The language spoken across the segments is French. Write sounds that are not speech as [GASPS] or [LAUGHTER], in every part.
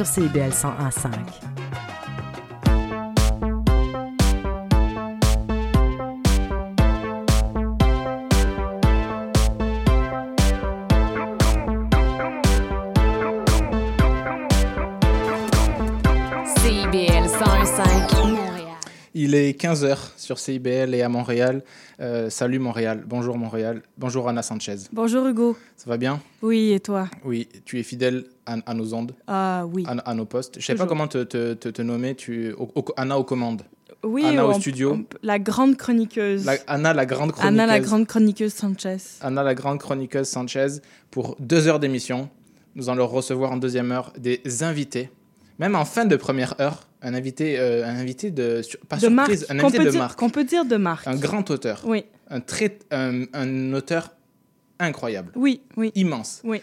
sur CIBL 101.5. Il est 15h sur CIBL et à Montréal. Euh, salut Montréal, bonjour Montréal, bonjour Anna Sanchez. Bonjour Hugo. Ça va bien? Oui, et toi? Oui, tu es fidèle à, à nos ondes, Ah oui. à, à nos postes? Je sais pas comment te, te, te, te nommer, tu, au- au- Anna aux commandes. oui, Anna au on- studio. on- la grande chroniqueuse. La- Anna la grande chroniqueuse. Anna, la grande chroniqueuse Sanchez. Anna la grande chroniqueuse Sanchez pour deux heures d'émission. Nous allons recevoir en deuxième heure des invités. Même en fin de première heure, un invité, euh, un invité de, sur- pas de marque. surprise, un invité de dire- marque, qu'on peut dire de marque. un grand auteur, Oui, un, très, un, un auteur incroyable, oui, oui. immense. Oui.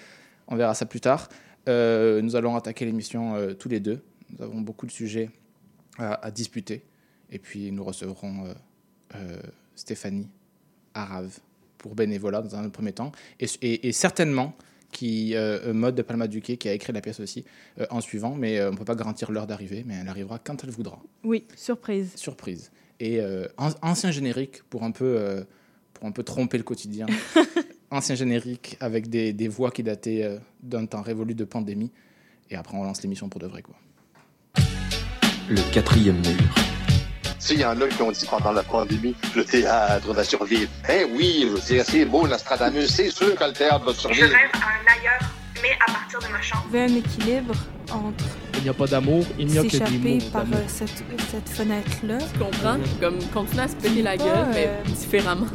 On verra ça plus tard. Euh, nous allons attaquer l'émission euh, tous les deux. Nous avons beaucoup de sujets à, à disputer. Et puis nous recevrons Stéphanie Arave pour bénévolat dans un premier temps. Et, et- et certainement qui euh, mode de Palma Duquet qui a écrit la pièce aussi euh, en suivant. Mais euh, on ne peut pas garantir l'heure d'arrivée, mais elle arrivera quand elle voudra. Oui, surprise. Surprise. Et euh, an- ancien générique pour un peu, euh, pour un peu tromper le quotidien. [LAUGHS] ancien générique avec des, des voix qui dataient euh, d'un temps révolu de pandémie. Et après, on lance l'émission pour de vrai. Quoi. Le quatrième mur. S'il y en a qui ont dit pendant la pandémie, le théâtre va survivre. Eh oui, c'est assez beau, Nostradamus. C'est sûr que le théâtre va Je survivre. rêve à un ailleurs, mais à partir de ma chambre. Trouver un équilibre entre Il n'y a pas d'amour, il n'y a que des mots par euh, cette, cette fenêtre-là, Tu comprends? Comme continuer à se péter la Pas, gueule, mais euh, différemment.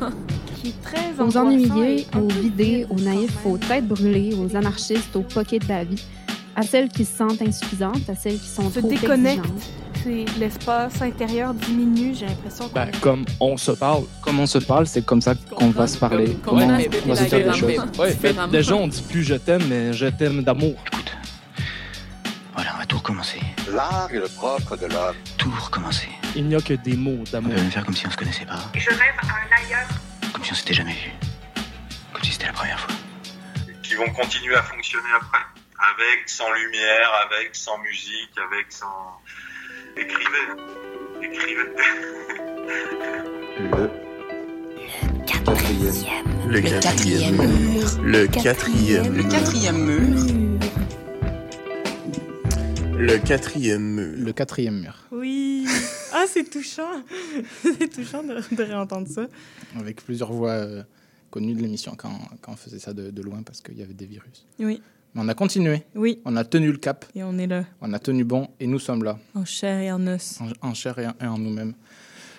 qui est très Aux ennuyés, aux vidés, aux naïfs, aux têtes brûlées, aux anarchistes, aux poquets de la vie, à celles qui se sentent insuffisantes, à celles qui sont Se trop déconnecte. L'espace intérieur diminue, j'ai l'impression Ben, comme on se parle. Comme on se parle, c'est comme ça qu'on va se parler. Comme- Comment on a on va se dire des choses. Ouais, différemment. déjà, on dit plus je t'aime, mais je t'aime d'amour. Écoute, voilà, on va tout recommencer. L'art est le propre de l'homme. Tout recommencer. Il n'y a que des mots On d'amour. peut même faire comme si on se connaissait pas, Je rêve à un ailleurs, comme si on s'était jamais vu. Comme si c'était la première fois. qui vont continuer à fonctionner après. Avec, sans lumière, avec, sans musique, avec, sans... Écrivez. Écrivez. Le quatrième. Le quatrième mur. Le quatrième. Le quatrième mur. Le quatrième mur. Le quatrième mur, Oui. Ah, c'est touchant. [LAUGHS] c'est touchant de, de réentendre ça. avec plusieurs voix euh, connues de l'émission quand, quand on faisait ça de, de loin parce qu'il y avait des virus. Oui, Mais on a continué, oui. on a tenu le cap, Et on est là, on a tenu bon et nous sommes là, en chair et en os. en, en chair et en, et en nous-mêmes.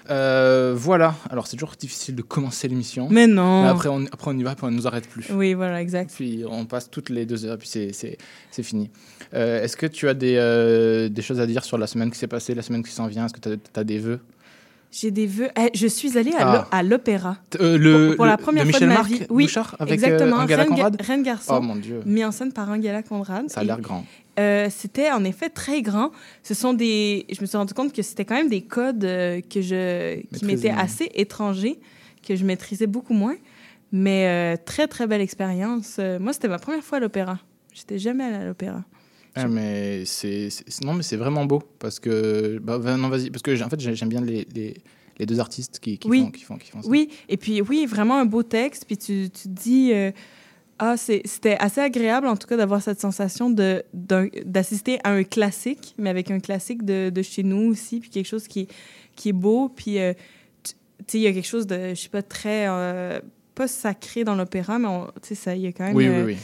Euh, voilà, alors c'est toujours difficile de commencer l'émission. Mais non. Mais après, on, après on y va, puis on ne nous arrête plus. Oui, voilà, exact. Puis on passe toutes les deux heures, puis c'est- fini. Euh, Est-ce que tu as des, euh, des choses à dire sur la semaine qui s'est passée, la semaine qui s'en vient? Est-ce que tu as, des vœux? J'ai des vœux. Eh, je suis allée à Ah. l'opéra. Euh, le, pour, pour la première de fois de ma Marc vie. Oui, Bouchard avec euh, exactement. Angela Reine, Ga- Reine Garçon, Oh mon dieu, mis en scène par Angela Conrad. ça a l'air grand. euh, c'était en effet très grand. Ce sont des. Je me suis rendu compte que c'était quand même des codes euh, que je qui m'étaient assez étrangers, que je maîtrisais beaucoup moins. Mais euh, très très belle expérience. Euh, moi, c'était ma première fois à l'opéra. J'étais jamais allée à l'opéra. Ah, mais c'est non mais c'est vraiment beau parce que bah, non vas-y parce que en fait j'ai- j'aime bien les, les, les deux artistes qui, qui Oui. font qui font qui font ça. Oui, et puis oui, vraiment un beau texte. Puis tu, tu dis, euh, ah, c'était assez agréable en tout cas d'avoir cette sensation d'assister à un classique, mais avec un classique de, de chez nous aussi, puis quelque chose qui, est- qui est beau. Puis euh, tu sais, il y a quelque chose de, je sais pas, très. euh, pas sacré dans l'opéra, mais tu sais, ça, il y a quand même oui oui euh, oui.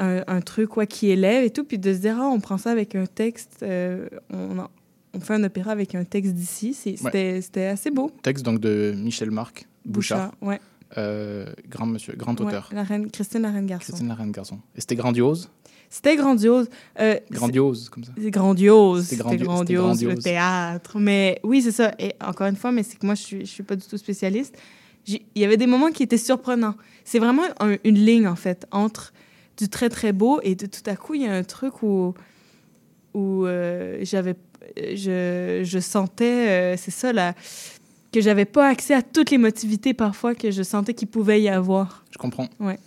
Un, un truc quoi, qui élève et tout. Puis de se dire, ah, on prend ça avec un texte, euh, on, en- on fait un opéra avec un texte d'ici. C'était c'était assez beau. Texte donc de Michel Marc Bouchard, Bouchard, ouais. euh, grand monsieur, grand Ouais, auteur. la reine, Christine la reine garçon. Christine la reine garçon. Et c'était grandiose, C'était grandiose. Euh, grandiose comme ça. c'est- grandiose. C'était C'était grandio- grandiose, c'était le grandiose. théâtre. Mais oui, c'est ça. Et encore une fois, mais c'est que moi, je suis, je suis pas du tout spécialiste. Il y avait des moments qui étaient surprenants. C'est vraiment un- une ligne, en fait, entre du très, très beau et de, tout à coup, il y a un truc où, où euh, j'avais... Je, je sentais, euh, c'est ça, là, que j'avais pas accès à toute l'émotivité parfois que je sentais qu'il pouvait y avoir. Je comprends. Ouais.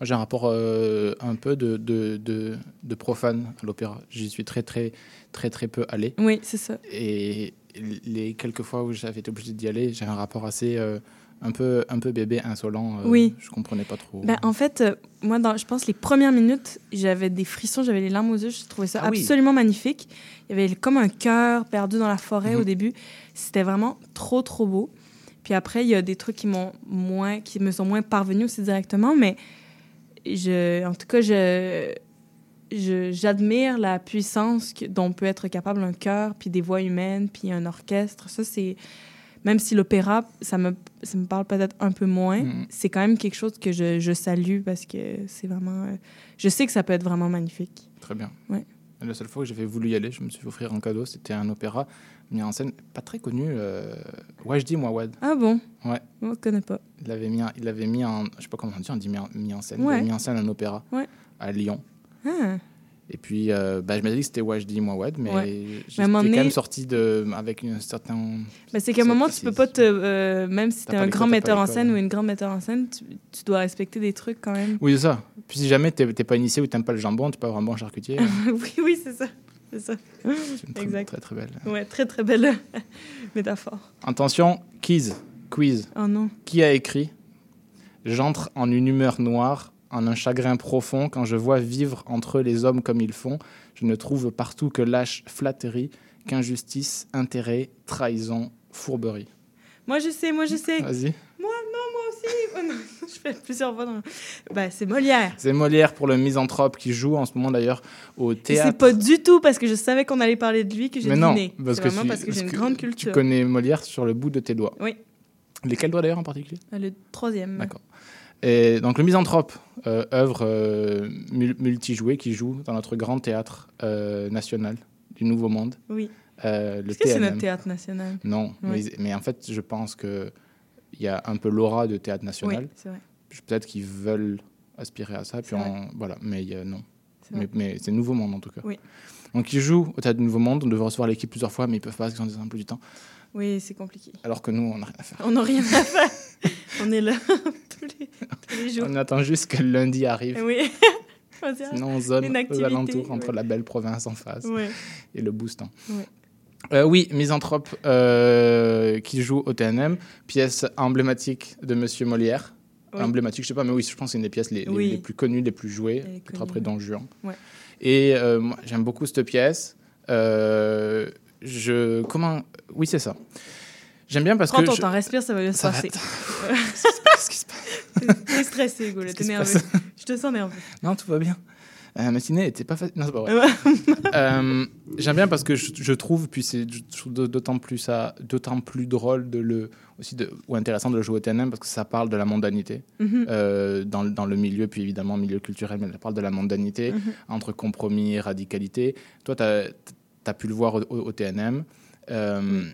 Moi, j'ai un rapport euh, un peu de, de, de, de profane à l'opéra. J'y suis très, très, très, très peu allé. Oui, c'est ça. Et les quelques fois où j'avais été obligé d'y aller, j'ai un rapport assez. euh, un peu, un peu bébé insolent. euh, Oui. Je comprenais pas trop. Ben, en fait, euh, moi, dans, je pense les premières minutes, j'avais des frissons, j'avais les larmes aux yeux. Je trouvais ça Ah oui. absolument magnifique. Il y avait comme un cœur perdu dans la forêt Mhm. au début. C'était vraiment trop, trop beau. Puis après, il y a des trucs qui m'ont moins, qui me sont moins parvenus aussi directement, mais je, en tout cas, je, je- j'admire la puissance que- dont peut être capable un chœur, puis des voix humaines, puis un orchestre. Ça, c'est même si l'opéra, ça me, ça me parle peut-être un peu moins, Mhm. c'est quand même quelque chose que je, je salue parce que c'est vraiment. euh, je sais que ça peut être vraiment magnifique. Très bien. Ouais. La seule fois que j'avais voulu y aller, je me suis fait offrir un cadeau. C'était un opéra mis en scène, pas très connu. Euh, Wajdi Mouawad. Ah bon? Ouais. Moi, je connais pas. Il l'avait mis, il l'avait mis en, je sais pas comment on dit, on dit mis en, mis en scène. Il avait mis en scène un opéra Ouais. à Lyon. Ah. Et puis, euh, bah, je m'étais dit que c'était Wajdi Mouawad, mais Ouais. j'étais un quand donné- même sorti de, avec une certaine. Ben, c'est qu'à un moment, tu peux pas te. euh, même si tu es un grand metteur en scène ou une grande metteur en scène, tu, tu dois respecter des trucs quand même. Oui, c'est ça. Puis si jamais t'es t'es pas initié ou t'aimes pas le jambon, tu peux avoir un bon charcutier. [LAUGHS] oui, oui, c'est ça. C'est ça. C'est une très, Exact. très très belle. Ouais, très, très belle [LAUGHS] métaphore. Attention, quiz, quiz. Oh non. Qui a écrit J'entre en une humeur noire, en un chagrin profond, quand je vois vivre entre eux les hommes comme ils font. Je ne trouve partout que lâche flatterie, qu'injustice, intérêt, trahison, fourberie. Moi, je sais, moi, je sais. Vas-y. Moi, non, moi aussi. [LAUGHS] Oh, non. Je fais plusieurs fois dans. Ben, c'est Molière. C'est Molière pour le misanthrope qui joue en ce moment d'ailleurs au Et c'est théâtre. pas du tout parce que je savais qu'on allait parler de lui que j'ai Mais non, deviné. parce C'est que, vraiment tu- parce que j'ai une grande Tu culture. connais Molière sur le bout de tes doigts. Oui, Lesquels doigts d'ailleurs en particulier? Le troisième. D'accord. Et donc le Misanthrope, euh, œuvre euh, mul- multijouée qui joue dans notre grand théâtre euh, national du Nouveau Monde, Oui. euh, Est-ce que c'est notre théâtre national? Non, Oui. mais, mais en fait, je pense que il y a un peu l'aura de théâtre national. Oui, c'est vrai. Peut-être qu'ils veulent aspirer à ça, puis on- voilà. Mais non. Mais, mais c'est Nouveau Monde en tout cas. Oui. Donc ils jouent au théâtre du Nouveau Monde. On devrait recevoir l'équipe plusieurs fois, mais ils peuvent pas parce qu'ils ont des emplois du temps. Oui, c'est compliqué. Alors que nous, on n'a rien à faire. On n'a rien à faire. [LAUGHS] On est là [LAUGHS] tous les, tous les jours. On attend juste que le lundi arrive. Oui. [LAUGHS] On dirait Sinon, on zone aux alentours entre la belle province en face Ouais. et le boostant. Ouais. Euh, oui, Misanthrope euh, qui joue au TNM, pièce emblématique de Monsieur Molière. Emblématique, je sais pas, mais oui, je pense que c'est une des pièces les, les- Oui. les plus connues, les plus jouées, peut-être après. Don Juan. Ouais. Et euh, moi, j'aime beaucoup cette pièce. Je comment Oui, c'est ça. J'aime bien parce Prends que ton je- temps, respire, ça va bien se passer. [LAUGHS] Qu'est-ce qui se passe T'es stressé, Qu'est-ce t'es nerveux. Je te sens nerveux. Non, tout va bien. Euh, la matinée était pas facile. Non, c'est pas vrai. Euh, J'aime bien parce que je, je trouve, puis c'est d'autant plus ça, d'autant plus drôle de le aussi de, ou intéressant de le jouer au TNM parce que ça parle de la mondanité Mhm. euh, dans, le- dans le milieu, puis évidemment milieu culturel, mais ça parle de la mondanité Mhm. entre compromis et radicalité. Toi, tu as, pu le voir au, au- au TNM, euh,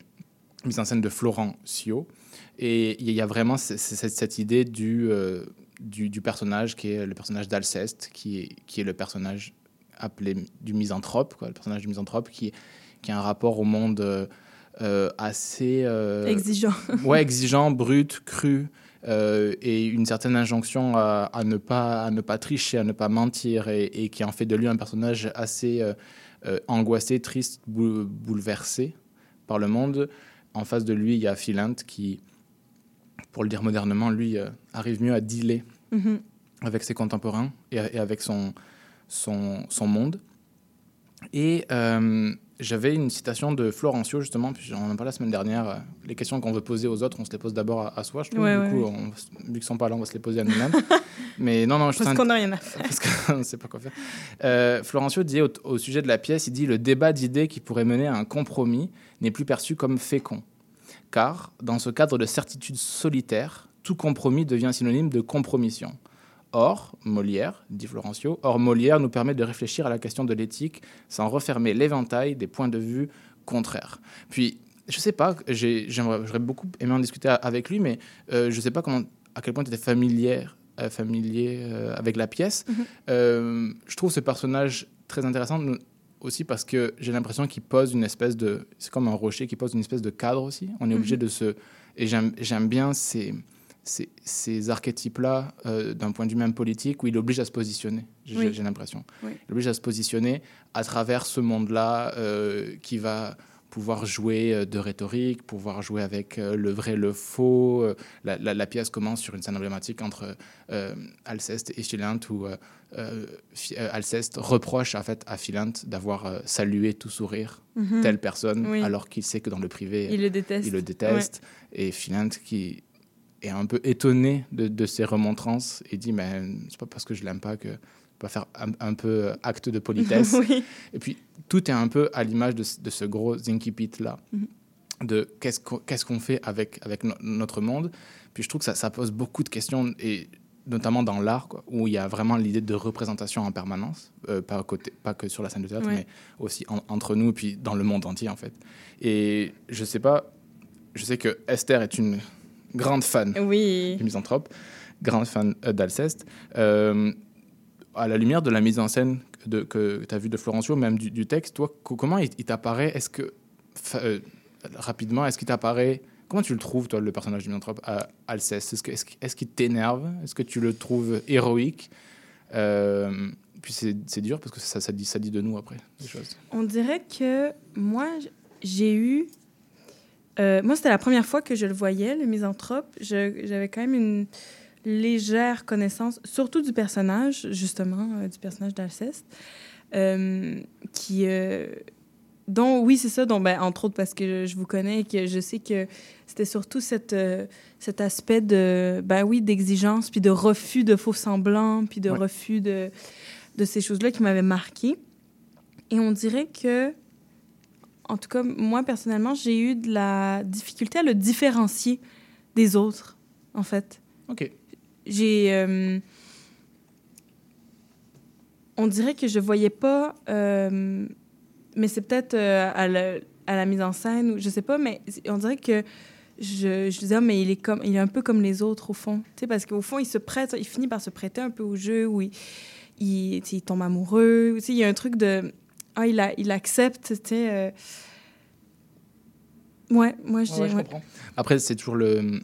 mise en scène de Florent Sio, et il y a vraiment cette, idée du, euh, du, du personnage qui est le personnage d'Alceste, qui est, qui est le personnage appelé du misanthrope, quoi, le personnage du misanthrope qui, qui a un rapport au monde euh, euh, assez euh, Exigeant. [LAUGHS] ouais, exigeant, brut, cru, euh, et une certaine injonction à, à ne pas, à ne pas tricher, à ne pas mentir, et, et qui en fait de lui un personnage assez euh, angoissé, triste, bou- bouleversé par le monde. En face de lui, il y a Philinte qui, pour le dire modernement, lui euh, arrive mieux à dealer Mhm. avec ses contemporains et, et avec son, son, son monde. Et euh, j'avais une citation de Florencio, justement, puis on en parlait la semaine dernière. euh, Les questions qu'on veut poser aux autres, on se les pose d'abord à, à soi, je trouve. Ouais, du ouais, coup, on- vu qu'ils sont pas là, on va se les poser à nous-mêmes. [LAUGHS] Mais non, non, je Parce qu'on n'a rien à [LAUGHS] faire. parce qu'on [LAUGHS] ne sait pas quoi faire. Euh, Florencio dit au, au sujet de la pièce, il dit le débat d'idées qui pourrait mener à un compromis n'est plus perçu comme fécond, car dans ce cadre de certitude solitaire, tout compromis devient synonyme de compromission. Or, Molière, dit Florencio, or Molière nous permet de réfléchir à la question de l'éthique sans refermer l'éventail des points de vue contraires. Puis, je sais pas, j'aurais beaucoup aimé en discuter avec lui, mais euh, je sais pas comment, à quel point tu étais familière, euh, familier euh, avec la pièce. Mhm. Euh, je trouve ce personnage très intéressant aussi parce que j'ai l'impression qu'il pose une espèce de... C'est comme un rocher qui pose une espèce de cadre aussi. On est obligé Mhm. de se... Et j'aime bien ces, ces, ces archétypes-là euh, d'un point de vue même politique où il oblige à se positionner, j'ai Oui. l'impression. Oui. Il oblige à se positionner à travers ce monde-là euh, qui va pouvoir jouer euh, de rhétorique, pouvoir jouer avec le vrai, le faux. La, la- la pièce commence sur une scène emblématique entre euh, Alceste et Philinte où Alceste reproche en fait, à Philinte d'avoir salué tout sourire Mhm. telle personne Oui. alors qu'il sait que dans le privé Il le déteste. il le déteste. Et Philinte qui est un peu étonné de, de ces remontrances et dit mais c'est pas parce que je l'aime pas que pas faire un, un peu acte de politesse. [LAUGHS] oui. Et puis tout est un peu à l'image de, ce- de ce gros incipit là Mhm. de qu'est-ce qu'on fait avec avec no- notre monde. Puis je trouve que ça, ça pose beaucoup de questions et notamment dans l'art où il y a vraiment l'idée de représentation en permanence, euh, pas, côté, pas que sur la scène de théâtre, Ouais. mais aussi en- entre nous, puis dans le monde entier, en fait. Et je sais pas, je sais que Esther est une grande fan Oui. du misanthrope, grande fan euh, d'Alceste. Euh, à la lumière de la mise en scène de, que tu as vue de Florencio, même du, du texte, toi, co- comment il, il t'apparaît? Est-ce que, euh, rapidement, est-ce qu'il t'apparaît? Comment tu le trouves, toi, le personnage du misanthrope, à Alceste? Est-ce que- qu'il est t'énerve? Est-ce que tu le trouves héroïque? Euh, Puis c'est c'est dur parce que ça, ça, dit, ça dit de nous après, des choses. On dirait que moi, j'ai eu. Euh, moi, c'était la première fois que je le voyais, le misanthrope. J'avais quand même une légère connaissance, surtout du personnage, justement, euh, du personnage d'Alceste, euh, qui. dont, oui, c'est ça, dont, ben, entre autres parce que je, je vous connais et que je sais que c'était surtout cette, cet aspect de, ben oui, d'exigence, puis de refus de faux semblants, puis de Ouais. refus de, de ces choses-là qui m'avaient marqué. Et on dirait que, en tout cas, moi, personnellement, j'ai eu de la difficulté à le différencier des autres, en fait. Ok. J'ai... euh, on dirait que je voyais pas... euh, mais c'est peut-être euh, à, la, à la mise en scène, ou je sais pas, mais on dirait que je, je disais, Ah, mais il est, comme, il est un peu comme les autres, au fond. Tu sais, parce qu'au fond, il se prête, il finit par se prêter un peu au jeu, où il, il, il tombe amoureux. Tu sais, il y a un truc de... Ah, il, a, il accepte, tu sais... euh, Ouais, moi, je Ouais, je ouais. comprends. Après, c'est toujours le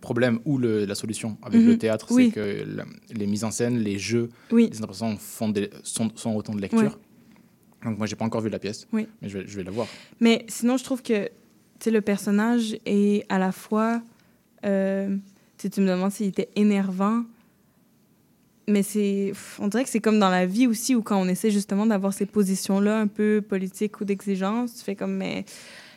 problème ou le- la solution avec le Mhm. théâtre, Oui. c'est que la- les mises en scène, les jeux, Oui. les interprétations font des- sont, sont autant de lecture. Donc moi, j'ai pas encore vu la pièce, Oui. mais je vais, je vais la voir. Mais sinon, je trouve que tu sais, le personnage est à la fois. euh, tu me demandes s'il était énervant, mais c'est. On dirait que c'est comme dans la vie aussi, où quand on essaie justement d'avoir ces positions-là un peu politiques ou d'exigence, tu fais comme, mais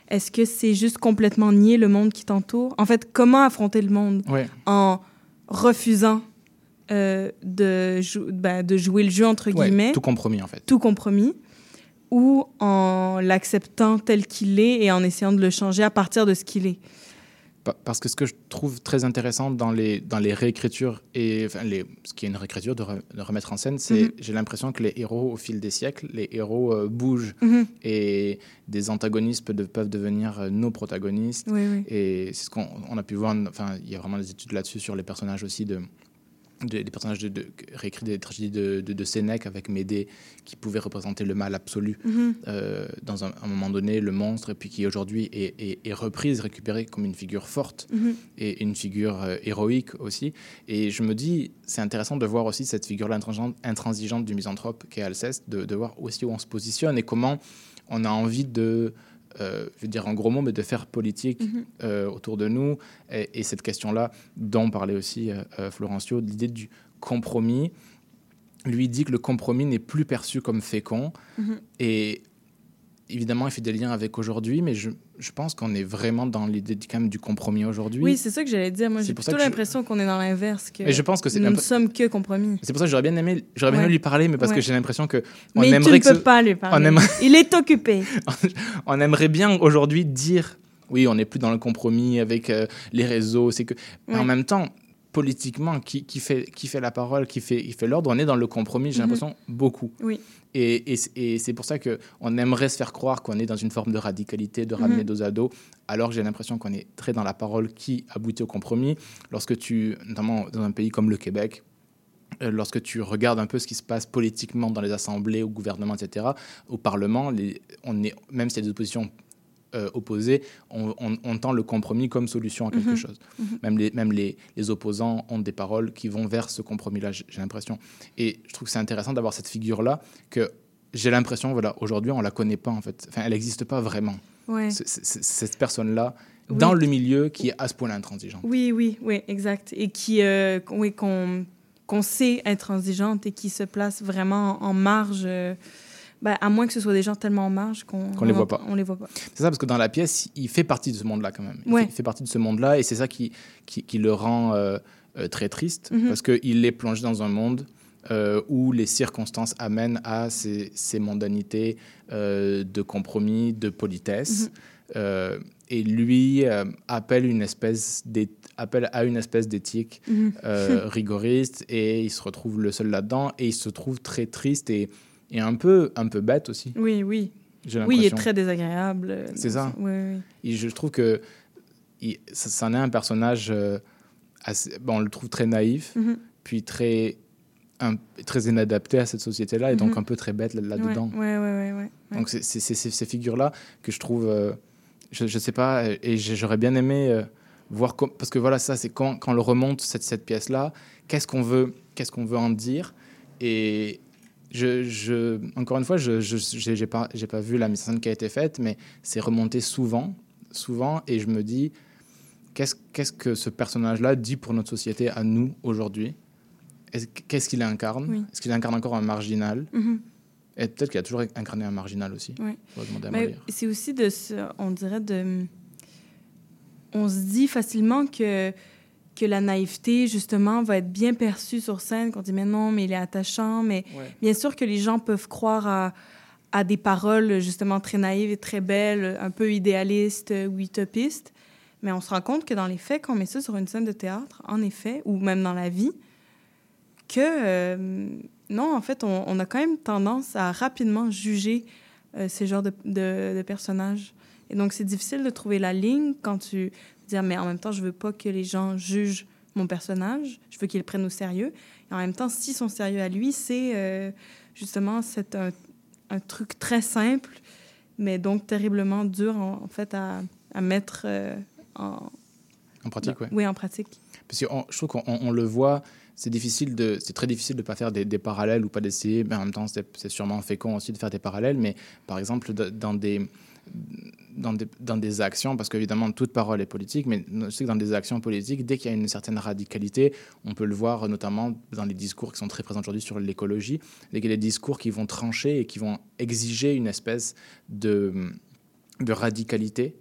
est-ce que c'est juste complètement nier le monde qui t'entoure? En fait, comment affronter le monde Ouais. en refusant euh, de, jou- ben, de jouer le jeu, entre Ouais, guillemets? tout compromis en fait. tout compromis ou en l'acceptant tel qu'il est et en essayant de le changer à partir de ce qu'il est. Pa- Parce que ce que je trouve très intéressant dans les, dans les réécritures, et enfin, les, ce qui est une réécriture de, re- de remettre en scène, c'est Mhm. j'ai l'impression que les héros, au fil des siècles, les héros euh, bougent Mhm. et des antagonistes peuvent, peuvent devenir euh, nos protagonistes. Oui, oui. Et c'est ce qu'on on a pu voir, enfin, il y a vraiment des études là-dessus sur les personnages aussi de. De- des personnages de, de, réécrits des tragédies de, de, de Sénèque avec Médée qui pouvait représenter le mal absolu Mhm. euh, dans un, un moment donné, le monstre, et puis qui aujourd'hui est, est, est reprise, récupérée comme une figure forte Mhm. et une figure euh, héroïque aussi. Et je me dis, c'est intéressant de voir aussi cette figure-là intransigeante, intransigeante du misanthrope qu'est Alceste, de, de voir aussi où on se positionne et comment on a envie de, euh, je veux dire en gros mots, mais de faire politique Mhm. euh, autour de nous. Et, et cette question-là, dont parlait aussi euh, euh, Florencio, de l'idée du compromis, lui dit que le compromis n'est plus perçu comme fécond. Mhm. Et évidemment, il fait des liens avec aujourd'hui, mais je, je pense qu'on est vraiment dans l'idée du- quand même du compromis aujourd'hui. Oui, c'est ça que j'allais dire. Moi, j'ai plutôt je- l'impression qu'on est dans l'inverse. Que Mais je pense que c'est nous ne sommes que compromis. C'est pour ça que j'aurais bien aimé, j'aurais bien Ouais. lui parler, mais parce que j'ai l'impression que on Mais tu ne ce- peux pas lui parler. Il est occupé. [LAUGHS] on aimerait bien aujourd'hui dire oui, on n'est plus dans le compromis avec euh, les réseaux, c'est que en même temps politiquement qui, qui fait qui fait la parole, qui fait qui fait l'ordre, on est dans le compromis, j'ai Mhm. l'impression beaucoup. Oui. Et, et, c'est pour ça que on aimerait se faire croire qu'on est dans une forme de radicalité, de ramener Mhm. dos à dos, alors que j'ai l'impression qu'on est très dans la parole qui aboutit au compromis. Lorsque tu, notamment dans un pays comme le Québec, euh, lorsque tu regardes un peu ce qui se passe politiquement dans les assemblées, au gouvernement, etc., au Parlement, les, on est, même s'il y a des oppositions euh, opposés, on, on- on tend le compromis comme solution à quelque Mhm. chose. Mhm. Même, les, même les, les opposants ont des paroles qui vont vers ce compromis-là, j'ai l'impression. Et je trouve que c'est intéressant d'avoir cette figure-là que j'ai l'impression, voilà, aujourd'hui, on la connaît pas en fait. Enfin, elle n'existe pas vraiment. Ouais. Cette personne-là, Oui. dans le milieu, qui est à ce point-là intransigeante. Oui, oui, oui, exact. Et qui, euh, qu'on- oui, qu'on qu'on sait intransigeante et qui se place vraiment en marge, euh, ben, à moins que ce soit des gens tellement en marge qu'on Qu'on les voit pas. On les voit pas. C'est ça, parce que dans la pièce, il fait partie de ce monde-là quand même. Il, Ouais. fait, il fait partie de ce monde-là et c'est ça qui, qui, qui le rend euh, euh, très triste Mhm. parce qu'il est plongé dans un monde euh, où les circonstances amènent à ces, ces mondanités de compromis, de politesse. Mhm. Et lui appelle, une espèce appelle à une espèce d'éthique Mhm. rigoriste et il se retrouve le seul là-dedans et il se trouve très triste et, et un, peu, un peu bête aussi. Oui, oui. Oui, il est très désagréable. C'est ça. ce- Oui, oui. Et je trouve que il, ça, ça en est un personnage euh, assez, bon, on le trouve très naïf, Mhm. puis très, un- très inadapté à cette société-là, et donc Mhm. un peu très bête là- là-dedans. Ouais, ouais, ouais, ouais, ouais. Donc c'est ces figures-là que je trouve, euh, je, je sais pas, et j'aurais bien aimé euh, voir, parce que voilà, ça c'est quand, quand on le remonte, cette, cette pièce-là, qu'est-ce qu'on veut, qu'est-ce qu'on veut en dire, et je, je, encore une fois, je n'ai pas, vu la mise en scène qui a été faite, mais c'est remonté souvent, souvent, et je me dis, qu'est-ce que ce personnage-là dit pour notre société à nous aujourd'hui? Est-ce- Qu'est-ce qu'il incarne? Oui. Est-ce qu'il incarne encore un marginal? Mhm. Et peut-être qu'il a toujours incarné un marginal aussi. Molière. c'est aussi de se, on dirait de, on se dit facilement que que la naïveté justement va être bien perçue sur scène, qu'on dit mais non, mais il est attachant, mais Ouais. bien sûr que les gens peuvent croire à à des paroles justement très naïves et très belles, un peu idéalistes ou utopistes, mais on se rend compte que dans les faits, quand on met ça sur une scène de théâtre, en effet, ou même dans la vie, que euh, non, en fait, on, on a quand même tendance à rapidement juger euh, ces genres de, de- de personnages. Et donc, c'est difficile de trouver la ligne quand tu mais en même temps, je veux pas que les gens jugent mon personnage, je veux qu'ils le prennent au sérieux. Et en même temps, s'ils sont sérieux à lui, c'est euh, justement c'est un, un truc très simple, mais donc terriblement dur, en, en fait, à, à mettre euh, en... En pratique, ouais. Oui, en pratique. Parce que on- je trouve qu'on on le voit, c'est difficile de, c'est très difficile de pas faire des, des parallèles ou pas d'essayer. Mais en même temps, c'est sûrement fécond aussi de faire des parallèles. Mais par exemple, dans des dans des, dans des actions, parce qu'évidemment, toute parole est politique, mais je sais que dans des actions politiques, dès qu'il y a une certaine radicalité, on peut le voir notamment dans les discours qui sont très présents aujourd'hui sur l'écologie, dès qu'il y a des discours qui vont trancher et qui vont exiger une espèce de, de radicalité,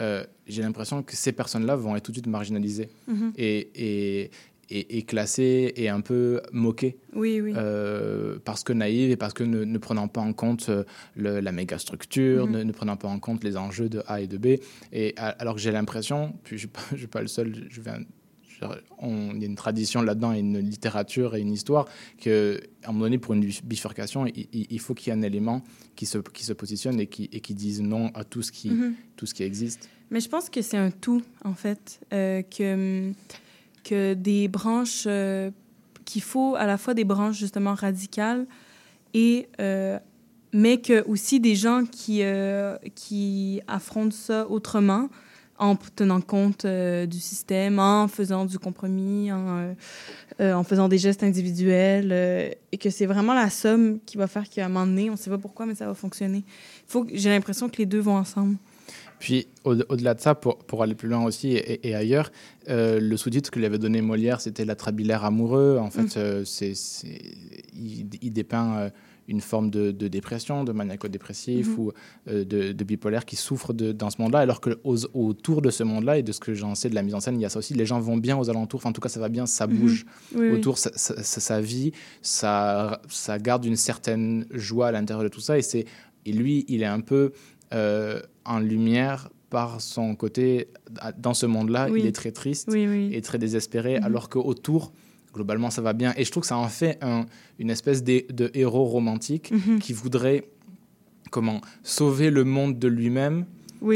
euh, j'ai l'impression que ces personnes-là vont être tout de suite marginalisées Mhm. et, et, et, et classées et un peu moquées. Oui, oui. Euh, parce que naïves et parce que ne, ne prenant pas en compte euh, le- la méga structure, Mhm. ne, ne prenant pas en compte les enjeux de A et de B. Et alors que j'ai l'impression, puis je ne [LAUGHS] suis pas le seul, je viens, je- on- il y a une tradition là-dedans, une littérature et une histoire, qu'à un moment donné, pour une bifurcation, il, faut qu'il y ait un élément qui se, qui se positionne et qui, et qui dise non à tout ce qui, Mhm. tout ce qui existe. Mais je pense que c'est un tout, en fait, euh, que, que des branches, euh, qu'il faut à la fois des branches justement radicales, et, euh, mais que aussi des gens qui, euh, qui affrontent ça autrement, en tenant compte du système, en faisant du compromis, en, en faisant des gestes individuels, et que c'est vraiment la somme qui va faire qu'à un moment donné, on ne sait pas pourquoi, mais ça va fonctionner. Faut J'ai l'impression que les deux vont ensemble. Puis au- au-delà de ça, pour, pour aller plus loin aussi et, et ailleurs, euh, le sous-titre que lui avait donné Molière, c'était l'atrabilaire amoureux. En fait, Mm. euh, c'est, il, il dépeint euh, une forme de, de dépression, de maniaco-dépressif Mhm. ou de, de bipolaire qui souffre de, dans ce monde-là, alors que aux- autour de ce monde-là et de ce que j'en sais de la mise en scène, il y a ça aussi. Les gens vont bien aux alentours. Enfin, en tout cas, ça va bien, ça Mhm. bouge Oui, oui. autour, ça, ça- ça- ça vit, ça, ça garde une certaine joie à l'intérieur de tout ça. Et, c'est, et lui, il est un peu euh, en lumière par son côté. Dans ce monde-là, Oui. il est très triste Oui, oui. et très désespéré, Mhm. alors qu'autour, globalement, ça va bien. Et je trouve que ça en fait un- une espèce de, de héros romantique Mhm. qui voudrait comment sauver le monde de lui-même,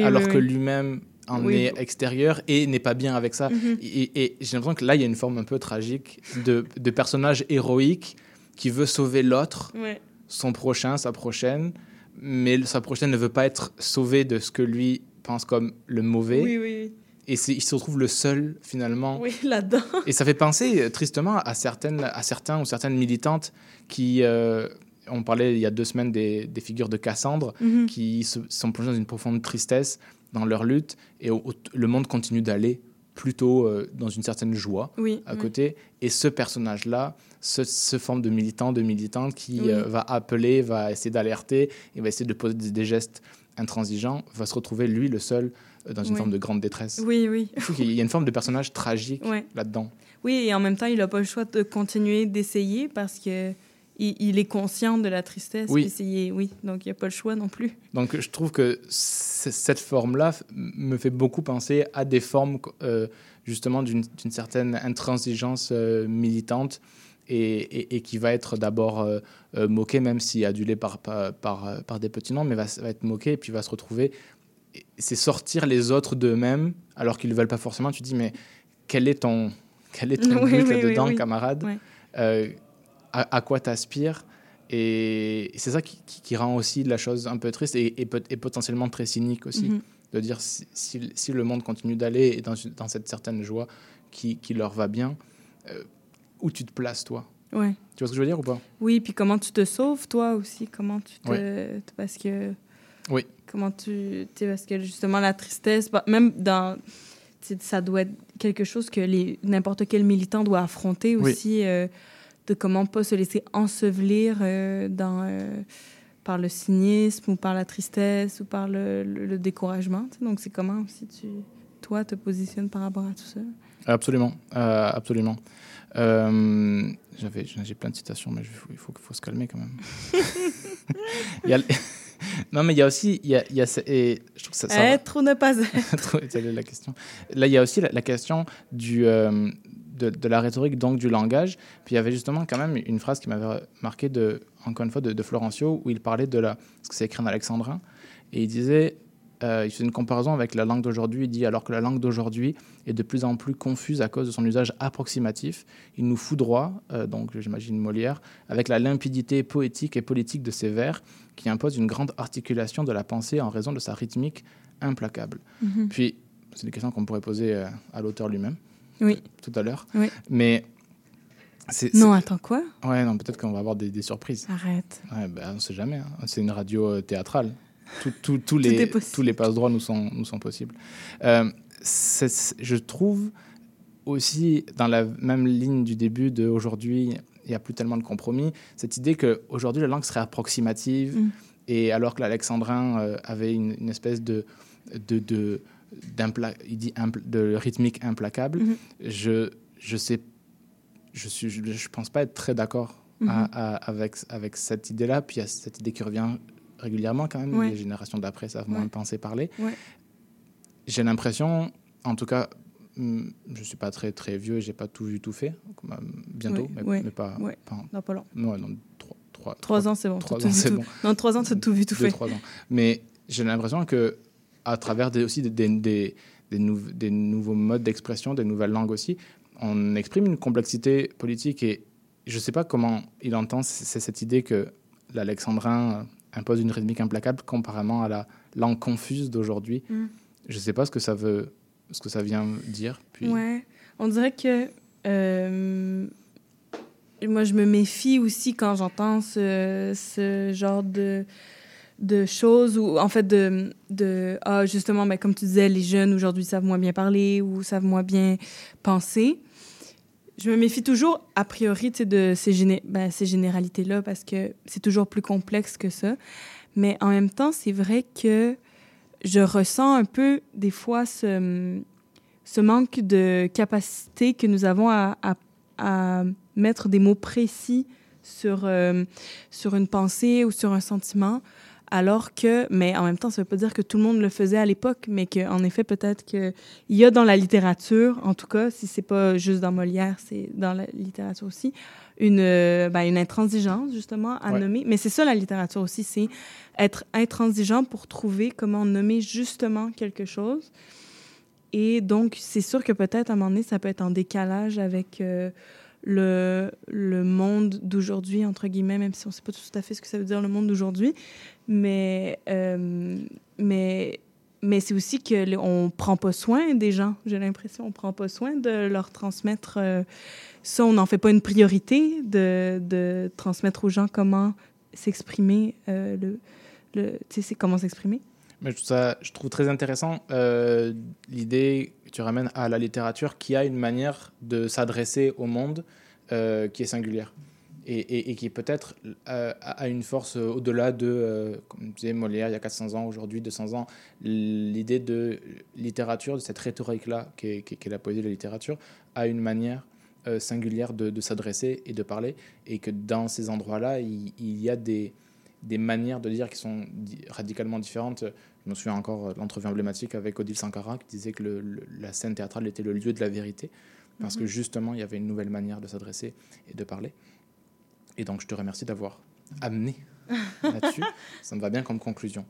alors que lui-même en est extérieur et n'est pas bien avec ça. Mhm. Et, et j'ai l'impression que là, il y a une forme un peu tragique de, de personnage héroïque qui veut sauver l'autre, Ouais. son prochain, sa prochaine, mais sa prochaine ne veut pas être sauvée de ce que lui pense comme le mauvais. Oui, oui, Et il se retrouve le seul, finalement. oui. [LAUGHS] Là-dedans. Et ça fait penser euh, tristement à, certaines, à certains ou certaines militantes qui. euh, on parlait il y a deux semaines des, des figures de Cassandre Mhm. qui se, sont plongées dans une profonde tristesse dans leur lutte et au- au- le monde continue d'aller plutôt euh, dans une certaine joie Oui. à oui. côté. Et ce personnage-là, ce, ce forme de militant, de militante qui Oui. euh, va appeler, va essayer d'alerter, et va essayer de poser des, des gestes intransigeants, va se retrouver lui le seul euh, dans une Oui. forme de grande détresse. Oui, oui. Qu'il y a une forme de personnage tragique là-dedans. Oui, et en même temps, il n'a pas le choix de continuer d'essayer parce que il, il est conscient de la tristesse. Oui. il est- oui, donc il n'a pas le choix non plus. Donc je trouve que cette forme-là me fait beaucoup penser à des formes euh, justement d'une d'une certaine intransigeance euh, militante et, et- et qui va être d'abord euh, euh, moquée, même si adulée par, par, par, par des petits noms, mais va, va être moquée et puis va se retrouver. et C'est sortir les autres d'eux-mêmes alors qu'ils ne veulent pas forcément. Tu dis, mais quel est ton, quel est ton [LAUGHS] Oui, but oui, là-dedans, oui. camarade. Euh, à, à quoi t'aspires et c'est ça qui, qui- qui rend aussi la chose un peu triste et, et peut- potentiellement très cynique aussi. Mhm. De dire si, si- si le monde continue d'aller dans, dans cette certaine joie qui, qui leur va bien, euh, où tu te places toi Ouais. Tu vois ce que je veux dire ou pas? Oui, puis comment tu te sauves, toi aussi? Comment tu te. Parce que. Oui. Comment tu. parce que justement, la tristesse, bah, même dans. Ça doit être quelque chose que les n'importe quel militant doit affronter Oui. aussi, euh, de comment pas se laisser ensevelir euh, dans, euh, par le cynisme ou par la tristesse ou par le, le- le découragement. Donc, c'est comment aussi tu, toi, te positionnes par rapport à tout ça? Absolument, absolument. Euh, j'avais, j'ai plein de citations, mais il faut, faut se calmer quand même. [LAUGHS] Il y a le- [LAUGHS] non, mais il y a aussi, il y a, il y a ce- et je trouve que ça, ça va- Être ou ne pas être? [LAUGHS] Trop étalé, la question. Là, il y a aussi la, la question du, euh, de, de la rhétorique, donc du langage. Puis il y avait justement quand même une phrase qui m'avait marqué, de, encore une fois, de, de Florencio, où il parlait de la. Parce que c'est écrit en alexandrin. Et il disait. Euh, il faisait une comparaison avec la langue d'aujourd'hui. Il dit alors que la langue d'aujourd'hui est de plus en plus confuse à cause de son usage approximatif, il nous foudroie, euh, donc j'imagine Molière, avec la limpidité poétique et politique de ses vers, qui impose une grande articulation de la pensée en raison de sa rythmique implacable. Mhm. Puis, c'est des questions qu'on pourrait poser euh, à l'auteur lui-même Oui. tout à l'heure. Oui. Mais. Non, attends, quoi? Ouais, non, peut-être qu'on va avoir des, des surprises. Arrête. Ouais, ben, on ne sait jamais. hein. C'est une radio euh, théâtrale. Tout- les, tous les passe-droits nous sont, nous sont possibles. Euh, je trouve aussi, dans la même ligne du début de aujourd'hui, il n'y a plus tellement de compromis, cette idée qu'aujourd'hui, la langue serait approximative, Mm. et alors que l'alexandrin euh, avait une, une espèce de, de, il dit impl- de rythmique implacable, Mhm. je, je sais, je suis, je, je pense pas être très d'accord Mhm. à- avec, avec cette idée-là. Puis il y a cette idée qui revient régulièrement quand même. Ouais. Les générations d'après savent moins Ouais. penser parler. Ouais. J'ai l'impression, en tout cas, hum, je suis pas très très vieux, et j'ai pas tout vu tout fait. Euh, Bientôt, mais, pas, pas en- Non, pas long. non, non, trois, trois, Trois ans, c'est bon. trois ans, c'est bon. Non, trois ans, tu as tout vu, tout Deux, fait. trois ans. Mais j'ai l'impression que à travers des, aussi des, des, des, des nou- des nouveaux modes d'expression, des nouvelles langues aussi, on exprime une complexité politique et je ne sais pas comment il entend cette idée que l'alexandrin impose une rythmique implacable comparément à la langue confuse d'aujourd'hui. Mm. Je ne sais pas ce que ça veut, ce que ça vient dire. Puis... Ouais. On dirait que. euh, moi, je me méfie aussi quand j'entends ce, ce genre de, de choses ou en fait de, de ah justement ben, comme tu disais les jeunes aujourd'hui savent moins bien parler ou savent moins bien penser je me méfie toujours a priori de ben, ces généralités là parce que c'est toujours plus complexe que ça. Mais en même temps c'est vrai que je ressens un peu des fois ce, manque de capacité que nous avons à mettre des mots précis sur, euh, sur une pensée ou sur un sentiment, alors que, mais en même temps, ça ne veut pas dire que tout le monde le faisait à l'époque, mais qu'en effet, peut-être qu'il y a dans la littérature, en tout cas, si c'est pas juste dans Molière, c'est dans la littérature aussi, une, euh, ben, une intransigeance, justement, à Ouais. nommer. Mais c'est ça, la littérature aussi, c'est être intransigeant pour trouver comment nommer justement quelque chose. Et donc, c'est sûr que peut-être, à un moment donné, ça peut être en décalage avec euh, le, le monde d'aujourd'hui, entre guillemets, même si on ne sait pas tout à fait ce que ça veut dire, le monde d'aujourd'hui. Mais, euh, mais mais c'est aussi que le- on prend pas soin des gens. J'ai l'impression on prend pas soin de leur transmettre euh, ça. On n'en fait pas une priorité de, de transmettre aux gens comment s'exprimer, euh, le, le, c'est comment s'exprimer. Mais je trouve, ça, je trouve très intéressant euh, l'idée que tu ramènes à la littérature qui a une manière de s'adresser au monde qui est singulière et, et- et qui peut-être euh, a une force euh, au-delà de, euh, comme disait Molière il y a 400 ans, aujourd'hui 200 ans, l'idée de littérature, de cette rhétorique-là qui est, qui est- qui est la poésie de la littérature, a une manière singulière de, de s'adresser et de parler et que dans ces endroits-là, il, il y a des, des manières de dire qui sont di- radicalement différentes. Je me souviens encore de l'entrevue emblématique avec Odile Sankara qui disait que le- le- la scène théâtrale était le lieu de la vérité parce que Mhm. justement il y avait une nouvelle manière de s'adresser et de parler. Et donc je te remercie d'avoir amené là-dessus. [LAUGHS] Ça me va bien comme conclusion.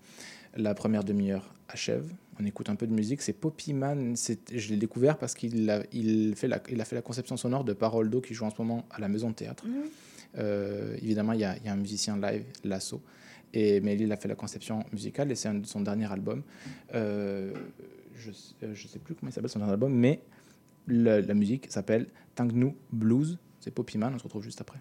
La première demi-heure achève. On écoute un peu de musique. C'est Poppy Man. Je l'ai découvert parce qu'il a, il fait la, il a fait la conception sonore de Parole d'eau qui joue en ce moment à la Maison de Théâtre. Euh, évidemment, il y, a, il y a un musicien live, Lasso. Et, mais il a fait la conception musicale et c'est son dernier album. Euh, je ne sais plus comment il s'appelle son dernier album, mais la musique s'appelle Tangnu Blues. C'est Poppy Man. On se retrouve juste après.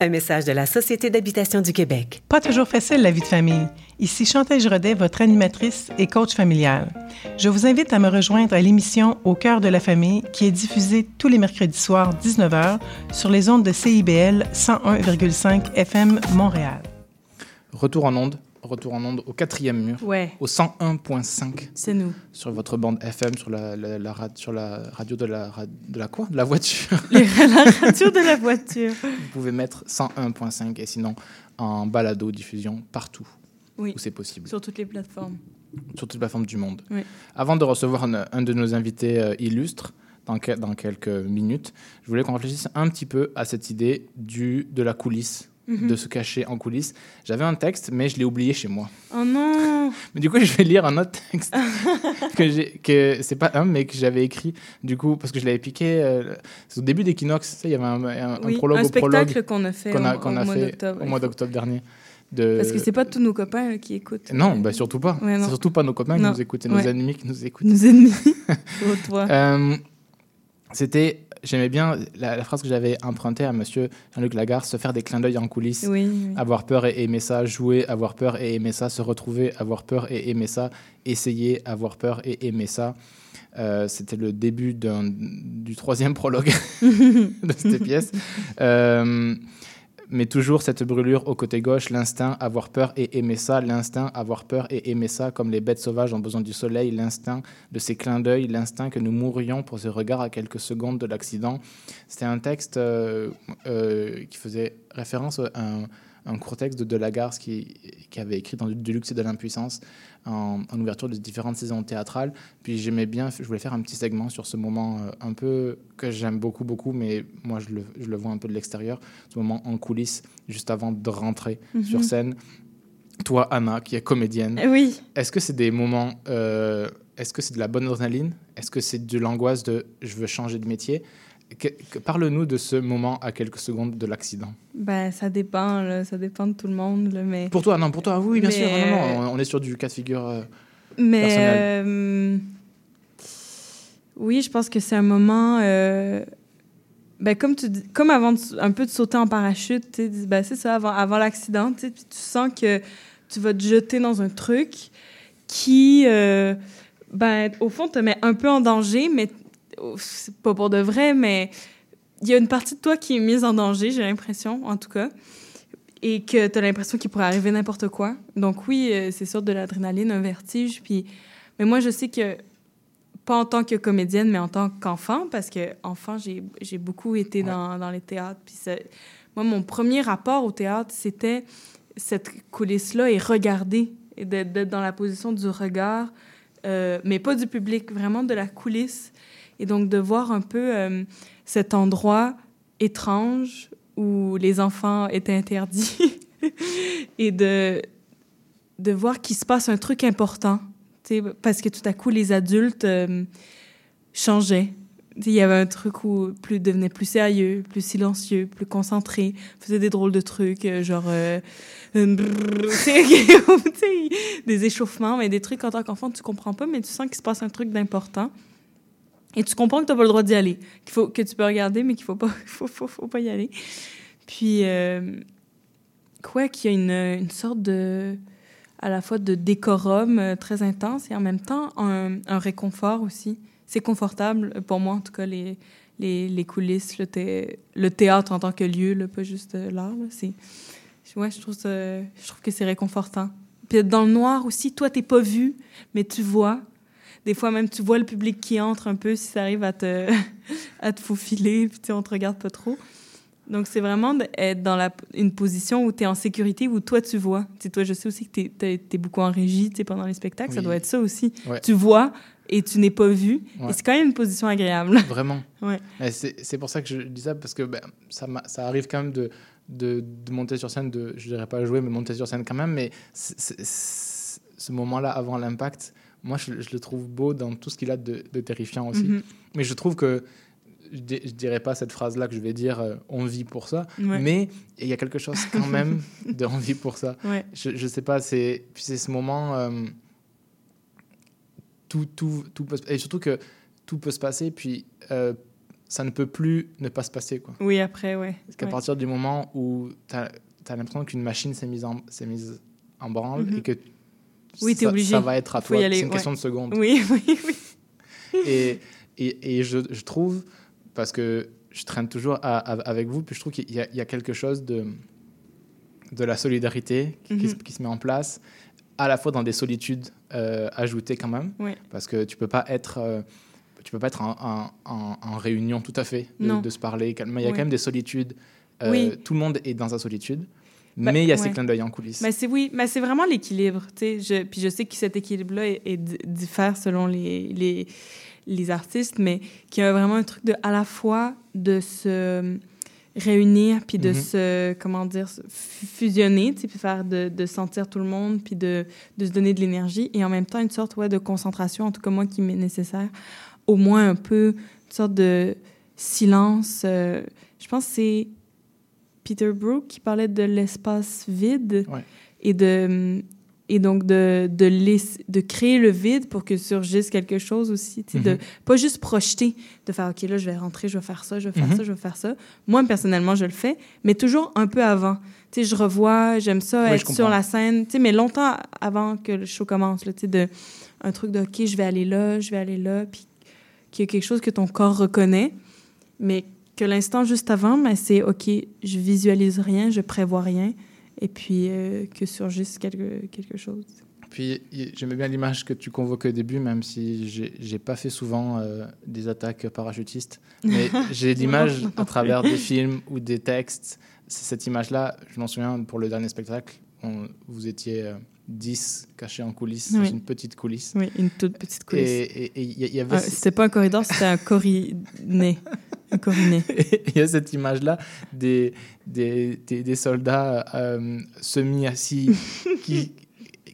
Un message de la Société d'habitation du Québec. Pas toujours facile la vie de famille. Ici Chantal Giraudet, votre animatrice et coach familial. Je vous invite à me rejoindre à l'émission Au cœur de la famille qui est diffusée tous les mercredis soirs 19h sur les ondes de CIBL 101,5 FM Montréal. Retour en onde, retour en onde au quatrième mur, Ouais. au 101.5 C'est nous. sur votre bande FM, sur la, la- la ra- sur la radio de la, de la quoi? De la voiture. [LAUGHS] Les- la radio de la voiture. Vous pouvez mettre 101.5 et sinon en balado diffusion partout Oui. où c'est possible, Sur toutes les plateformes. sur toutes les plateformes du monde. Oui. Avant de recevoir un, un de nos invités euh, illustres dans, que- dans quelques minutes, je voulais qu'on réfléchisse un petit peu à cette idée du, de la coulisse, De se cacher en coulisses. J'avais un texte, mais je l'ai oublié chez moi. Oh non [LAUGHS] Mais du coup, je vais lire un autre texte [LAUGHS] que que c'est pas un, mais que j'avais écrit du coup parce que je l'avais piqué. euh, c'est au début d'Equinox, il y avait un, un- un Oui, prologue un au spectacle qu'on a fait qu'on a, a mois fait d'octobre, au mois d'octobre dernier. De... Parce que c'est pas tous nos copains euh, qui écoutent. Non, bah surtout pas. Ouais, c'est surtout pas nos copains Non. qui nous écoutent, c'est nos ennemis qui nous écoutent. Nos ennemis. [LAUGHS] Toi. Euh, c'était, j'aimais bien la, la phrase que j'avais empruntée à Monsieur Jean-Luc Lagarde, se faire des clins d'œil en coulisses, Oui, oui. avoir peur et aimer ça, jouer, avoir peur et aimer ça, se retrouver, avoir peur et aimer ça, essayer, avoir peur et aimer ça. Euh, c'était le début du troisième prologue [LAUGHS] de cette pièce. Euh, mais toujours cette brûlure au côté gauche, l'instinct, avoir peur et aimer ça, l'instinct, avoir peur et aimer ça, comme les bêtes sauvages ont besoin du soleil, l'instinct de ces clins d'œil, l'instinct que nous mourrions pour ce regard à quelques secondes de l'accident. C'était un texte euh, euh, qui faisait référence à un, un court texte de Delagarce qui, qui avait écrit dans Du luxe et de l'impuissance en, en ouverture de différentes saisons théâtrales. Puis j'aimais bien, je voulais faire un petit segment sur ce moment euh, un peu que j'aime beaucoup, beaucoup, mais moi je le, je le vois un peu de l'extérieur, ce moment en coulisses, juste avant de rentrer Mhm. sur scène. Toi, Anna, qui est comédienne, Oui. est-ce que c'est des moments, euh, est-ce que c'est de la bonne adrénaline? Est-ce que c'est de l'angoisse de je veux changer de métier Parle-nous de ce moment à quelques secondes de l'accident. Ben, ça dépend, là. Ça dépend de tout le monde, là, mais... Pour toi, non, pour toi, oui, bien Mais, sûr. Non, non, on- est sur du cas de figure. euh, Mais personnel. euh, oui, je pense que c'est un moment. euh, ben, comme tu comme avant de, un peu de sauter en parachute, ben, c'est ça, avant, avant l'accident, tu sens que tu vas te jeter dans un truc qui, ben, au fond, te met un peu en danger, mais c'est pas pour de vrai, mais il y a une partie de toi qui est mise en danger, j'ai l'impression, en tout cas, et que tu as l'impression qu'il pourrait arriver n'importe quoi. Donc oui, euh, c'est sûr de l'adrénaline, un vertige, puis... Mais moi, je sais que, pas en tant que comédienne, mais en tant qu'enfant, parce que enfant, j'ai j'ai beaucoup été dans, dans les théâtres, puis ça- moi, mon premier rapport au théâtre, c'était cette coulisse-là et regarder, et d'être d'être dans la position du regard, euh, mais pas du public, vraiment de la coulisse. Et donc de voir un peu euh, cet endroit étrange où les enfants étaient interdits [LAUGHS] et de, de voir qu'il se passe un truc important. Parce que tout à coup, les adultes euh, changeaient. Il y avait un truc où plus devenait plus sérieux, plus silencieux, plus concentré, faisait des drôles de trucs, euh, genre [LAUGHS] des échauffements, mais des trucs en tant qu'enfant tu comprends pas, mais tu sens qu'il se passe un truc d'important. Et tu comprends que tu n'as pas le droit d'y aller, qu'il faut que tu peux regarder, mais qu'il faut pas, [LAUGHS] faut, pas y aller. Puis euh, quoi qu'il y a une, sorte de à la fois de décorum euh, très intense et en même temps un, réconfort aussi. C'est confortable pour moi en tout cas les les, coulisses, le, thé- le théâtre en tant que lieu, pas juste euh, l'art. ouais, je trouve je trouve que c'est réconfortant. Puis dans le noir aussi, toi t'es pas vu, mais tu vois. Des fois même tu vois le public qui entre un peu si ça arrive à te [LAUGHS] à te faufiler, puis on te regarde pas trop. Donc, c'est vraiment d'être dans la, une position où tu es en sécurité, où toi, tu vois. Tu sais, toi, je sais aussi que tu es, beaucoup en régie tu sais, pendant les spectacles. Ça doit être ça aussi. Ouais. Tu vois et tu n'es pas vu. Ouais. Et c'est quand même une position agréable. [LAUGHS] Vraiment. Ouais. C'est pour ça que je dis ça, parce que ben, ça, ça arrive quand même de, de, de monter sur scène, de, je dirais pas jouer, mais monter sur scène quand même. Mais c'est- ce moment-là, avant l'impact, moi, je, je le trouve beau dans tout ce qu'il a de, de terrifiant aussi. Mhm. Mais je trouve que, je, di- je dirais pas cette phrase-là que je vais dire, euh, on vit pour ça, Ouais. mais il y a quelque chose quand même [LAUGHS] de on vit pour ça. Ouais. Je, je sais pas, c'est puis c'est ce moment. euh, tout, tout, tout peut et surtout que tout peut se passer, puis euh, ça ne peut plus ne pas se passer. Quoi. Oui, après, ouais. Parce qu'à Ouais. partir du moment où tu as, l'impression qu'une machine s'est mise en, s'est mise en branle Mhm. et que Oui, t'es ça, obligé. ça va être à Faut toi, c'est une ouais. question de secondes. Oui, [LAUGHS] oui, oui. et et, et je, je trouve, parce que je traîne toujours à- à- avec vous, puis je trouve qu'il y, a- il y a quelque chose de, de la solidarité qui, qui se- Mhm. qui se met en place, à la fois dans des solitudes euh, ajoutées quand même, Ouais. parce que tu peux pas être... euh, tu peux pas être en, réunion tout à fait, de, se parler. calmement. Il y a quand même des solitudes. Euh, Oui. Tout le monde est dans sa solitude, mais il y a ces clins d'œil en coulisses. Mais c'est oui, mais c'est vraiment l'équilibre, tu sais. Je, puis je sais que cet équilibre-là est, est di- diffère selon les, les, les artistes, mais qu'il y a vraiment un truc de à la fois de se réunir puis de Mhm. se comment dire fusionner, tu sais, puis faire de, de sentir tout le monde puis de, de se donner de l'énergie et en même temps une sorte ouais de concentration en tout cas moi qui m'est nécessaire, au moins un peu une sorte de silence. euh, je pense c'est Peter Brook qui parlait de l'espace vide Ouais. et de et donc de de, de créer le vide pour que surgisse quelque chose aussi, de Mhm. pas juste projeter, de faire ok là je vais rentrer, je vais faire ça, je vais faire Mhm. ça, je vais faire ça. Moi personnellement je le fais, mais toujours un peu avant. Je revois, j'aime ça être sur la scène, mais longtemps avant que le show commence, là, de un truc de ok je vais aller là, je vais aller là, puis qu'il y a quelque chose que ton corps reconnaît, mais que l'instant juste avant, ben, c'est OK, je visualise rien, je prévois rien, et puis euh, que surgisse quelque, quelque chose. Puis j'aimais bien l'image que tu convoquais au début, même si j'ai pas fait souvent euh, des attaques parachutistes. Mais [LAUGHS] j'ai l'image à travers des films ou des textes. C'est cette image-là, je m'en souviens pour le dernier spectacle, on- vous étiez euh, 10 cachés en coulisses, dans Oui. une petite coulisse. Oui, une toute petite coulisse. Et il y, avait Ah, c'était pas un corridor, c'était un corinet. [LAUGHS] il y a cette image-là des, des, des, des soldats euh, semi-assis [LAUGHS] qui,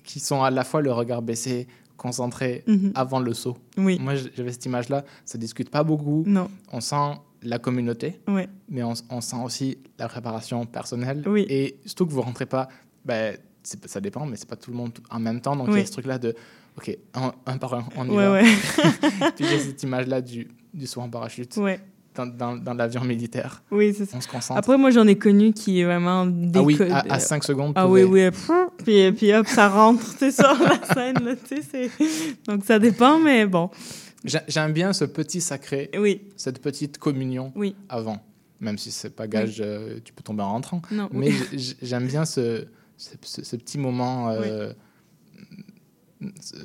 qui sont à la fois le regard baissé, concentrés Mhm. avant le saut. Oui. Moi, j'avais cette image-là. Ça discute pas beaucoup. Non. On sent la communauté, Ouais. mais on, on sent aussi la préparation personnelle. Oui. Et surtout que vous rentrez pas, c'est- ça dépend, mais c'est pas tout le monde en même temps. Donc il y a ce truc-là de, OK, un, un par un, on y Ouais, va. ouais. [LAUGHS] Puis j'ai cette image-là du, du saut en parachute Ouais. dans, dans, dans l'avion militaire. Oui, c'est ça. On se concentre. Après, moi, j'en ai connu qui est vraiment Ah oui, à- à cinq secondes, Ah pouvait- oui, oui. pff, Puis, puis hop, ça rentre, tu sais, sur la scène, là, tu sais. Donc, ça dépend, mais bon. J'ai- J'aime bien ce petit sacré, oui. cette petite communion Oui. avant. Même si c'est pas gage, euh, tu peux tomber en rentrant. Non, Mais j'aime bien ce, ce, ce- ce petit moment euh,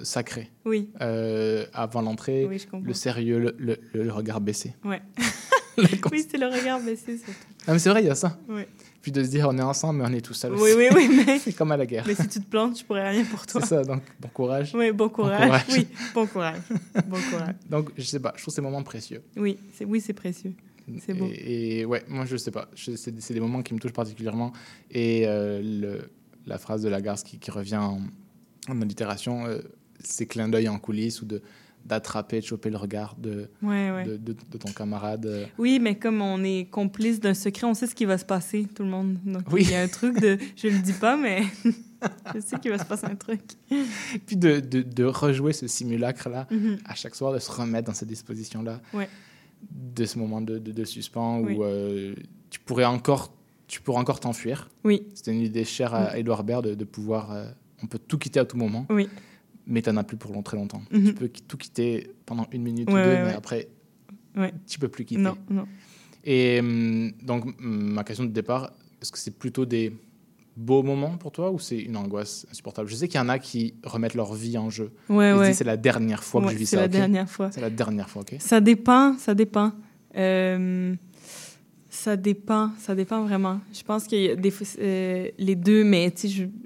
sacré. Oui. Euh, avant l'entrée, Oui, le sérieux, le, le- le regard baissé. Ouais. [LAUGHS] oui, c'est le regard baissé. Ah, mais c'est vrai, il y a ça. Oui. Puis de se dire, on est ensemble, mais on est tout seul. Oui, oui, oui, mais... [LAUGHS] c'est comme à la guerre. Mais si tu te plantes, je pourrais rien pour toi. C'est ça, donc bon courage. Oui, bon courage. Oui, bon courage. Bon courage. [LAUGHS] Donc, je sais pas, je trouve ces moments précieux. Oui, c'est oui, c'est précieux. C'est beau. Et, et ouais, moi, je sais pas. C'est c'est des moments qui me touchent particulièrement. Et euh, le, la phrase de Lagarde qui, qui revient en, en allitération, euh, ces clins d'œil en coulisses ou de d'attraper, de choper le regard de, Ouais, ouais. de, de- de ton camarade. euh. Oui, mais comme on est complice d'un secret, on sait ce qui va se passer, tout le monde. Donc, Oui. il y a un truc de... Je le dis pas, mais [LAUGHS] je sais qu'il va se passer un truc. Puis de, de, rejouer ce simulacre-là Mhm. à chaque soir, de se remettre dans cette disposition-là, Ouais. de ce moment de, de, de suspens Oui. où euh, tu pourrais encore tu pourrais encore t'enfuir. Oui. C'était une idée chère à Oui. Edouard Baird de, de pouvoir... euh, on peut tout quitter à tout moment. Oui. mais tu n'en as plus pour long- très longtemps. Mhm. Tu peux tout quitter pendant une minute ou deux, ouais, mais ouais. après, tu peux plus quitter. Non, non. Et hum, donc, ma question de départ, est-ce que c'est plutôt des beaux moments pour toi ou c'est une angoisse insupportable? Je sais qu'il y en a qui remettent leur vie en jeu. Ouais, Ils ouais. c'est la dernière fois que Ouais, je vis c'est ça. la ok? dernière fois. C'est la dernière fois, ok? Ça dépend, ça dépend. Euh, Ça dépend, ça dépend vraiment. Je pense des fois, euh, les deux, mais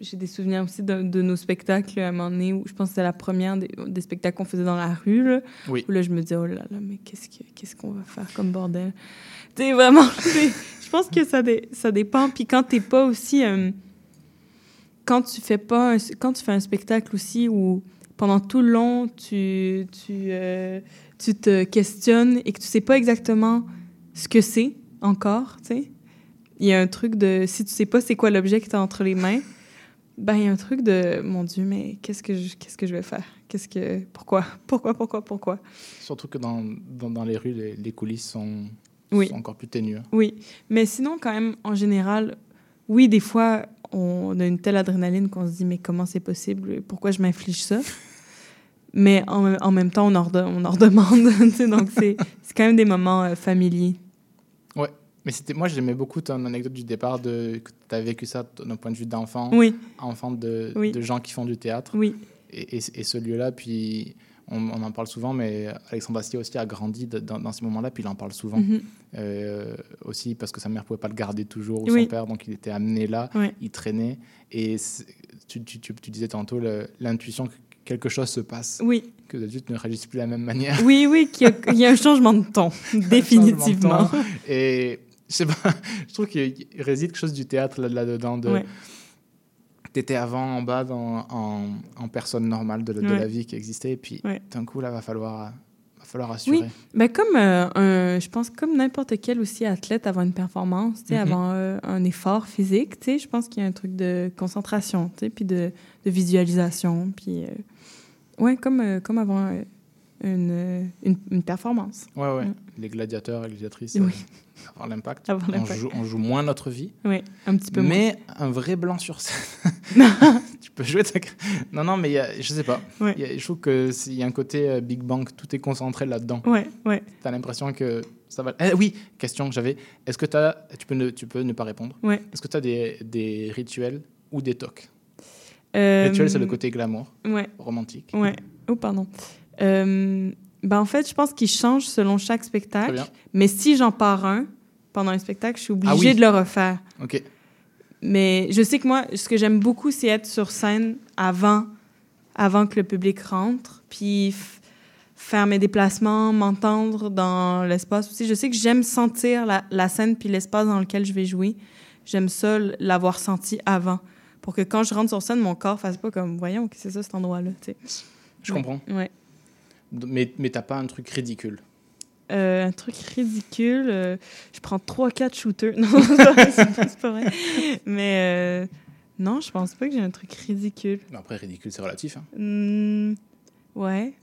j'ai des souvenirs aussi de, de nos spectacles à un moment donné où je pense que c'était la première des, des spectacles qu'on faisait dans la rue, là, Oui. où là, je me disais, oh là là, mais qu'est-ce que- qu'est-ce qu'on va faire comme bordel? Tu sais, vraiment, [LAUGHS] je pense que ça, dé- ça dépend. Puis quand t'es pas aussi. euh, quand tu fais pas un- quand tu fais un spectacle aussi où pendant tout le long tu tu, euh, tu te questionnes et que tu sais pas exactement ce que c'est encore tu sais il y a un truc de si tu sais pas c'est quoi l'objet que tu as entre les mains ben il y a un truc de mon dieu mais qu'est-ce que je, qu'est-ce que je vais faire? Qu'est-ce que pourquoi? [LAUGHS] Pourquoi pourquoi pourquoi? Surtout que dans, dans, dans les rues, les, les coulisses sont, Oui. sont encore plus ténues. Oui, mais sinon, quand même, en général, oui, des fois, on a une telle adrénaline qu'on se dit, mais comment c'est possible? Pourquoi je m'inflige ça? Mais en, en même temps, on en, rede- on en [LAUGHS] redemande. tu sais, donc, c'est c'est quand même des moments euh, familiers. Mais c'était, moi, j'aimais beaucoup ton anecdote du départ de que tu as vécu ça d'un point de vue d'enfant, Oui. enfant de, Oui. de gens qui font du théâtre. Oui. Et, et, et ce lieu-là, puis on, on en parle souvent, mais Alexandre Bastier aussi a grandi de- dans, dans ces moments-là, puis il en parle souvent. Mhm. Euh, aussi parce que sa mère pouvait pas le garder toujours, ou Oui. son père, donc il était amené là, il traînait. Et tu, tu, tu, tu disais tantôt l'intuition que quelque chose se passe, Oui. que les adultes ne réagissent plus de la même manière. Oui, oui, qu'il y, a- il y a un changement de [LAUGHS] définitivement. Temps. Et je sais pas, [LAUGHS] je trouve qu'il réside quelque chose du théâtre là- là-dedans. de Ouais. T'étais avant en bas dans, en, en personne normale de, de Ouais. la vie qui existait, et puis Ouais. d'un coup, là, va falloir, va falloir assurer. Oui, ben comme euh, un, je pense comme n'importe quel aussi athlète avant une performance, Mhm. avant euh, un effort physique, je pense qu'il y a un truc de concentration, puis de, de visualisation, puis euh, ouais, comme comme avant une, une, une performance. Ouais, ouais. Ouais. Les gladiateurs et les gladiatrices, Oui. euh, avoir l'impact. On joue, on joue moins notre vie. Oui, un petit peu Mais un vrai blanc sur scène. [LAUGHS] [LAUGHS] tu peux jouer ta... Non, non, mais y a, je sais pas. Ouais. Il y a- je trouve qu'il y a un côté euh, Big Bang, tout est concentré là-dedans. Ouais, ouais. Tu as l'impression que ça va... Eh, oui, question que j'avais. Est-ce que as... tu, peux ne... tu peux ne pas répondre Ouais. Est-ce que tu as des... des rituels ou des tocs? Euh, Rituel, c'est le côté glamour, Ouais. romantique. Ouais. Oh, pardon. Euh, ben, en fait, je pense qu'il change selon chaque spectacle. Mais si j'en pars un pendant un spectacle, je suis obligée Ah oui. de le refaire. Ok. Mais je sais que moi, ce que j'aime beaucoup, c'est être sur scène avant, avant que le public rentre, puis faire mes déplacements, m'entendre dans l'espace aussi. Je sais que j'aime sentir la, la scène puis l'espace dans lequel je vais jouer. J'aime ça, l'avoir senti avant, pour que quand je rentre sur scène, mon corps fasse pas comme, voyons, c'est ça cet endroit-là. Je Ouais. comprends. Ouais. Mais, mais t'as pas un truc ridicule. Euh, un truc ridicule. euh, je prends 3-4 shooters. [LAUGHS] Non, c'est pas vrai. Mais euh, non, je pense pas que j'ai un truc ridicule. Après, ridicule, c'est relatif. hein. Hmm, ouais.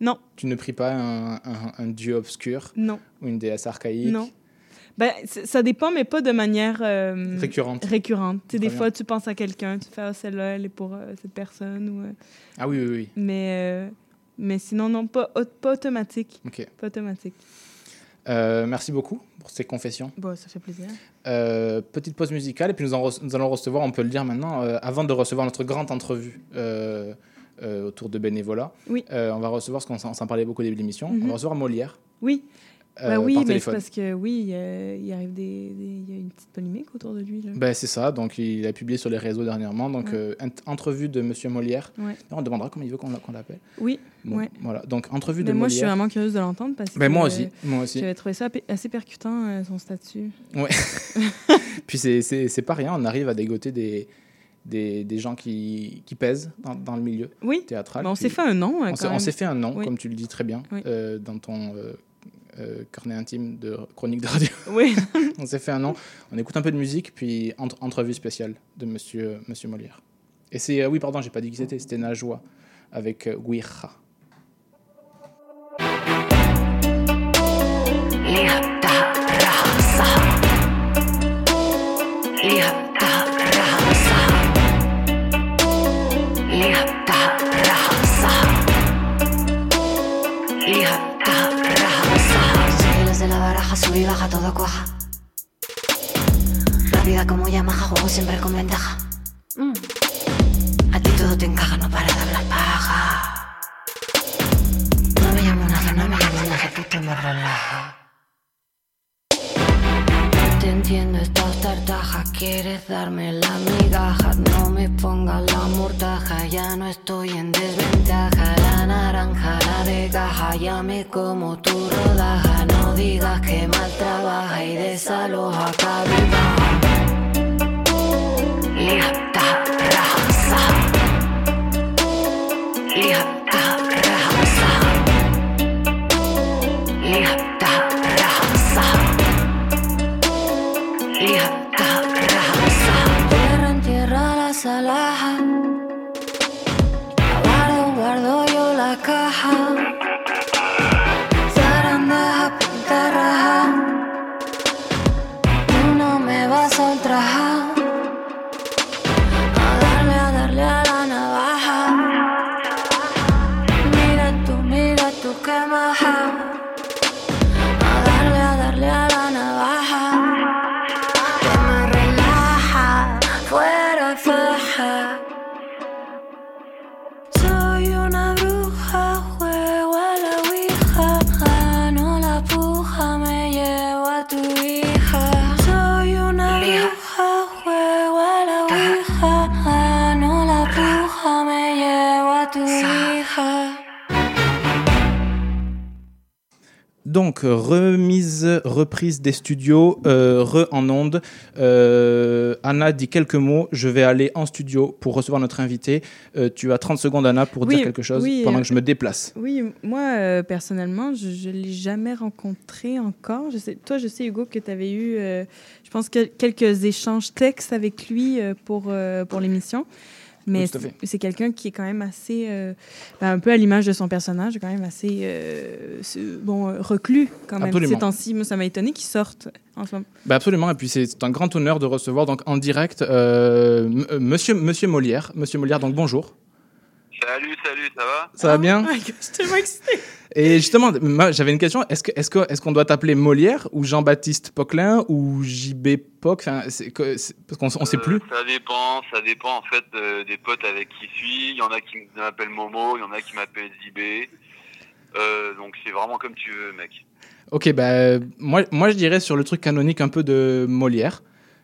non, Tu ne pries pas un, un- un dieu obscur non, ou une déesse archaïque non. Ben, ça dépend, mais pas de manière Récurrente. récurrente. Tu sais, des fois, tu penses à quelqu'un, tu fais ah, celle-là, elle est pour cette personne. Ou, Ah oui, oui, oui. mais, mais sinon, non, pas, pas automatique. Ok. Pas automatique. Euh, merci beaucoup pour ces confessions. Bon, ça fait plaisir. Euh, petite pause musicale et puis nous, en re- nous allons recevoir, on peut le dire maintenant, euh, avant de recevoir notre grande entrevue autour de bénévolat, Oui. on va recevoir, ce qu'on s'en parlait beaucoup au début de l'émission, Mhm. on va recevoir Molière. Oui. Euh, Ben oui, par mais c'est parce que oui, il y a- il arrive des, des- il y a une petite polémique autour de lui. Là. Ben, c'est ça, donc il a publié sur les réseaux dernièrement, donc Ouais. euh, entrevue de Monsieur Molière. Ouais. On demandera comment il veut qu'on l'a- qu'on l'appelle. Oui, Bon, ouais. Voilà, donc entrevue Mais de moi, je suis Molière. vraiment curieuse de l'entendre parce que moi euh, aussi, moi aussi. j'avais trouvé ça assez percutant, euh, son statut. Ouais. [LAUGHS] Puis c'est- pas rien, on arrive à dégoter des, des, des gens qui, qui pèsent dans, dans le milieu Oui. théâtral. Ben, on Puis s'est fait un nom, euh, On s'est- fait un nom, Oui. comme tu le dis très bien, Oui. euh, dans ton euh, euh, carnet intime de chronique de radio. Oui. [LAUGHS] on s'est fait un nom. On écoute un peu de musique, puis entre, entrevue spéciale de Monsieur, Monsieur Molière. Et c'est, euh, oui, pardon, j'ai pas dit qui c'était, c'était Najwa avec euh, Guirra. Sube y baja, todo cuaja. Rápida como Yamaha, juego siempre con ventaja. A ti todo te encaja, no para de hablar paja. No me llamo nada, no me llamo nada, puto me relaja. Entiendo estas tartajas, quieres darme las migajas, no me pongas la mortaja, ya no estoy en desventaja, la naranja, la de caja, ya me como tu rodaja, no digas que mal trabaja y desaloja cabeza. Donc, euh, remise, reprise des studios, euh, re en onde. Euh, Anna dit quelques mots. Je vais aller en studio pour recevoir notre invité. Euh, tu as 30 secondes, Anna, pour Oui, dire quelque chose oui, pendant euh, que je me déplace. Oui, moi, euh, personnellement, je ne l'ai jamais rencontré encore. Je sais, toi, je sais, Hugo, que tu avais eu, euh, je pense, que quelques échanges textes avec lui euh, pour, euh, pour l'émission. Mais Oui, c'est quelqu'un qui est quand même assez, euh, ben, un peu à l'image de son personnage, quand même assez euh, bon, euh, reclus quand même. Absolument. Ces temps-ci, ça m'a étonné qu'il sorte en ce moment. Bah absolument, et puis c'est un grand honneur de recevoir donc en direct euh, m- euh, Monsieur Monsieur Molière. Monsieur Molière, donc bonjour. Salut, salut, ça va? Ça va bien? Je suis tellement excitée. Et justement, j'avais une question. Est-ce que est-ce que est-ce qu'on doit t'appeler Molière ou Jean-Baptiste Poquelin ou JB Poc? Enfin, c'est que- c'est- parce qu'on on sait plus. Ça dépend, ça dépend en fait euh, des potes avec qui je suis. Il y en a qui m'appellent Momo, il y en a qui m'appellent Zibé. Euh, donc c'est vraiment comme tu veux, mec. Ok, bah moi moi je dirais sur le truc canonique un peu de Molière.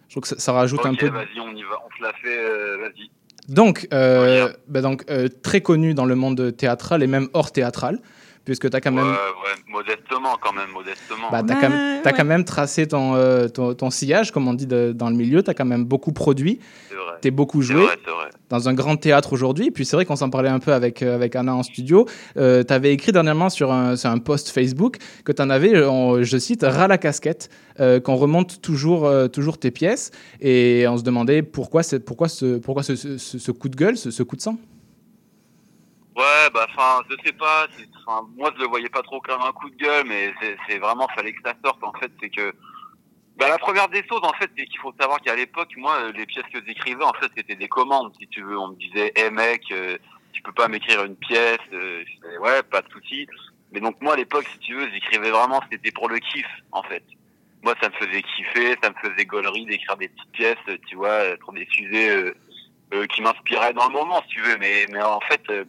Je trouve que ça, ça rajoute un peu. vas-y, on y va, on se la fait, euh, vas-y. Donc, euh, bah donc euh, très connu dans le monde théâtral et même hors théâtral, puisque tu as quand Ouais, même ouais, modestement quand même, modestement. Bah, t'as quand, même- t'as quand même tracé ton, euh, ton, ton sillage, comme on dit de- dans le milieu. T'as quand même beaucoup produit. C'est vrai. T'es beaucoup C'est joué vrai, c'est vrai. dans un grand théâtre aujourd'hui. Et puis c'est vrai qu'on s'en parlait un peu avec, euh, avec Anna en studio. Euh, t'avais écrit dernièrement sur un, sur un post Facebook que t'en avais, euh, on- je cite, ras la casquette, euh, qu'on remonte toujours, euh, toujours tes pièces. Et on se demandait pourquoi, c'est- pourquoi, ce, pourquoi ce, ce- ce- ce coup de gueule, ce, ce coup de sang? Ouais, bah, enfin, je sais pas. c'est- moi, je le voyais pas trop comme un coup de gueule, mais c'est- vraiment, fallait que ça sorte. En fait, c'est que, bah, la première des choses, en fait, c'est qu'il faut savoir qu'à l'époque, moi, les pièces que j'écrivais, en fait, c'était des commandes, si tu veux. On me disait, hé mec, euh, tu peux pas m'écrire une pièce. Euh, je disais, ouais, pas de souci. Mais donc moi, à l'époque, si tu veux, j'écrivais vraiment, c'était pour le kiff, en fait. Moi, ça me faisait kiffer, ça me faisait gaulerie d'écrire des petites pièces, tu vois, pour des sujets euh, euh, qui m'inspiraient dans le moment, si tu veux. Mais, mais en fait, euh,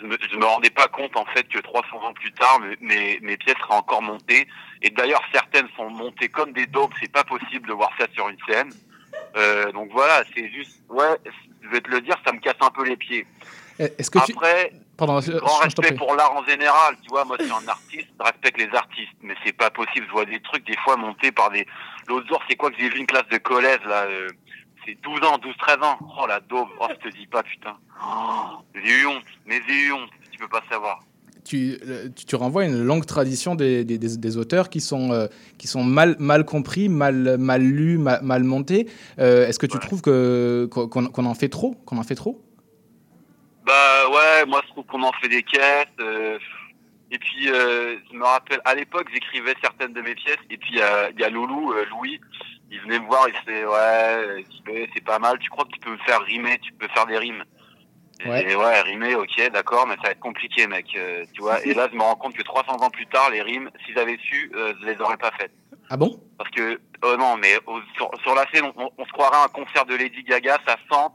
je me, je me rendais pas compte en fait que 300 ans plus tard, mes, mes, pièces seraient encore montées. Et d'ailleurs, certaines sont montées comme des daubes. C'est pas possible de voir ça sur une scène. Euh, donc voilà, c'est juste, ouais, je vais te le dire, ça me casse un peu les pieds. Est-ce que tu... Après, Pardon, je- grand respect pour l'art en général, tu vois, moi je suis un artiste, je respecte les artistes, mais c'est pas possible, je vois des trucs des fois montés par des... L'autre jour, c'est quoi que j'ai vu une classe de collège, là, euh, c'est 12 ans, 12, 13 ans, oh la daube, oh je te dis pas, putain, oh, j'ai eu honte, mais j'ai eu honte, tu peux pas savoir. tu, le- tu, tu renvoies à une longue tradition des, des, des- des auteurs qui sont, euh, qui sont mal, mal compris, mal, mal lus, mal, mal montés. Euh, Est-ce que tu trouves que- qu'on qu'on en fait trop qu'on en fait trop? Bah ouais, moi je trouve qu'on en fait des caisses. euh, et puis euh, je me rappelle, à l'époque j'écrivais certaines de mes pièces. Et puis il y a, il y a Loulou, euh, Louis, il venait me voir, il fait ouais, c'est pas mal. Tu crois que tu peux me faire rimer, tu peux faire des rimes. Ouais. Et ouais, rimer, ok, d'accord, mais ça va être compliqué, mec. euh, tu vois. [LAUGHS] Et là je me rends compte que 300 ans plus tard, les rimes, si j'avais su, euh, je les aurais pas faites. Ah bon? Parce que, oh non, mais au- sur, sur la scène, on, on se croirait à un concert de Lady Gaga, ça sente.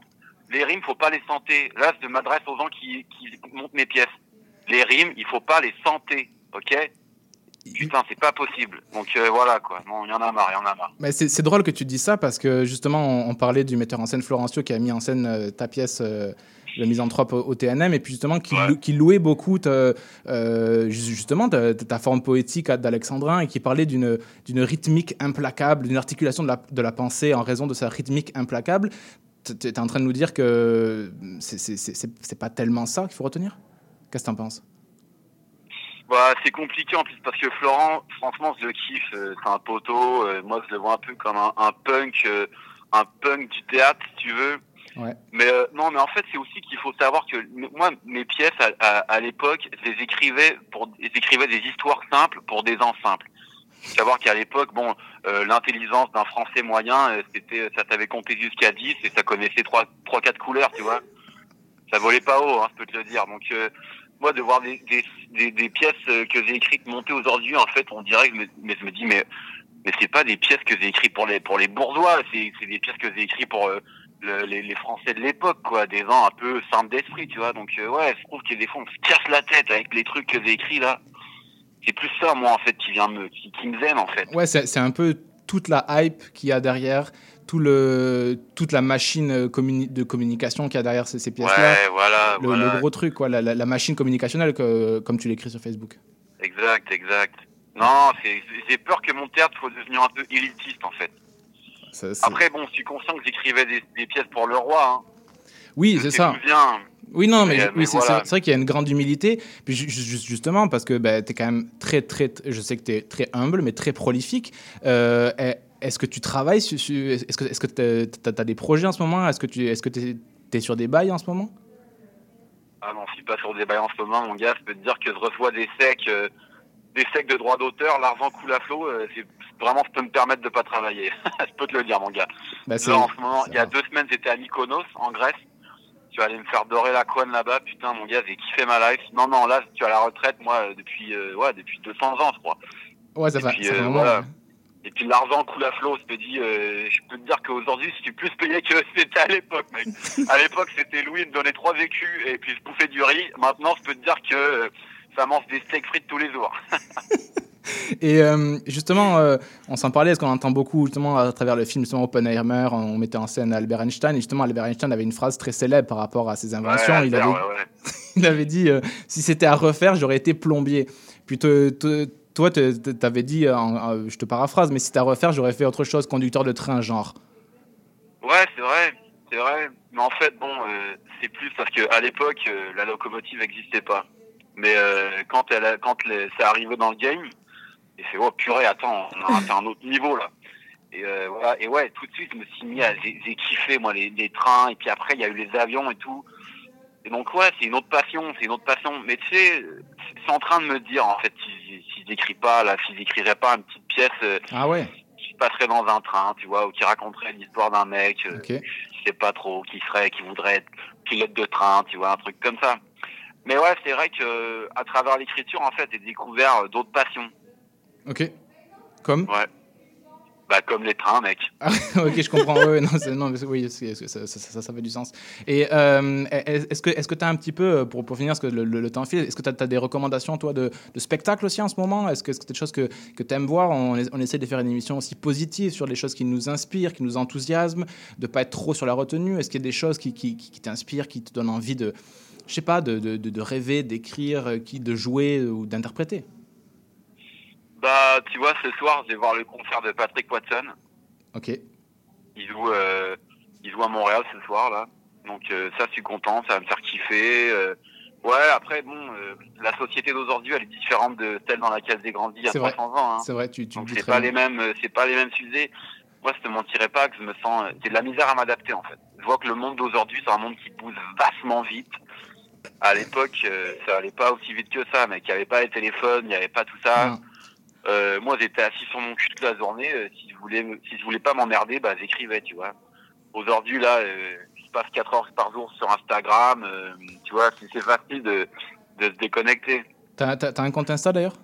Les rimes, faut pas les santer. Là, je m'adresse aux gens qui, qui montent mes pièces. Les rimes, il faut pas les santer, ok? Putain, c'est pas possible. Donc euh, voilà quoi. Il y en a marre, il y en a marre. Mais c'est drôle que tu dis ça parce que justement, on, on parlait du metteur en scène Florencio qui a mis en scène euh, ta pièce. euh, le misanthrope au, au TNM et puis justement qui, lou- qui louait beaucoup euh, ju- justement ta, ta forme poétique d'Alexandrin et qui parlait d'une rythmique implacable, d'une articulation de la, de la pensée en raison de sa rythmique implacable. Tu es en train de nous dire que c'est pas tellement ça qu'il faut retenir? Qu'est-ce que tu en penses? Bah, c'est compliqué en plus parce que Florent, franchement, je le kiffe. euh, c'est un poteau. euh, moi, je le vois un peu comme un, un punk, euh, un punk du théâtre, si tu veux. Ouais. Mais euh, non, mais en fait, c'est aussi qu'il faut savoir que moi, mes pièces à, à, à l'époque, je les écrivais pour, j'écrivais des histoires simples pour des gens simples. Faut Savoir qu'à l'époque, bon, euh, l'intelligence d'un Français moyen, euh, c'était, ça t'avait compté jusqu'à 10 et ça connaissait trois, trois, quatre couleurs, tu vois. Ça volait pas haut, hein, je peux te le dire. Donc, euh, moi, de voir des, des, des, des pièces euh, que j'ai écrites montées aujourd'hui, en fait, on dirait je me, mais je me dis, mais, mais c'est pas des pièces que j'ai écrites pour les, pour les bourgeois, c'est, c'est des pièces que j'ai écrites pour euh, le- les, les Français de l'époque, quoi, des gens un peu simples d'esprit, tu vois. Donc, euh, ouais, je trouve que des fois, on se casse la tête avec les trucs que j'ai écrits, là. C'est plus ça, moi, en fait, qui vient me, qui, qui me gêne, en fait. Ouais, c'est c'est un peu toute la hype qu'il y a derrière, tout le, toute la machine euh, communi- de communication qu'il y a derrière ces, ces pièces-là. Ouais, voilà, le, voilà. le gros truc, quoi, la, la- la machine communicationnelle, que, comme tu l'écris sur Facebook. Exact, exact. Non, j'ai peur que mon théâtre soit devenir un peu élitiste, en fait. Ça, Après, bon, je suis conscient que j'écrivais des, des pièces pour le roi, hein. oui, c'est ça. Oui, non, mais, Mais, oui, mais c'est voilà. vrai qu'il y a une grande humilité. Puis ju- ju- ju- justement, parce que bah, tu es quand même très, très, je sais que tu es très humble, mais très prolifique. Euh, est-ce que tu travailles sur- est-ce que est-ce que as, des projets en ce moment? Est-ce que tu est-ce que es, es sur des bails en ce moment? Ah non, je suis pas sur des bails en ce moment, mon gars. Je peux te dire que je reçois des secs, euh, des secs de droit d'auteur, l'argent coule à flot. euh, vraiment, je peux me permettre de pas travailler. [LAUGHS] je peux te le dire, mon gars. Bah, Là, en ce moment, il y a deux semaines, j'étais à Mykonos, en Grèce. Tu vas aller me faire dorer la couenne là-bas. Putain, mon gars, j'ai kiffé ma life. Non, non, là, tu as la retraite, moi, euh, depuis, euh, ouais, depuis 200 ans, je crois. Ouais, ça Et puis, ça fait euh, un moment, voilà. ouais. Et puis l'argent coule à flot, je te dis, euh, je peux te dire qu'aujourd'hui, je suis plus payé que [LAUGHS] c'était à l'époque, mec. à l'époque, c'était Louis, il me donnait trois vécus et puis je bouffais du riz. Maintenant, je peux te dire que euh, ça mange des steaks frites tous les jours. [LAUGHS] Et euh, justement, on s'en parlait, parce qu'on entend beaucoup justement à travers le film justement Oppenheimer, on mettait en scène Albert Einstein, et justement Albert Einstein avait une phrase très célèbre par rapport à ses inventions. Ouais, il, avait, ouais, ouais. [LAUGHS] il avait dit si c'était à refaire, j'aurais été plombier. Puis te- te- toi, tu avais dit, euh, je te paraphrase, mais si à refaire, j'aurais fait autre chose, conducteur de train, genre. Ouais, c'est vrai, c'est vrai. Mais en fait, bon, euh, c'est plus parce que à l'époque, euh, la locomotive n'existait pas. Mais quand elle, a- quand c'est arrivé dans le game, et c'est oh purée, attends, on a atteint un autre niveau là. Et voilà, et ouais, tout de suite, je me suis mis à, j'ai kiffé moi les trains, et puis après il y a eu les avions et tout. Et donc ouais, c'est une autre passion, c'est une autre passion. Mais tu sais, c'est en train de me dire en fait si, si j'écris pas là, si j'écrirais pas une petite pièce. euh, Ah ouais qui passerait dans un train, tu vois, ou qui raconterait l'histoire d'un mec, euh, Ok. je sais pas trop, qui serait, qui voudrait être pilote de train, tu vois, un truc comme ça. Mais ouais, c'est vrai que à travers l'écriture, en fait, j'ai découvert euh, d'autres passions. Ok. Comme? Ouais. Bah, comme les trains, mec. Ah, [LAUGHS] ok, je comprends. Non, oui, ça, ça, fait du sens. Et euh, est-ce que tu as un petit peu, pour, pour finir, parce que le, temps file, est-ce que tu as, des recommandations, toi, de, de spectacles aussi en ce moment? Est-ce que c'est des choses que, que tu aimes voir? On, essaie de faire une émission aussi positive sur les choses qui nous inspirent, qui nous enthousiasment, de pas être trop sur la retenue. Est-ce qu'il y a des choses qui, qui, t'inspirent, qui te donnent envie de, je sais pas, de, de, rêver, d'écrire, euh, de jouer euh, ou d'interpréter? Bah, tu vois, ce soir, je vais voir le concert de Patrick Watson. Ok. Il joue, euh, il joue à Montréal ce soir, là. Donc, euh, ça, je suis content, ça va me faire kiffer. euh. ouais, après, bon, euh, la société d'aujourd'hui, elle est différente de celle dans laquelle j'ai grandi il y a C'est vrai. 300 ans. Hein. C'est vrai, tu, tu Donc dis c'est pas bien. les mêmes, euh, c'est pas les mêmes sujets. Moi, je te mentirais pas que je me sens, euh, j'ai de la misère à m'adapter en fait. Je vois que le monde d'aujourd'hui, c'est un monde qui bouge vachement vite. À l'époque, euh, ça allait pas aussi vite que ça, mais qu'il n'y avait pas les téléphones, il n'y avait pas tout ça. Euh, moi, j'étais assis sur mon cul toute la journée. euh, si je voulais, si je voulais pas m'emmerder, bah j'écrivais, tu vois. Aujourd'hui, là, euh, je passe 4 heures par jour sur Instagram. tu vois, c'est facile de, de se déconnecter. T'as un compte Insta d'ailleurs?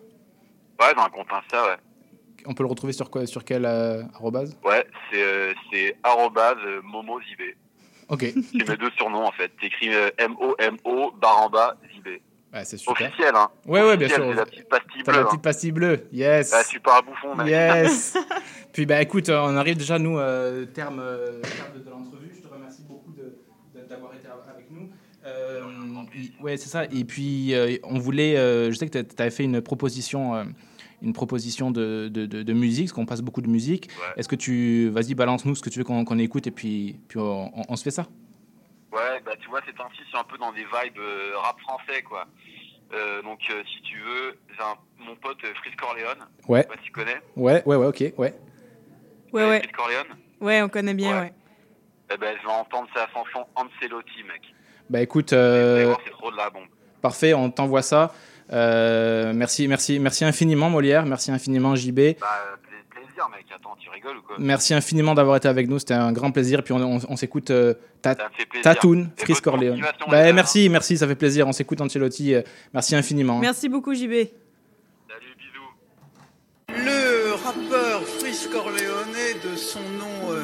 Ouais, dans un compte Insta, ouais. On peut le retrouver sur quoi Sur quel arrobase? Ouais, c'est arrobase momozibé. Ok. C'est mes deux surnoms en fait. T'écris M-O-M-O, bas, Zibé. Ouais, c'est super. Officiel, hein. Ouais, ouais, bien sûr. la petite pastille bleue. la hein. petite pastille bleue. Yes. Suis pas un bouffon, mec. Yes. [LAUGHS] Puis bah écoute, euh, on arrive déjà nous euh, terme, euh, terme de, de l'entrevue. Je te remercie beaucoup d'avoir été avec nous. Euh, ouais, c'est ça. Et puis euh, on voulait, je sais que tu avais fait une proposition, une proposition de, de, de- de musique, parce qu'on passe beaucoup de musique. Est-ce que tu, vas-y, balance-nous ce que tu veux qu'on écoute et puis puis on, on- on se fait ça? Ouais, bah tu vois, ces temps-ci, c'est un peu dans des vibes euh, rap français, quoi. Euh, donc, euh, si tu veux, j'ai un- mon pote euh, Corleone. Ouais. Je sais pas si tu connais. Ouais, ouais, ouais, ok, ouais. Ouais, ouais. Frisk Corleone. Ouais, on connaît bien, ouais. Eh ben, je vais entendre sa chanson Ancelotti, mec. Bah écoute, euh, C'est trop de la bombe. parfait, on t'envoie ça. Euh, merci, merci, merci infiniment Molière, merci infiniment JB. Bah, euh, plaisir, mec. Attends, tu rigoles ou quoi Merci infiniment d'avoir été avec nous, c'était un grand plaisir. Puis on, on- on s'écoute euh, Ta- Ça me fait plaisir. Tatoon, Et Fris Corleone. Bah, merci, merci, ça fait plaisir. On s'écoute Ancelotti. euh, merci infiniment. Merci beaucoup, JB. Le rappeur Fris Corleone, de son nom euh,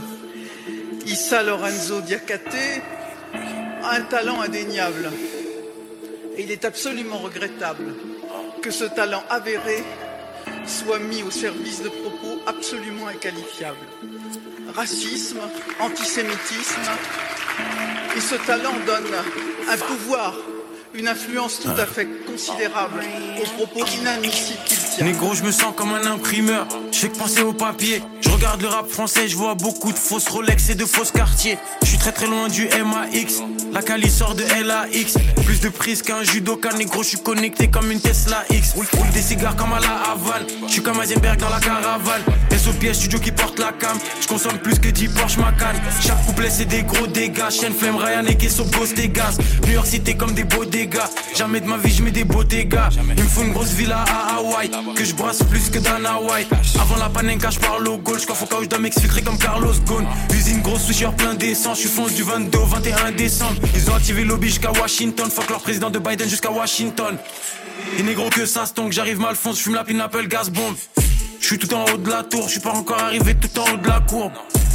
Issa Lorenzo Diacate, a un talent indéniable. Et il est absolument regrettable que ce talent avéré soit mis au service de propos absolument inqualifiables. Racisme, antisémitisme, et ce talent donne un pouvoir, une influence tout à fait considérable aux propos inadmissibles qu'il tient. Négro, je me sens comme un imprimeur. Je fais que penser au papier. Je regarde le rap français, je vois beaucoup de fausses Rolex et de fausses quartiers. Je suis très très loin du MAX. La Cali sort de LAX. Plus de prise qu'un judoka, négro, je suis connecté comme une Tesla X. Roule des cigares comme à la Havane. Je suis comme Heisenberg dans la caravane. SO pièce, studio qui porte la cam. Je consomme plus que 10 Porsche Macan. Chaque couplet, c'est des gros dégâts. Chaîne flemme, Ryan et Kesso, Ghost et Gaz. New York City comme des beaux dégâts. Jamais de ma vie, je mets des beaux dégâts. Il me faut une grosse villa à Hawaï. Que je brasse plus que dans Hawaï. Avant la panenka, je parle au goal. Je au cas où je dois m'exfiltrer comme Carlos Ghosn. Usine grosse susheur plein d'essence. Je suis fonce du 22 au 21 décembre. Ils ont activé lobby jusqu'à Washington. Fuck leur président de Biden jusqu'à Washington. Et négro que ça se j'arrive mal fonce. Je fume la pineapple gaz bombe. Je suis tout en haut de la tour. Je suis pas encore arrivé tout en haut de la courbe.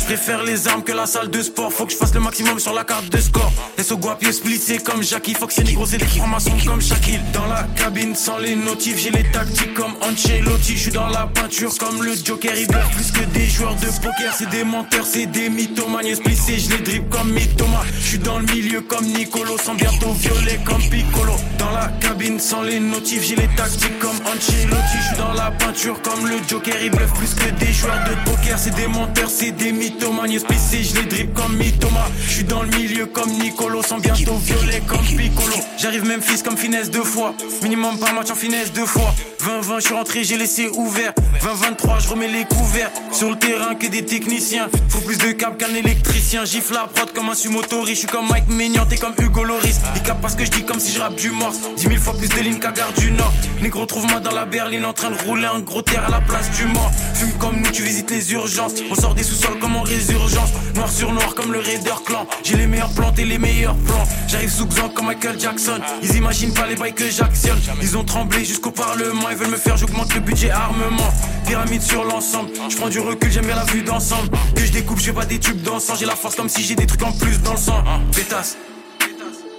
Préfère les armes que la salle de sport. Faut que je fasse le maximum sur la carte de score. Laisse au guapier splitté comme Jackie. Faut que c'est négro, c'est des francs-maçons comme Shaquille. Dans la cabine sans les notifs, j'ai les tactiques comme Ancelotti. Je suis dans la peinture comme le Joker. Ils veulent plus que des joueurs de poker. C'est des menteurs, c'est des mythomanes. Splissé, je les dribble comme Mythoma. Je suis dans le milieu comme Nicolo. Sans bientôt violet comme Piccolo. Dans la cabine sans les notifs, j'ai les tactiques comme Ancelotti. Je suis dans la peinture comme le Joker. Ils bluffent plus que des joueurs de poker. C'est des menteurs, c'est des je les dribble comme Mythoma. Je suis dans le milieu comme Nicolo. Sans bientôt violet comme Piccolo. J'arrive même fils comme finesse deux fois. Minimum par match en finesse deux fois. 20-20, je suis rentré, j'ai laissé ouvert. 20-23, je remets les couverts. Sur le terrain, que des techniciens. Faut plus de câbles qu'un électricien. Gifle la prod comme un sumotori. Je suis comme Mike Maignan, t'es comme Hugo Loris. Ils capent parce que je dis comme si je rappe du morse. 10 000 fois plus de lignes qu'à Gare du Nord. Négro, trouve-moi dans la berline en train de rouler un gros terre à la place du mort. Fume comme nous, tu visites les urgences. On sort des sous-sols comme en résurgence. Noir sur noir comme le Raider Clan. J'ai les meilleurs plans et les meilleurs plans. J'arrive sous comme Michael Jackson. Ils imaginent pas les bails que j'actionne. Ils ont tremblé jusqu'au Parlement. Ils veulent me faire, j'augmente le budget armement. Pyramide sur l'ensemble. Je prends du recul, j'aime bien la vue d'ensemble. Que je découpe, j'ai pas des tubes d'encens. J'ai la force comme si j'ai des trucs en plus dans le sang. Pétasse.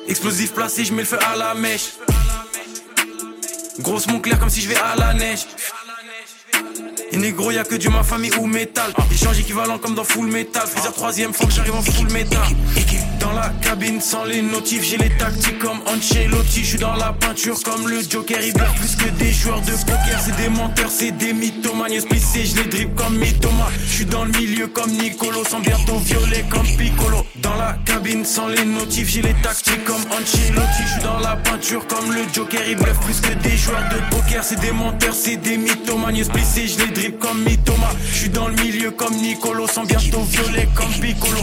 Explosif placé, je mets le feu à la mèche. Grosse mon clair comme si je vais à la neige. Négro, y'a que du ma famille ou métal. Échange équivalent comme dans full metal. Freezer troisième fois que j'arrive en full metal. Dans la cabine sans les notifs, j'ai les tactiques comme Ancelotti. Je suis dans la peinture comme le Joker. Bluffent plus que des joueurs de poker. C'est des menteurs, c'est des mythomanes. Splissé, je les dribble comme Mythoma. Je suis dans le milieu comme Nicolo. Sans bientôt violet comme Piccolo. Dans la cabine sans les notifs, j'ai les tactiques comme Ancelotti. Je suis dans la peinture comme le Joker. Bluffent plus que des joueurs de poker. C'est des menteurs, c'est des mythomanes. Splissé, je les comme Mythoma. Je suis dans le milieu comme Nicolo. Sans bientôt violet comme Piccolo.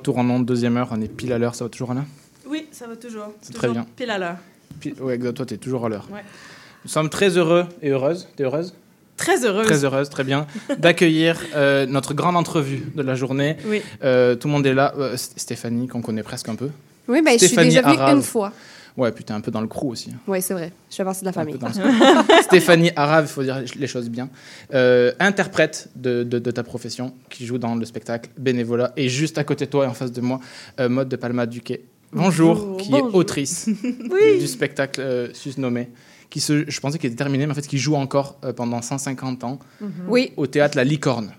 Retour en onde, deuxième heure, on est pile à l'heure, ça va toujours Anna? Oui, ça va toujours. C'est Toujours très bien. Pile à l'heure. Ouais, exact, toi, tu es toujours à l'heure. Ouais. Nous sommes très heureux et heureuses. T'es heureuse? Très heureuse. Très heureuse, très bien. [LAUGHS] D'accueillir euh, notre grande entrevue de la journée. Oui. Euh, tout le monde est là. Euh, Stéphanie, qu'on connaît presque un peu. Oui, ben, je suis Stéphanie déjà venue une fois. Ouais, puis t'es un peu dans le crew aussi. Oui, c'est vrai. Je fais partie de la famille. [LAUGHS] Stéphanie Arav, il faut dire les choses bien. Euh, interprète de, de- de ta profession, qui joue dans le spectacle Bénévolat. Et juste à côté de toi et en face de moi, euh, Maude de Palma Duquet. Bonjour, Bonjour. qui Bonjour. est autrice [LAUGHS] Oui. du spectacle euh, susnommé. Qui se, je pensais qu'il était terminé, mais en fait, qui joue encore pendant 150 ans Mhm. Oui. au théâtre La Licorne.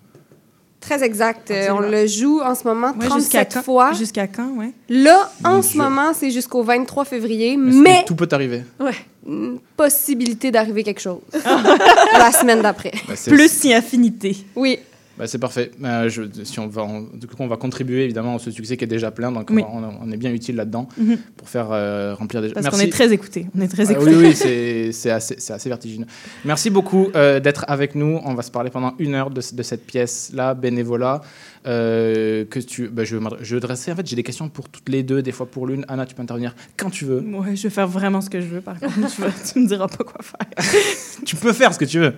Très exact. Euh, on le joue en ce moment Ouais, jusqu'à 37 quand? fois. Jusqu'à quand, ouais? Là, en Mon ce Dieu. moment, c'est jusqu'au 23 février, Mais, mais tout peut arriver? ouais, une possibilité d'arriver quelque chose [LAUGHS] la semaine d'après. C'est- Plus si affinité. Oui. Bah, c'est parfait. Euh, je- si on va, on, du coup, on va contribuer évidemment à ce succès qui est déjà plein, donc on Oui. va- on, on est bien utile là-dedans Mhm. pour faire euh, remplir des. Parce qu'on est très écoutés. On est très Ah, écoutés. oui, oui, c'est [LAUGHS] c'est assez, c'est assez vertigineux. Merci beaucoup euh, d'être avec nous. On va se parler pendant une heure de, de cette pièce-là, bénévolat. Euh, que tu, bah, je, vais m'adre- je vais dresser. En fait, j'ai des questions pour toutes les deux, des fois pour l'une. Anna, tu peux intervenir quand tu veux. Ouais, je vais faire vraiment ce que je veux, par contre. tu, tu me diras pas quoi faire. [LAUGHS] tu peux faire ce que tu veux.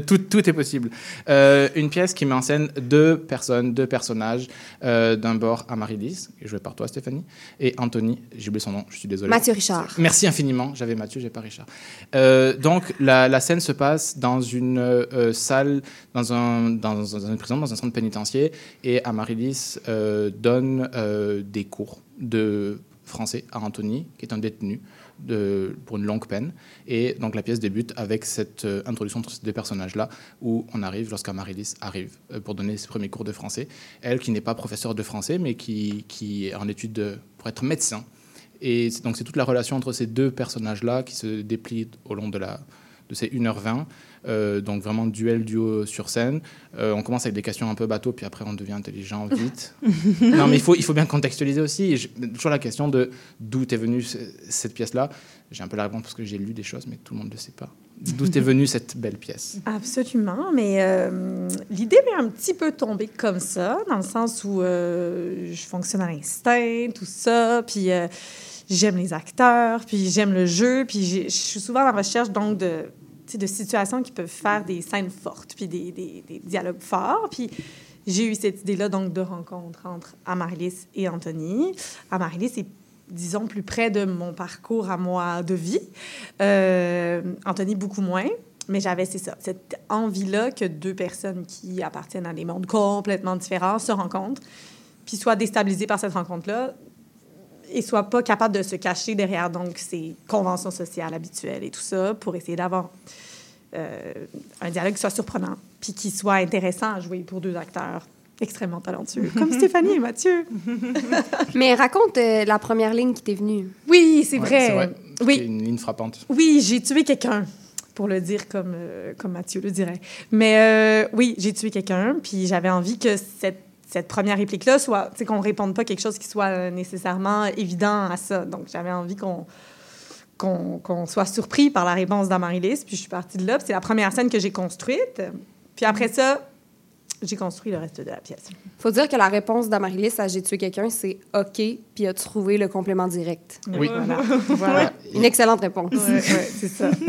[LAUGHS] Tout, tout est possible. Euh, une pièce qui met en scène deux personnes, deux personnages. Euh, D'un bord, Amaryllis, joué par toi, Stéphanie, et Anthony, j'ai oublié son nom, je suis désolé. Mathieu Richard. Merci infiniment. J'avais Mathieu, j'ai pas Richard. Euh, donc, la, la scène se passe dans une euh, salle, dans, un, dans, dans une prison, dans un centre pénitentiaire, et Amaryllis euh, donne euh, des cours de français à Anthony, qui est un détenu de, pour une longue peine. Et donc, la pièce débute avec cette euh, introduction entre ces deux personnages-là, où on arrive, lorsqu'Amaryllis arrive pour donner ses premiers cours de français. Elle, qui n'est pas professeure de français, mais qui, est en études de- pour être médecin. Et donc c'est toute la relation entre ces deux personnages-là qui se déplie au long de, de ces 1h20. Euh, donc vraiment duel, duo sur scène. Euh, on commence avec des questions un peu bateau, puis après on devient intelligent vite. [LAUGHS] non mais il faut, il faut bien contextualiser aussi. Et toujours la question de d'où est venue ce- cette pièce-là. J'ai un peu la réponse parce que j'ai lu des choses, mais tout le monde ne le sait pas. D'où est venue cette belle pièce? Absolument, mais euh, l'idée m'est un petit peu tombée comme ça, dans le sens où euh, je fonctionne à l'instinct, tout ça, puis euh, j'aime les acteurs, puis j'aime le jeu, puis je suis souvent en recherche donc de, de situations qui peuvent faire des scènes fortes, puis des, dialogues forts, puis j'ai eu cette idée-là donc de rencontre entre Amaryllis et Anthony. Amaryllis est disons, plus près de mon parcours à moi de vie. Euh, Anthony, beaucoup moins. Mais j'avais, cette envie-là que deux personnes qui appartiennent à des mondes complètement différents se rencontrent, puis soient déstabilisées par cette rencontre-là et soient pas capables de se cacher derrière donc ces conventions sociales habituelles et tout ça pour essayer d'avoir euh, un dialogue qui soit surprenant puis qui soit intéressant à jouer pour deux acteurs extrêmement talentueux, [LAUGHS] comme Stéphanie et Mathieu. [LAUGHS] Mais raconte euh, la première ligne qui t'est venue. Oui, c'est Ouais, vrai. c'est vrai. Oui. Une ligne frappante. Oui, j'ai tué quelqu'un, pour le dire comme, euh, comme Mathieu le dirait. Mais euh, oui, j'ai tué quelqu'un, puis j'avais envie que cette, cette première réplique-là soit, tu sais, qu'on réponde pas quelque chose qui soit euh, nécessairement évident à ça. Donc, j'avais envie qu'on qu'on soit surpris par la réponse d'Amaryllis, puis je suis partie de là. puis C'est la première scène que j'ai construite. Puis après ça, j'ai construit le reste de la pièce. Faut dire que la réponse d'Amaryllis à J'ai tué quelqu'un, c'est OK, puis a trouvé le complément direct. Oui. Voilà. [LAUGHS] voilà. Une excellente réponse. Ouais, ouais, c'est ça. [LAUGHS]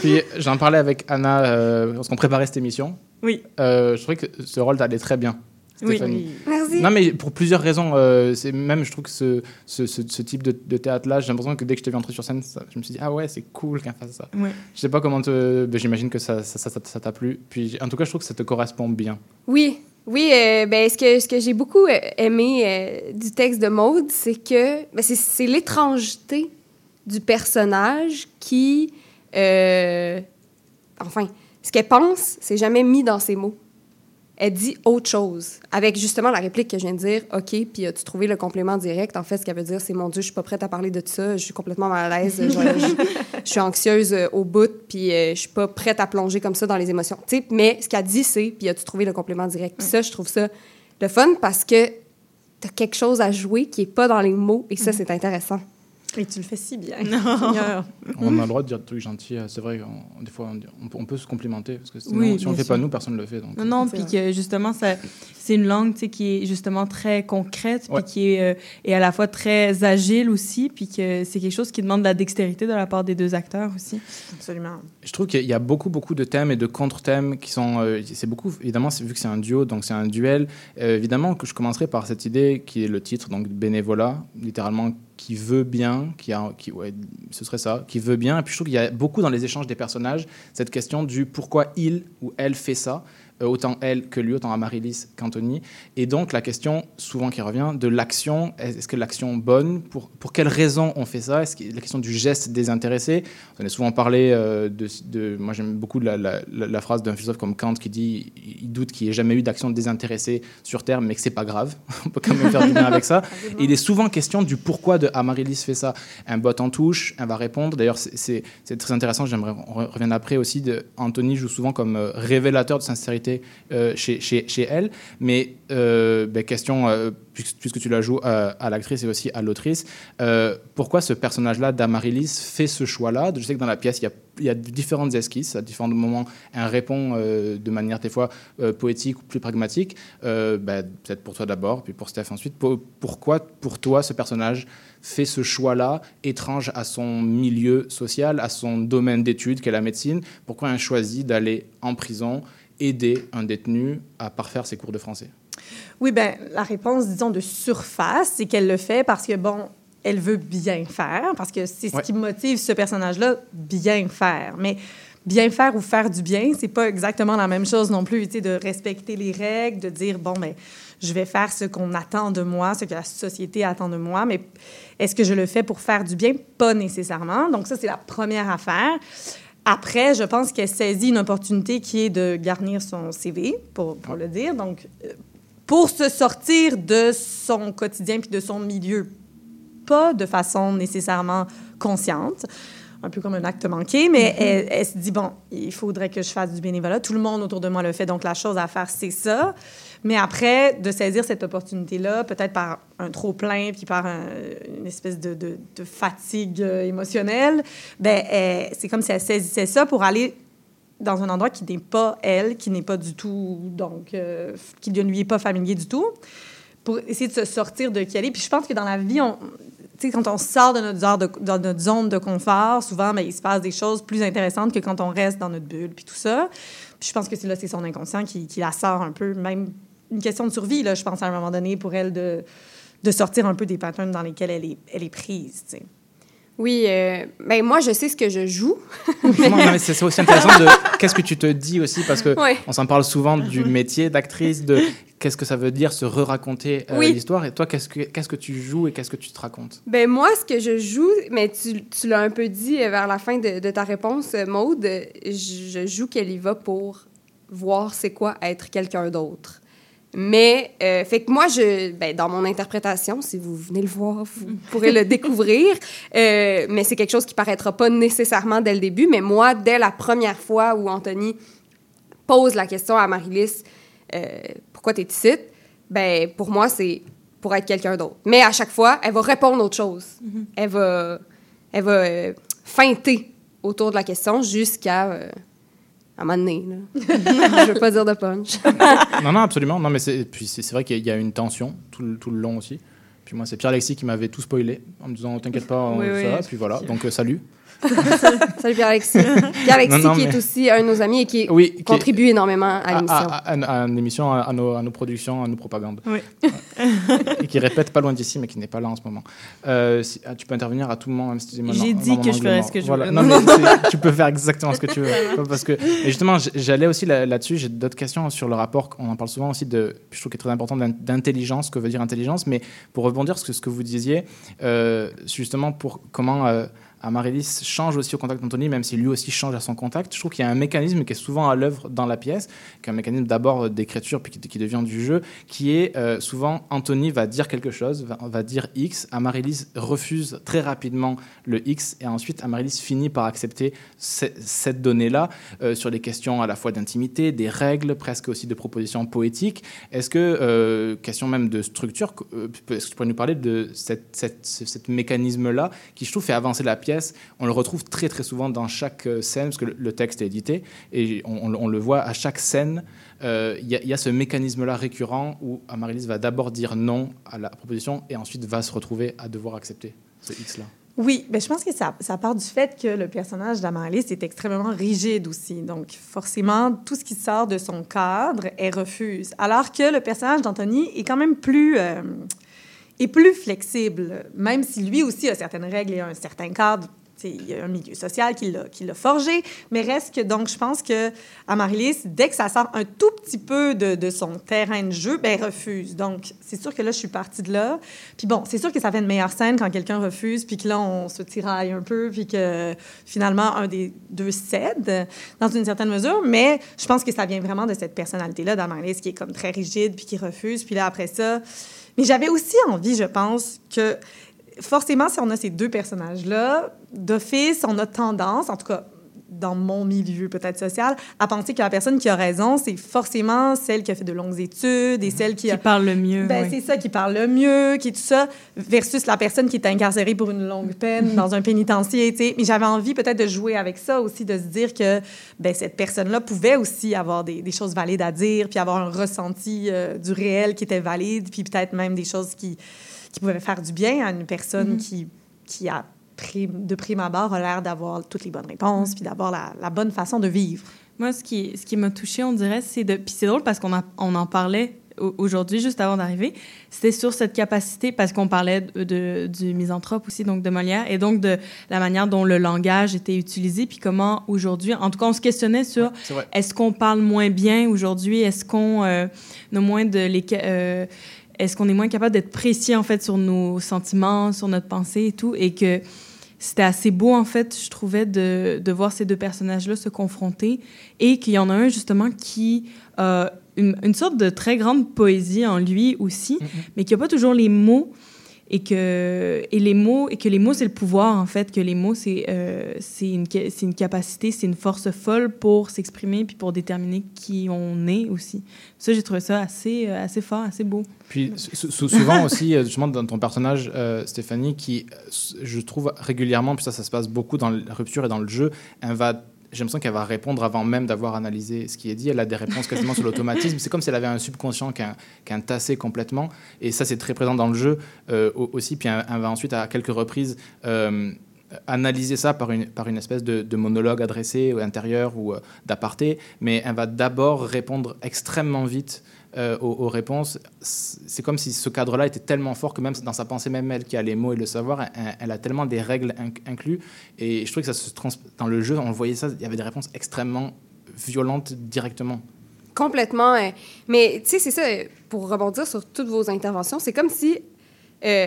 Puis j'en parlais avec Anna euh, lorsqu'on préparait cette émission. Oui. Euh, je trouvais que ce rôle t'allait très bien. Oui. Stéphanie. Merci. Non, mais pour plusieurs raisons. euh, c'est même, je trouve que ce, ce, ce- ce type de, de théâtre-là, j'ai l'impression que dès que je t'ai vu entrer sur scène, ça- je me suis dit, ah ouais, c'est cool qu'elle fasse ça. Ouais. Je sais pas comment te. ben, J'imagine que ça ça- ça- ça- ça t'a plu. Puis en tout cas, je trouve que ça te correspond bien. Oui, oui. euh, ben, ce que, ce que j'ai beaucoup euh, aimé euh, du texte de Maude, c'est que ben, c'est- c'est l'étrangeté du personnage qui. euh, enfin, ce qu'elle pense, c'est jamais mis dans ses mots. Elle dit autre chose. Avec justement la réplique que je viens de dire, OK, puis as-tu trouvé le complément direct? En fait, ce qu'elle veut dire, c'est mon Dieu, je suis pas prête à parler de ça, je suis complètement mal à l'aise, je, je- je suis anxieuse euh, au bout, puis euh, je suis pas prête à plonger comme ça dans les émotions. Tu sais, mais ce qu'elle dit, c'est, puis as-tu trouvé le complément direct? Puis ça, je trouve ça le fun parce que tu as quelque chose à jouer qui est pas dans les mots, et ça, c'est intéressant. Et tu le fais si bien. On a le droit de dire des trucs gentils. euh, C'est vrai, on- des fois, on, on peut, se complimenter. Parce que sinon, Oui, si on le bien fait pas nous, personne ne le fait. Donc. Non, non, puis que justement, c'est une langue qui est justement très concrète, puis Ouais. qui est, euh, est à la fois très agile aussi, puis que c'est quelque chose qui demande de la dextérité de la part des deux acteurs aussi. Absolument. Je trouve qu'il y a beaucoup, beaucoup de thèmes et de contre-thèmes qui sont. euh, c'est beaucoup, évidemment, c'est- vu que c'est un duo, donc c'est un duel. euh, évidemment, que je commencerai par cette idée qui est le titre, donc bénévolat, littéralement, qui veut bien, qui a, qui, ouais, ce serait ça, qui veut bien. Et puis je trouve qu'il y a beaucoup dans les échanges des personnages cette question du pourquoi il ou elle fait ça. Euh, autant elle que lui, autant Amaryllis qu'Anthony. Et donc la question souvent qui revient de l'action, est-ce que l'action bonne, pour, pour quelles raisons on fait ça? Est-ce que la question du geste désintéressé On a souvent parlé euh, de, de- Moi j'aime beaucoup la, la- la- la phrase d'un philosophe comme Kant qui dit il doute qu'il n'y ait jamais eu d'action désintéressée sur Terre, mais que c'est pas grave. [LAUGHS] on peut quand même faire du bien avec ça. [LAUGHS] Et il est souvent question du pourquoi de Amaryllis fait ça. Un bot en touche, elle va répondre. D'ailleurs, c'est- très intéressant. J'aimerais on revienne après aussi. De, Anthony joue souvent comme euh, révélateur de sincérité euh, chez, elle. Mais euh, ben, question, euh, puisque, tu la joues à l'actrice et aussi à l'autrice, pourquoi ce personnage-là d'Amaryllis fait ce choix-là? Je sais que dans la pièce, il y a, différentes esquisses. À différents moments, elle répond de manière des fois poétique ou plus pragmatique. Ben, Peut-être pour toi d'abord, puis pour Steph ensuite. Pour- pourquoi, pour toi, ce personnage fait ce choix-là, étrange à son milieu social, à son domaine d'études qu'est la médecine? Pourquoi elle choisit d'aller en prison aider un détenu à parfaire ses cours de français Oui, ben la réponse, disons, de surface, c'est qu'elle le fait parce que, bon, elle veut bien faire, parce que c'est ce Ouais. qui motive ce personnage-là, bien faire. Mais bien faire ou faire du bien, c'est pas exactement la même chose non plus, tu sais, de respecter les règles, de dire, bon, ben je vais faire ce qu'on attend de moi, ce que la société attend de moi, mais est-ce que je le fais pour faire du bien? Pas nécessairement. Donc ça, c'est la première affaire. Après, je pense qu'elle saisit une opportunité qui est de garnir son CV, pour, pour le dire. Donc, euh, pour se sortir de son quotidien puis de son milieu, pas de façon nécessairement consciente, un peu comme un acte manqué, mais elle, elle se dit, bon, il faudrait que je fasse du bénévolat. Tout le monde autour de moi le fait, donc la chose à faire, c'est ça. Mais après, de saisir cette opportunité-là, peut-être par un trop-plein, puis par un- une espèce de, fatigue euh, émotionnelle, ben, c'est comme si elle saisissait ça pour aller dans un endroit qui n'est pas elle, qui n'est pas du tout, donc, euh, qui ne lui est pas familier du tout, pour essayer de se sortir de qui elle est. Puis je pense que dans la vie, quand on sort de notre zone de confort, souvent, ben, il se passe des choses plus intéressantes que quand on reste dans notre bulle, puis tout ça. Puis je pense que c'est là, c'est son inconscient qui, qui la sort un peu, même une question de survie, là, je pense, à un moment donné, pour elle de, de sortir un peu des patterns dans lesquels elle est, elle est prise, tu sais. Oui, euh, ben moi, je sais ce que je joue. [LAUGHS] Justement, non, mais c'est aussi intéressant de [LAUGHS] qu'est-ce que tu te dis aussi parce que Ouais. on s'en parle souvent du métier d'actrice de qu'est-ce que ça veut dire se re-raconter euh, Oui. l'histoire et toi qu'est-ce que qu'est-ce que tu joues et qu'est-ce que tu te racontes? Ben moi, ce que je joue, mais tu, tu l'as un peu dit euh, vers la fin de, de ta réponse, euh, Maude, je, je joue qu'elle y va pour voir c'est quoi être quelqu'un d'autre. Mais, euh, fait que moi, je, ben, dans mon interprétation, si vous venez le voir, vous pourrez le découvrir. [LAUGHS] Euh, mais c'est quelque chose qui paraîtra pas nécessairement dès le début. Mais moi, dès la première fois où Anthony pose la question à Marilys, euh, pourquoi t'es ici? Ben, pour moi, c'est pour être quelqu'un d'autre. Mais à chaque fois, elle va répondre autre chose. Elle va, elle va feinter autour de la question jusqu'à à un moment donné. là. [LAUGHS] Je veux pas dire de punch. Non non absolument non mais c'est puis c'est c'est vrai qu'il y a une tension tout le, tout le long aussi. Puis moi c'est Pierre Alexis qui m'avait tout spoilé en me disant t'inquiète pas on Oui, ça oui, puis voilà donc euh, salut. [LAUGHS] Salut Pierre-Alexis. Pierre-Alexis Non, non, qui est aussi un de nos amis et qui, Oui, qui est- contribue énormément à l'émission. à, à- à l'émission, à, à nos, à nos productions, à nos propagandes. Oui. et qui répète pas loin d'ici, mais qui n'est pas là en ce moment. Euh, si- ah, tu peux intervenir à tout moment, même si tu dis maintenant- J'ai dit que je ferais ce que je Voilà. voulais. Non, [LAUGHS] mais c'est- tu peux faire exactement ce que tu veux. Parce que, et justement, j'allais aussi là- là-dessus, j'ai d'autres questions sur le rapport, on en parle souvent aussi, de, je trouve qu'il est très important, d'in- d'intelligence, ce que veut dire intelligence, mais pour rebondir sur ce que vous disiez, euh, justement, pour comment... euh, Amaryllis change aussi au contact d'Anthony, même si lui aussi change à son contact. Je trouve qu'il y a un mécanisme qui est souvent à l'œuvre dans la pièce, qui est un mécanisme d'abord d'écriture puis qui, devient du jeu, qui est euh, souvent Anthony va dire quelque chose, va, dire X, Amaryllis refuse très rapidement le X et ensuite Amaryllis finit par accepter ce- cette donnée-là euh, sur les questions à la fois d'intimité, des règles, presque aussi de propositions poétiques. Est-ce que, euh, question même de structure, euh, est-ce que tu pourrais nous parler de cette, cette- ce mécanisme-là qui, je trouve, fait avancer la pièce On le retrouve très très souvent dans chaque euh, scène, parce que le, texte est édité, et on, le voit à chaque scène. euh, Il y, a- ce mécanisme-là récurrent où Amaryllis va d'abord dire non à la proposition et ensuite va se retrouver à devoir accepter ce X-là. Oui, ben je pense que ça, ça part du fait que le personnage d'Amaryllis est extrêmement rigide aussi. Donc, forcément, tout ce qui sort de son cadre, elle refuse. Alors que le personnage d'Anthony est quand même plus, euh, est plus flexible, même si lui aussi a certaines règles et un certain cadre. Il y a un milieu social qui l'a, forgé, mais reste que, donc, je pense que Amaryllis, dès que ça sort un tout petit peu de, son terrain de jeu, ben, refuse. Donc, c'est sûr que là, je suis partie de là. Puis bon, c'est sûr que ça fait une meilleure scène quand quelqu'un refuse, puis que là, on se tiraille un peu, puis que finalement, un des deux cède dans une certaine mesure. Mais je pense que ça vient vraiment de cette personnalité-là d'Amaryllis qui est comme très rigide, puis qui refuse. Puis là, après ça... Mais j'avais aussi envie, je pense, que forcément, si on a ces deux personnages-là, d'office, on a tendance, en tout cas dans mon milieu peut-être social, à penser que la personne qui a raison, c'est forcément celle qui a fait de longues études et celle qui, Qui a... parle le mieux. Ben, oui. C'est ça qui parle le mieux, qui est tout ça, versus la personne qui est incarcérée pour une longue peine [LAUGHS] dans un pénitencier. tu sais. Mais j'avais envie peut-être de jouer avec ça aussi, de se dire que ben, cette personne-là pouvait aussi avoir des, des choses valides à dire, puis avoir un ressenti euh, du réel qui était valide, puis peut-être même des choses qui, qui pouvaient faire du bien à une personne Mhm. qui, qui a prime- de prime abord a l'air d'avoir toutes les bonnes réponses, puis d'avoir la, la bonne façon de vivre. Moi, ce qui, ce qui m'a touchée, on dirait, c'est de. Puis c'est drôle parce qu'on on en parlait au- aujourd'hui, juste avant d'arriver. C'était sur cette capacité, parce qu'on parlait de, de- du misanthrope aussi, donc de Molière, et donc de la manière dont le langage était utilisé, puis comment aujourd'hui, en tout cas, on se questionnait sur est-ce qu'on parle moins bien aujourd'hui, est-ce qu'on euh, moins de. Les, euh, est-ce qu'on est moins capable d'être précis, en fait, sur nos sentiments, sur notre pensée et tout, et que c'était assez beau, en fait, je trouvais, de, de voir ces deux personnages-là se confronter et qu'il y en a un, justement, qui a une, une sorte de très grande poésie en lui aussi, mais qui n'a pas toujours les mots et que, et les mots, et que les mots, c'est le pouvoir, en fait, que les mots, c'est euh, une, une capacité, c'est une force folle pour s'exprimer puis pour déterminer qui on est aussi. Ça, j'ai trouvé ça assez, euh, assez fort, assez beau. Puis sou- sou- souvent [LAUGHS] aussi, euh, justement, dans ton personnage, euh, Stéphanie, qui, je trouve régulièrement, puis ça, ça se passe beaucoup dans la rupture et dans le jeu, elle va, j'ai l'impression qu'elle va répondre avant même d'avoir analysé ce qui est dit. Elle a des réponses quasiment sur l'automatisme. C'est comme si elle avait un subconscient qu'un qu'un tassé complètement. Et ça, c'est très présent dans le jeu euh, au- aussi. Puis elle, va ensuite, à quelques reprises, euh, analyser ça par une, espèce de, monologue adressé ou intérieur ou euh, d'aparté, mais elle va d'abord répondre extrêmement vite euh, aux, réponses. C'est comme si ce cadre-là était tellement fort que même dans sa pensée, même elle qui a les mots et le savoir, elle, a tellement des règles inc- inclus. Et je trouve que ça se trans dans le jeu, on voyait ça, il y avait des réponses extrêmement violentes directement. Complètement. euh, mais tu sais, c'est ça, pour rebondir sur toutes vos interventions, c'est comme si euh,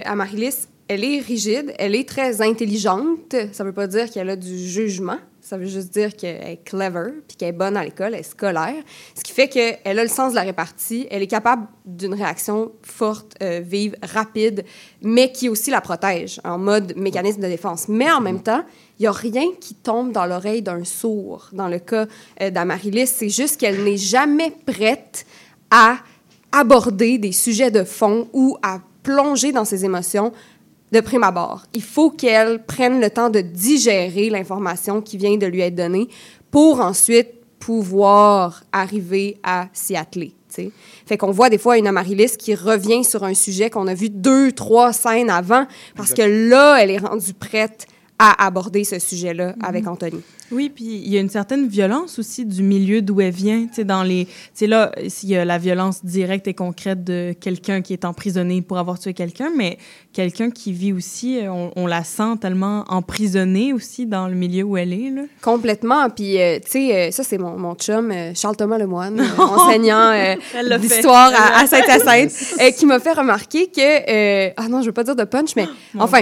elle est rigide, elle est très intelligente. Ça veut pas dire qu'elle a du jugement. Ça veut juste dire qu'elle est clever, puis qu'elle est bonne à l'école, elle est scolaire. Ce qui fait qu'elle a le sens de la répartie, elle est capable d'une réaction forte, euh, vive, rapide, mais qui aussi la protège en mode mécanisme de défense. Mais en même temps, il n'y a rien qui tombe dans l'oreille d'un sourd. Dans le cas euh, d'Amaryllis, c'est juste qu'elle n'est jamais prête à aborder des sujets de fond ou à plonger dans ses émotions de prime abord. Il faut qu'elle prenne le temps de digérer l'information qui vient de lui être donnée pour ensuite pouvoir arriver à s'y atteler. tu sais. Fait qu'on voit des fois une Amaryllis qui revient sur un sujet qu'on a vu deux, trois scènes avant parce que là, elle est rendue prête à aborder ce sujet-là avec Anthony. Oui, puis il y a une certaine violence aussi du milieu d'où elle vient. Tu sais, dans les, tu sais là, il y a la violence directe et concrète de quelqu'un qui est emprisonné pour avoir tué quelqu'un, mais quelqu'un qui vit aussi, euh, on, on la sent tellement emprisonnée aussi dans le milieu où elle est. Là. Complètement. Puis, euh, tu sais, euh, ça, c'est mon, mon chum, euh, Charles-Thomas Lemoine, [LAUGHS] enseignant d'histoire à, à euh, qui m'a fait remarquer que... ah non, je veux pas dire de punch, mais [GASPS] enfin,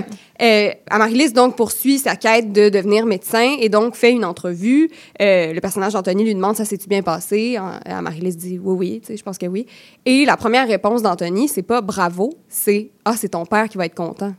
Amaryllis, donc, poursuit sa quête de devenir médecin et donc fait une entrevue. Euh, le personnage d'Anthony lui demande « Ça s'est-tu bien passé? » Amaryllis dit « Oui, oui, je pense que oui. » Et la première réponse d'Anthony, c'est pas « Bravo », c'est « Ah, c'est ton père qui va être content. »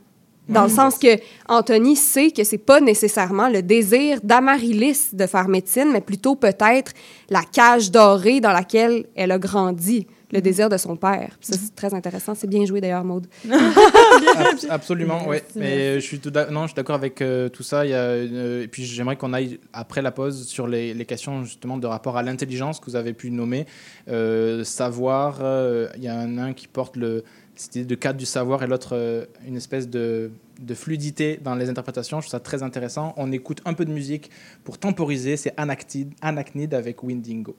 Dans le sens que Anthony sait que c'est pas nécessairement le désir d'Amaryllis de faire médecine, mais plutôt peut-être la cage dorée dans laquelle elle a grandi, le désir de son père. Puis ça, c'est très intéressant. C'est bien joué d'ailleurs, Maude. [LAUGHS] Abs- absolument, oui. Mais euh, je suis tout d'a- non, je suis d'accord avec euh, tout ça. Il y a, une- euh, et puis j'aimerais qu'on aille après la pause sur les, les questions justement de rapport à l'intelligence que vous avez pu nommer, Euh, savoir. euh, Il y a un, un qui porte le cette idée de cadre du savoir et l'autre euh, une espèce de, de fluidité dans les interprétations. Je trouve ça très intéressant. On écoute un peu de musique pour temporiser. C'est Anacnid avec Windingo.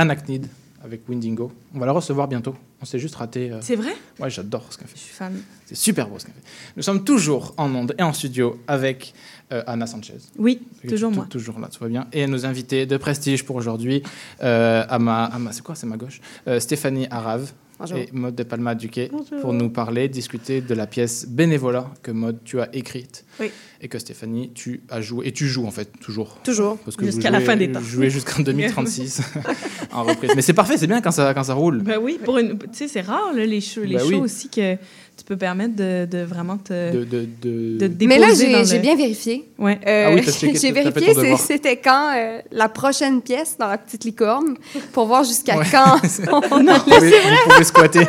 Anacnid avec Windingo. On va la recevoir bientôt. On s'est juste raté. euh, C'est vrai? Ouais, j'adore ce qu'elle fait. Je suis fan. C'est super beau ce qu'elle fait. Nous sommes toujours en onde et en studio avec euh, Anna Sanchez. Oui, toujours tou- moi. Toujours là, tout va bien. Et nos invités de prestige pour aujourd'hui, euh, à ma, à ma- c'est quoi, c'est ma gauche, Euh, Stéphanie Arave Bonjour. et Maud de Palma Duquet Bonjour. pour nous parler, discuter de la pièce Bénévolat que Maud tu as écrite Oui. et que Stéphanie tu as joué et tu joues en fait toujours. Toujours. Parce que Jusqu'à la fin des temps. jouez jusqu'en [LAUGHS] 2036 [LAUGHS] en reprise. Mais c'est parfait, c'est bien quand ça quand ça roule. Ben oui, pour une, tu sais, c'est rare là, les shows, les Ben oui. shows aussi que tu peux permettre de, de vraiment te, De, de, de- de te Mais là, j'ai dans j'ai le- bien vérifié. Ouais. Euh, Ah oui, [LAUGHS] j'ai vérifié c'était quand euh, la prochaine pièce dans la petite licorne pour voir jusqu'à Ouais. quand [LAUGHS] on Vous a pouvez- vous pouvez squatter.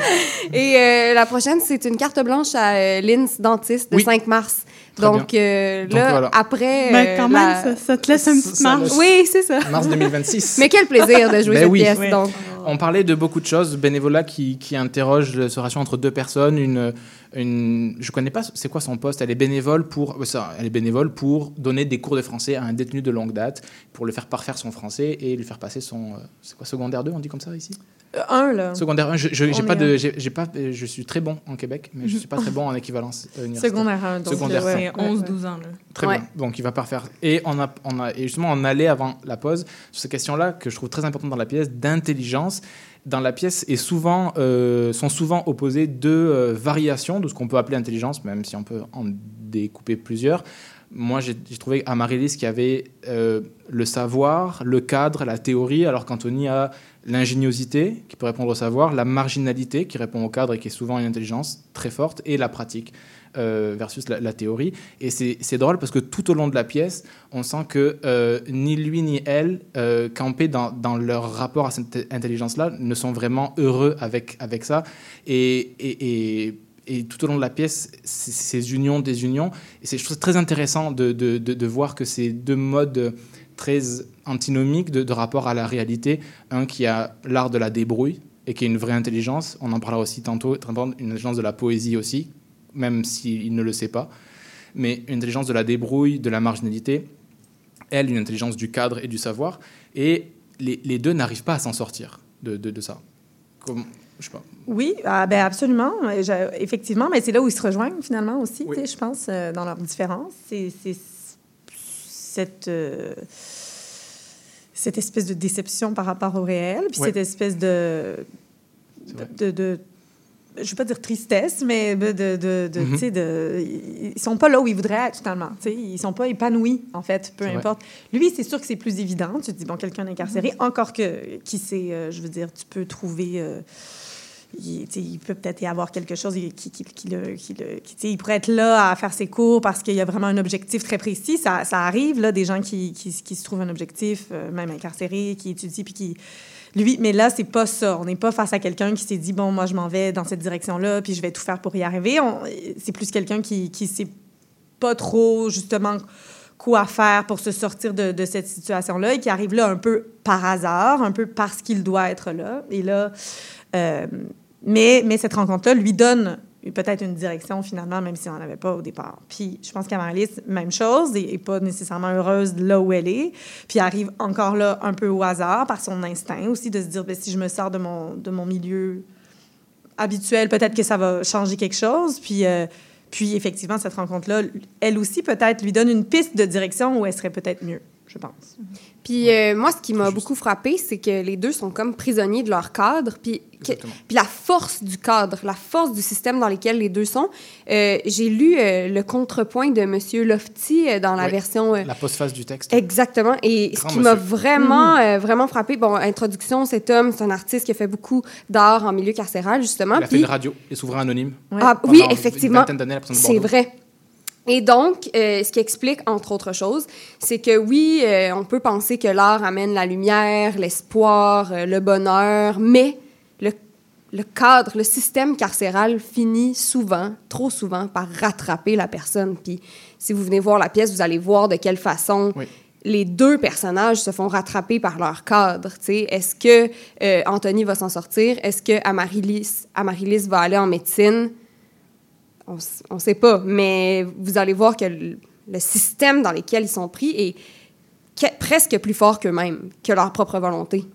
Et euh, la prochaine, c'est une carte blanche à euh, Linz Dentiste le Oui. 5 mars. Donc, euh, Donc, là, voilà. après. Euh, quand la- même, ça, ça te laisse une petite Ça marge. laisse- Oui, c'est ça. Mars 2026. [LAUGHS] Mais quel plaisir de jouer Ben cette oui. pièce. Oui. Donc, On parlait de beaucoup de choses, bénévolat qui, qui interroge ce ratio entre deux personnes. Une, une, je connais pas, c'est quoi son poste Elle est bénévole pour, euh, ça, elle est bénévole pour donner des cours de français à un détenu de longue date, pour le faire parfaire son français et lui faire passer son, c'est quoi, secondaire 2, on dit comme ça ici? Euh, un, là. Secondaire 1, je, pas de, un. j'ai, pas, je suis très bon en Québec, mais je suis pas très bon en équivalence euh, universitaire. Secondaire un, donc, Secondaire ouais, cinq. C'est 11-12 ans, là. Très Ouais. bien. Donc, il va parfaire. Et on a, on a, et justement, on allait avant la pause sur ces questions-là que je trouve très importantes dans la pièce d'intelligence. Dans la pièce est souvent, euh, sont souvent opposées deux euh, variations de ce qu'on peut appeler intelligence, même si on peut en découper plusieurs. Moi, j'ai j'ai trouvé à Marie-Lise qu'il y avait euh, le savoir, le cadre, la théorie, alors qu'Anthony a l'ingéniosité, qui peut répondre au savoir, la marginalité, qui répond au cadre et qui est souvent une intelligence très forte, et la pratique euh, versus la, théorie. Et c'est drôle parce que tout au long de la pièce, on sent que euh, ni lui ni elle, euh, campés dans, dans leur rapport à cette intelligence-là, ne sont vraiment heureux avec, avec ça. Et, et, tout au long de la pièce, ces unions, des unions. Et je trouve ça très intéressant de, de, de voir que ces deux modes très antinomiques de, de rapport à la réalité, un qui a l'art de la débrouille et qui est une vraie intelligence, on en parlera aussi tantôt, une intelligence de la poésie aussi, même s'il ne le sait pas, mais une intelligence de la débrouille, de la marginalité, elle, une intelligence du cadre et du savoir, et les, les deux n'arrivent pas à s'en sortir de, de, de ça. Comme, je sais pas. Oui, ah, ben absolument. Je- effectivement, mais c'est là où ils se rejoignent finalement aussi, je pense, euh, dans leurs différences. C'est c'est cette, euh, cette espèce de déception par rapport au réel, puis Ouais. cette espèce de, de, de- je ne veux pas dire tristesse, mais de, de, de, de, ils sont pas là où ils voudraient être finalement. tu sais. Ils sont pas épanouis en fait, peu vrai. importe. Lui, c'est sûr que c'est plus évident. Tu te dis bon, quelqu'un incarcéré, encore que qui sait, euh, je veux dire, tu peux trouver. euh, il, peut peut-être y avoir quelque chose qui, qui, qui, le, qui il pourrait être là à faire ses cours parce qu'il y a vraiment un objectif très précis. Ça, arrive, là, des gens qui, se trouvent un objectif, euh, même incarcérés, qui étudient, puis qui... Lui, mais là, c'est pas ça. On n'est pas face à quelqu'un qui s'est dit, bon, moi, je m'en vais dans cette direction-là, puis je vais tout faire pour y arriver. C'est plus quelqu'un qui, qui sait pas trop, justement, quoi faire pour se sortir de, de cette situation-là et qui arrive là un peu par hasard, un peu parce qu'il doit être là. Et là, euh, mais, cette rencontre-là lui donne peut-être une direction finalement, même si on n'en avait pas au départ. Puis je pense qu'à Marie-Lise, même chose, et pas nécessairement heureuse là où elle est. Puis elle arrive encore là un peu au hasard, par son instinct aussi, de se dire, ben, si je me sors de mon, de mon milieu habituel, peut-être que ça va changer quelque chose. Puis, euh, puis effectivement, cette rencontre-là, elle aussi peut-être lui donne une piste de direction où elle serait peut-être mieux, je pense. Puis euh, moi, ce qui m'a beaucoup frappé, c'est que les deux sont comme prisonniers de leur cadre. Puis, que- puis la force du cadre, la force du système dans lequel les deux sont. Euh, J'ai lu euh, le contrepoint de Monsieur Lofty euh, dans la Oui. version. euh, La postface du texte. Exactement. Et ce qui m'a vraiment, euh, vraiment frappé, bon, introduction, cet homme, c'est un artiste qui a fait beaucoup d'art en milieu carcéral, justement. Il a fait Puis- une radio et souverain anonyme. ah, Pendant oui, effectivement. de C'est vrai. Et donc, euh, ce qui explique, entre autres choses, c'est que oui, euh, on peut penser que l'art amène la lumière, l'espoir, euh, le bonheur, mais le, le cadre, le système carcéral finit souvent, trop souvent, par rattraper la personne. Puis, si vous venez voir la pièce, vous allez voir de quelle façon les deux personnages se font rattraper par leur cadre. Est-ce que euh, Anthony va s'en sortir? Est-ce que Amaryllis, Amaryllis va aller en médecine? On ne sait pas, mais vous allez voir que le, le système dans lequel ils sont pris est que- presque plus fort qu'eux-mêmes, que leur propre volonté.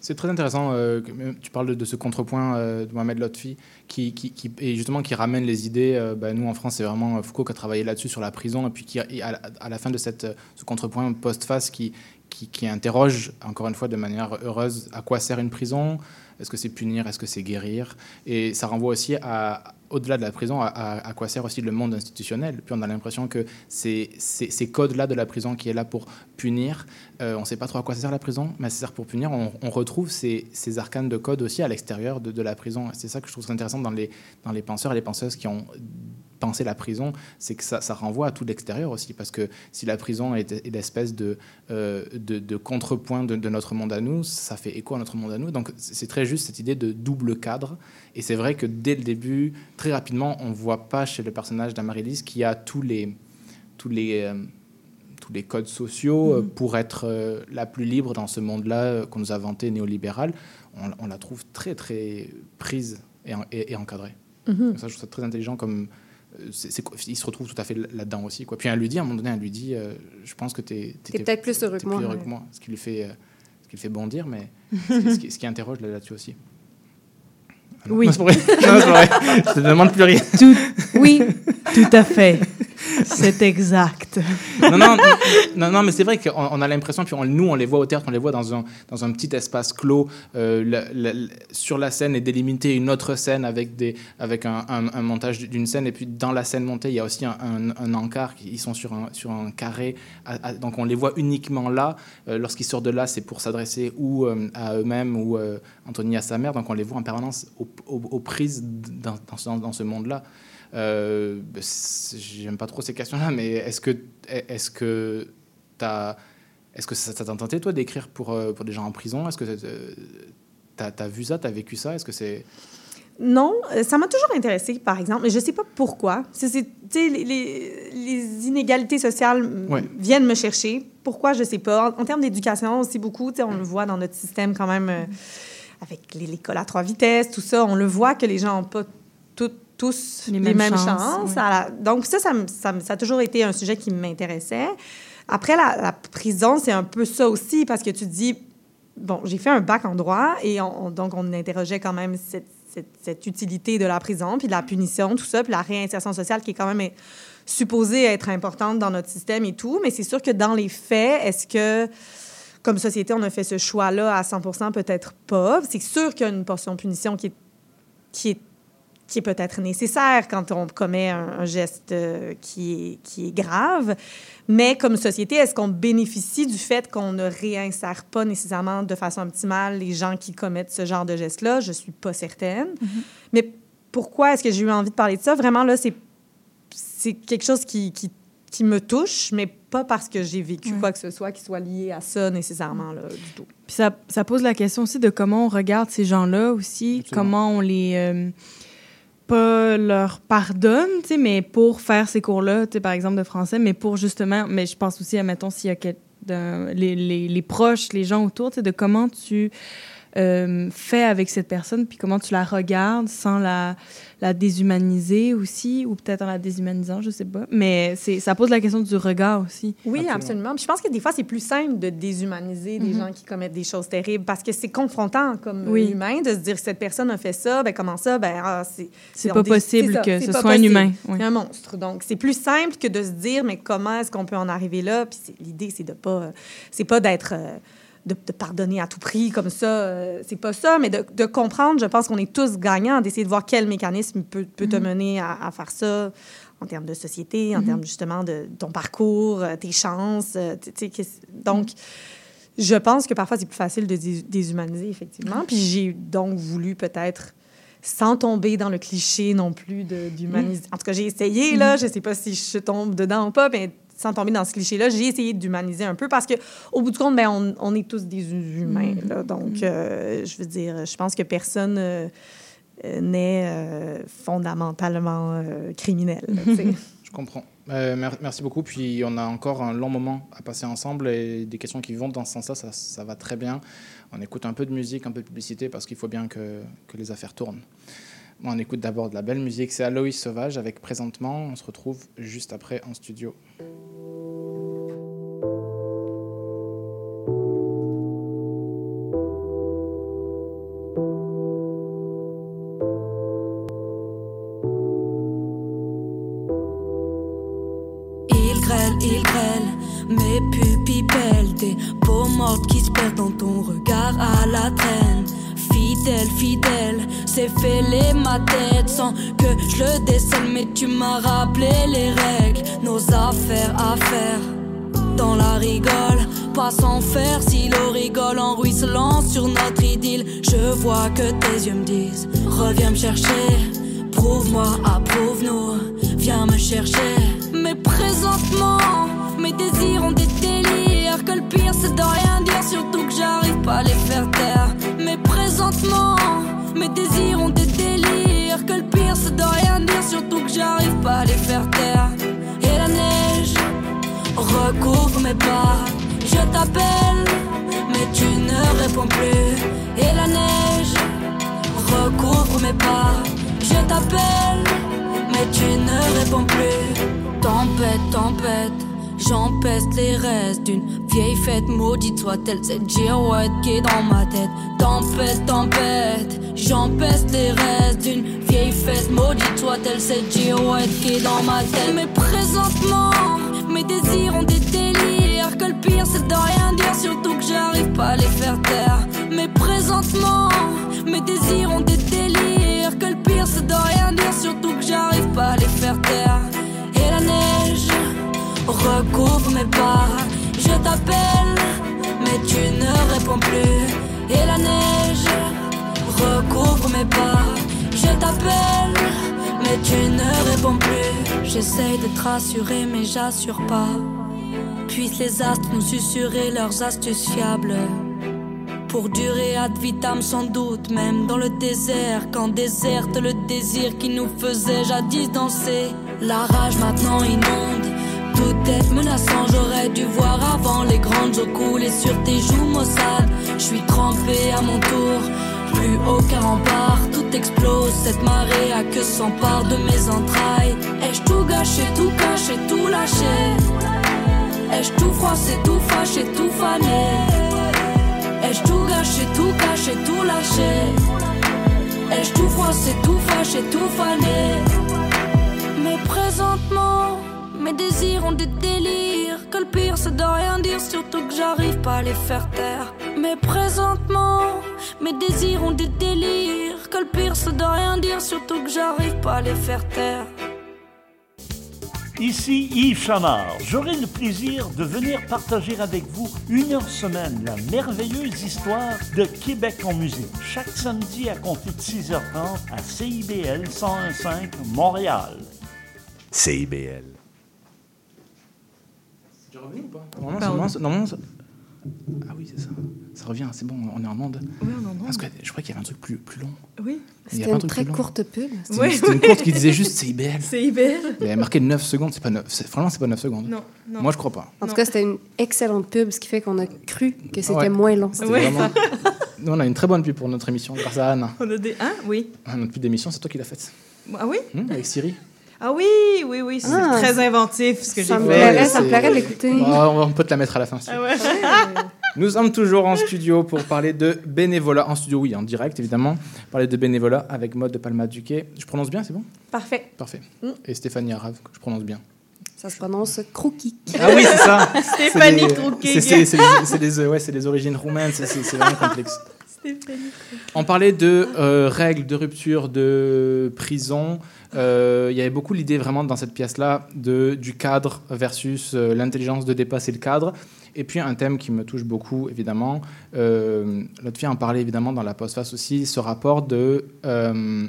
C'est très intéressant. euh, euh, tu parles de, de ce contrepoint euh, de Mohamed Lotfi qui, qui, qui- et justement qui ramène les idées. euh, bah, nous en France, c'est vraiment Foucault qui a travaillé là-dessus sur la prison et puis qui, et à, la- à la fin de cette, ce contrepoint post-face qui, qui, qui interroge encore une fois de manière heureuse à quoi sert une prison? Est-ce que c'est punir? Est-ce que c'est guérir? Et ça renvoie aussi à au-delà de la prison, à, quoi sert aussi le monde institutionnel. Puis on a l'impression que c'est- ces codes-là de la prison qui est là pour punir. Euh, on ne sait pas trop à quoi sert la prison, mais ça sert pour punir. On, retrouve ces, ces arcanes de code aussi à l'extérieur de, de la prison. C'est ça que je trouve intéressant dans les, dans les penseurs et les penseuses qui ont pensé la prison, c'est que ça, ça renvoie à tout l'extérieur aussi, parce que si la prison est, est l'espèce de, euh, de, de contrepoint de, de notre monde à nous, ça fait écho à notre monde à nous. Donc c'est très juste cette idée de double cadre. Et c'est vrai que dès le début, très rapidement, on ne voit pas chez le personnage d'Amaryllis qui a tous les, tous les, euh, tous les codes sociaux euh, Mhm. pour être euh, la plus libre dans ce monde-là euh, qu'on nous a vanté néolibéral. on, on la trouve très, très prise et, en- et- et encadrée. Mhm. Donc Ça, je trouve ça très intelligent comme. Euh, c'est- c'est- il se retrouve tout à fait là-dedans aussi. Quoi. Puis elle lui dit, à un moment donné, elle lui dit euh, Je pense que tu es, peut-être plus heureux que moi, ouais. Ce qui lui fait, euh, ce qui lui fait bondir, mais [LAUGHS] ce qui, ce qui interroge là- là-dessus aussi. Ah non, Oui. [LAUGHS] non, c'est vrai. Non, vrai. Je te demande plus rien. Tout, oui, [LAUGHS] tout à fait. C'est exact. non, non, non, mais c'est vrai qu'on on a l'impression, puis on- nous, on les voit au théâtre, on les voit dans un, dans un petit espace clos. euh, sur la scène est délimitée une autre scène avec, des, avec un, montage d'une scène, et puis dans la scène montée, il y a aussi un, encart, ils sont sur un, sur un carré, donc on les voit uniquement là. Euh, Lorsqu'ils sortent de là, c'est pour s'adresser ou euh, à eux-mêmes ou Anthony à sa mère, donc on les voit en permanence aux, prises dans ce monde-là. Euh, bah, J'aime pas trop ces questions-là, mais est-ce que est-ce que t'as est-ce que ça t'a tenté toi d'écrire pour euh, pour des gens en prison? Est-ce que tu as, vu ça, tu as vécu ça? Est-ce que c'est Non, euh, ça m'a toujours intéressé, par exemple, mais je sais pas pourquoi. C'est, les, les- les inégalités sociales Ouais. viennent me chercher. Pourquoi, je sais pas. En, en termes d'éducation aussi beaucoup, on le voit dans notre système quand même, euh, avec l'école à trois vitesses, tout ça, on le voit que les gens n'ont pas tout- tous les, mêmes mêmes, chances, la- Donc ça ça, ça a toujours été un sujet qui m'intéressait. Après, la, la prison, c'est un peu ça aussi, parce que tu te dis, bon, j'ai fait un bac en droit et on, on- donc on interrogeait quand même cette, cette- cette utilité de la prison, puis de la punition, tout ça, puis la réinsertion sociale qui est quand même supposée être importante dans notre système et tout. Mais c'est sûr que dans les faits, est-ce que, comme société, on a fait ce choix-là à 100% Peut-être pas. C'est sûr qu'il y a une portion de punition qui est, qui est qui est peut-être nécessaire quand on commet un, un geste euh, qui, est, qui est grave. Mais comme société, est-ce qu'on bénéficie du fait qu'on ne réinsère pas nécessairement de façon optimale les gens qui commettent ce genre de geste-là? Je suis pas certaine. Mais pourquoi est-ce que j'ai eu envie de parler de ça? Vraiment, là, c'est, c'est quelque chose qui, qui, qui me touche, mais pas parce que j'ai vécu Ouais. quoi que ce soit qui soit lié à ça nécessairement, là, du tout. Puis ça, ça pose la question aussi de comment on regarde ces gens-là aussi, comment on les... euh, pas leur pardonne, tu sais, mais pour faire ces cours-là, tu sais, par exemple de français, mais pour justement, mais je pense aussi, admettons, s'il y a quel- d'un- les, les, les proches, les gens autour, tu sais, de comment tu euh, fais avec cette personne, puis comment tu la regardes sans la, la déshumaniser aussi, ou peut-être en la déshumanisant, je sais pas. Mais c'est, ça pose la question du regard aussi. Oui, absolument. Puis je pense que des fois, c'est plus simple de déshumaniser des Mhm. gens qui commettent des choses terribles parce que c'est confrontant comme Oui. humain de se dire que cette personne a fait ça, ben comment ça? Ben, ah, c'est... C'est pas possible ça, que ce soit un humain, oui. C'est un monstre. Donc, c'est plus simple que de se dire, mais comment est-ce qu'on peut en arriver là? Puis l'idée, c'est de pas... C'est pas d'être... euh, de, de pardonner à tout prix comme ça, euh, c'est pas ça, mais de, de comprendre, je pense qu'on est tous gagnants, d'essayer de voir quel mécanisme peut, peut te Mhm. mener à, à faire ça en termes de société, en Mhm. termes justement de ton parcours, euh, tes chances. euh, donc, je pense que parfois c'est plus facile de dés- déshumaniser, effectivement. Puis j'ai donc voulu peut-être, sans tomber dans le cliché non plus d'humaniser. En tout cas, j'ai essayé, là, Mhm. je sais pas si je tombe dedans ou pas, mais sans tomber dans ce cliché-là, j'ai essayé d'humaniser un peu parce que au bout du compte, ben, on, on est tous des humains. Mhm. là. donc, euh, je veux dire, je pense que personne euh, euh, n'est euh, fondamentalement euh, criminel. là. [LAUGHS] Je comprends. Euh, mer- merci beaucoup. Puis on a encore un long moment à passer ensemble et des questions qui vont dans ce sens-là, ça, ça va très bien. On écoute un peu de musique, un peu de publicité parce qu'il faut bien que, que les affaires tournent. On écoute d'abord de la belle musique. C'est Aloïs Sauvage avec Présentement. On se retrouve juste après en studio. Il grêle, il grêle, mes pupilles pèlent Des peaux mortes qui se perdent dans ton regard à la traîne Fidèle, fidèle, c'est fêlé ma tête Sans que je le décèle Mais tu m'as rappelé les règles Nos affaires à faire dans la rigole, pas sans faire si l'eau rigole en ruisselant sur notre idylle. Je vois que tes yeux me disent, reviens me chercher, prouve-moi, approuve-nous, viens me chercher. Mais présentement, mes désirs ont des délires, que le pire c'est de rien dire, surtout que j'arrive pas à les faire taire. Mais présentement, mes désirs ont des délires, que le pire c'est de rien dire, surtout que j'arrive pas à les faire taire. Et la neige recouvre mes pas. Je t'appelle, mais tu ne réponds plus. Et la neige recouvre mes pas. Je t'appelle, mais tu ne réponds plus. Tempête, tempête, j'empeste les restes d'une vieille fête. Maudite soit-elle cette girouette qui est dans ma tête. Tempête, tempête, j'empeste les restes d'une vieille fête. Maudite soit-elle cette girouette qui est dans ma tête. Mais présentement, mes désirs ont des délires. Que le pire c'est de rien dire, surtout que j'arrive pas à les faire taire. Mais Je t'appelle, mais tu ne réponds plus. Et la neige recouvre mes pas. Je t'appelle, mais tu ne réponds plus. J'essaye de te mais j'assure pas. Puissent les astres nous susurrer leurs astuces fiables. Pour durer ad vitam sans doute, même dans le désert, quand déserte le désir qui nous faisait jadis danser. La rage maintenant inonde, est menaçant. J'aurais dû voir avant les grandes eaux couler sur tes joues maussades. Je suis trempé à mon tour, plus aucun rempart, tout explose. Cette marée a que s'empare de mes entrailles. Ai-je tout gâché, tout caché, tout lâché? Ai-je tout froissé, tout fâché, tout fané? Ai-je tout gâché, tout caché, tout lâché? Ai-je tout froissé, tout fâché, tout fané? Mais présentement, mes désirs ont des délires Que le pire c'est de rien dire, surtout que j'arrive pas à les faire taire Mais présentement, mes désirs ont des délires Que le pire c'est de rien dire, surtout que j'arrive pas à les faire taire Ici Yves Chamard. J'aurai le plaisir de venir partager avec vous une heure semaine la merveilleuse histoire de Québec en musique. Chaque samedi à compter de 6h30 à CIBL 101.5 Montréal. CIBL. C'est revenu ou pas? Normalement, ça- normalement, Ah oui, c'est ça. Ça revient, c'est bon, on est en onde. Oui, on est en onde. Parce que je crois qu'il y avait un truc plus, plus long. Oui. C'était un une très courte pub. C'était Oui, une, courte qui disait juste CIBL. [LAUGHS] C'est IBL. Il avait marqué 9 secondes, c'est pas 9. c'est- Franchement, c'est pas 9 secondes. Non, non. Moi, je crois pas. En tout cas, c'était une excellente pub, ce qui fait qu'on a cru que c'était Ouais. moins long. C'était vraiment- Nous, on a une très bonne pub pour notre émission grâce à Anne. On a des. Hein? Oui. Ah, Notre pub d'émission, c'est toi qui l'as faite. Ah oui? Hum, avec Siri. Ah oui, oui, oui. C'est Ah. très inventif ce que j'ai Ça me fait. plairait, ça me c'est- plairait de l'écouter. Oh, on peut te la mettre à la fin. si. Ah ouais. [LAUGHS] Nous sommes toujours en studio pour parler de bénévolat. En studio, oui, en direct, évidemment. Parler de bénévolat avec Mode de Palma Duquet. Je prononce bien, c'est bon? Parfait. Parfait. Mm. Et Stéphanie Arave, que je prononce bien. Ça se prononce croquis. Ah oui, c'est ça. [LAUGHS] Stéphanie Trouquet. c'est- les- ouais, origines roumaines, c'est- c'est c'est vraiment complexe. [LAUGHS] Stéphanie. On parlait de euh, règles de rupture de prison. Euh, il y avait beaucoup l'idée vraiment dans cette pièce-là de du cadre versus euh, l'intelligence de dépasser le cadre. Et puis un thème qui me touche beaucoup, évidemment. Euh, L'autre fille en parlait évidemment dans la postface aussi, ce rapport de euh,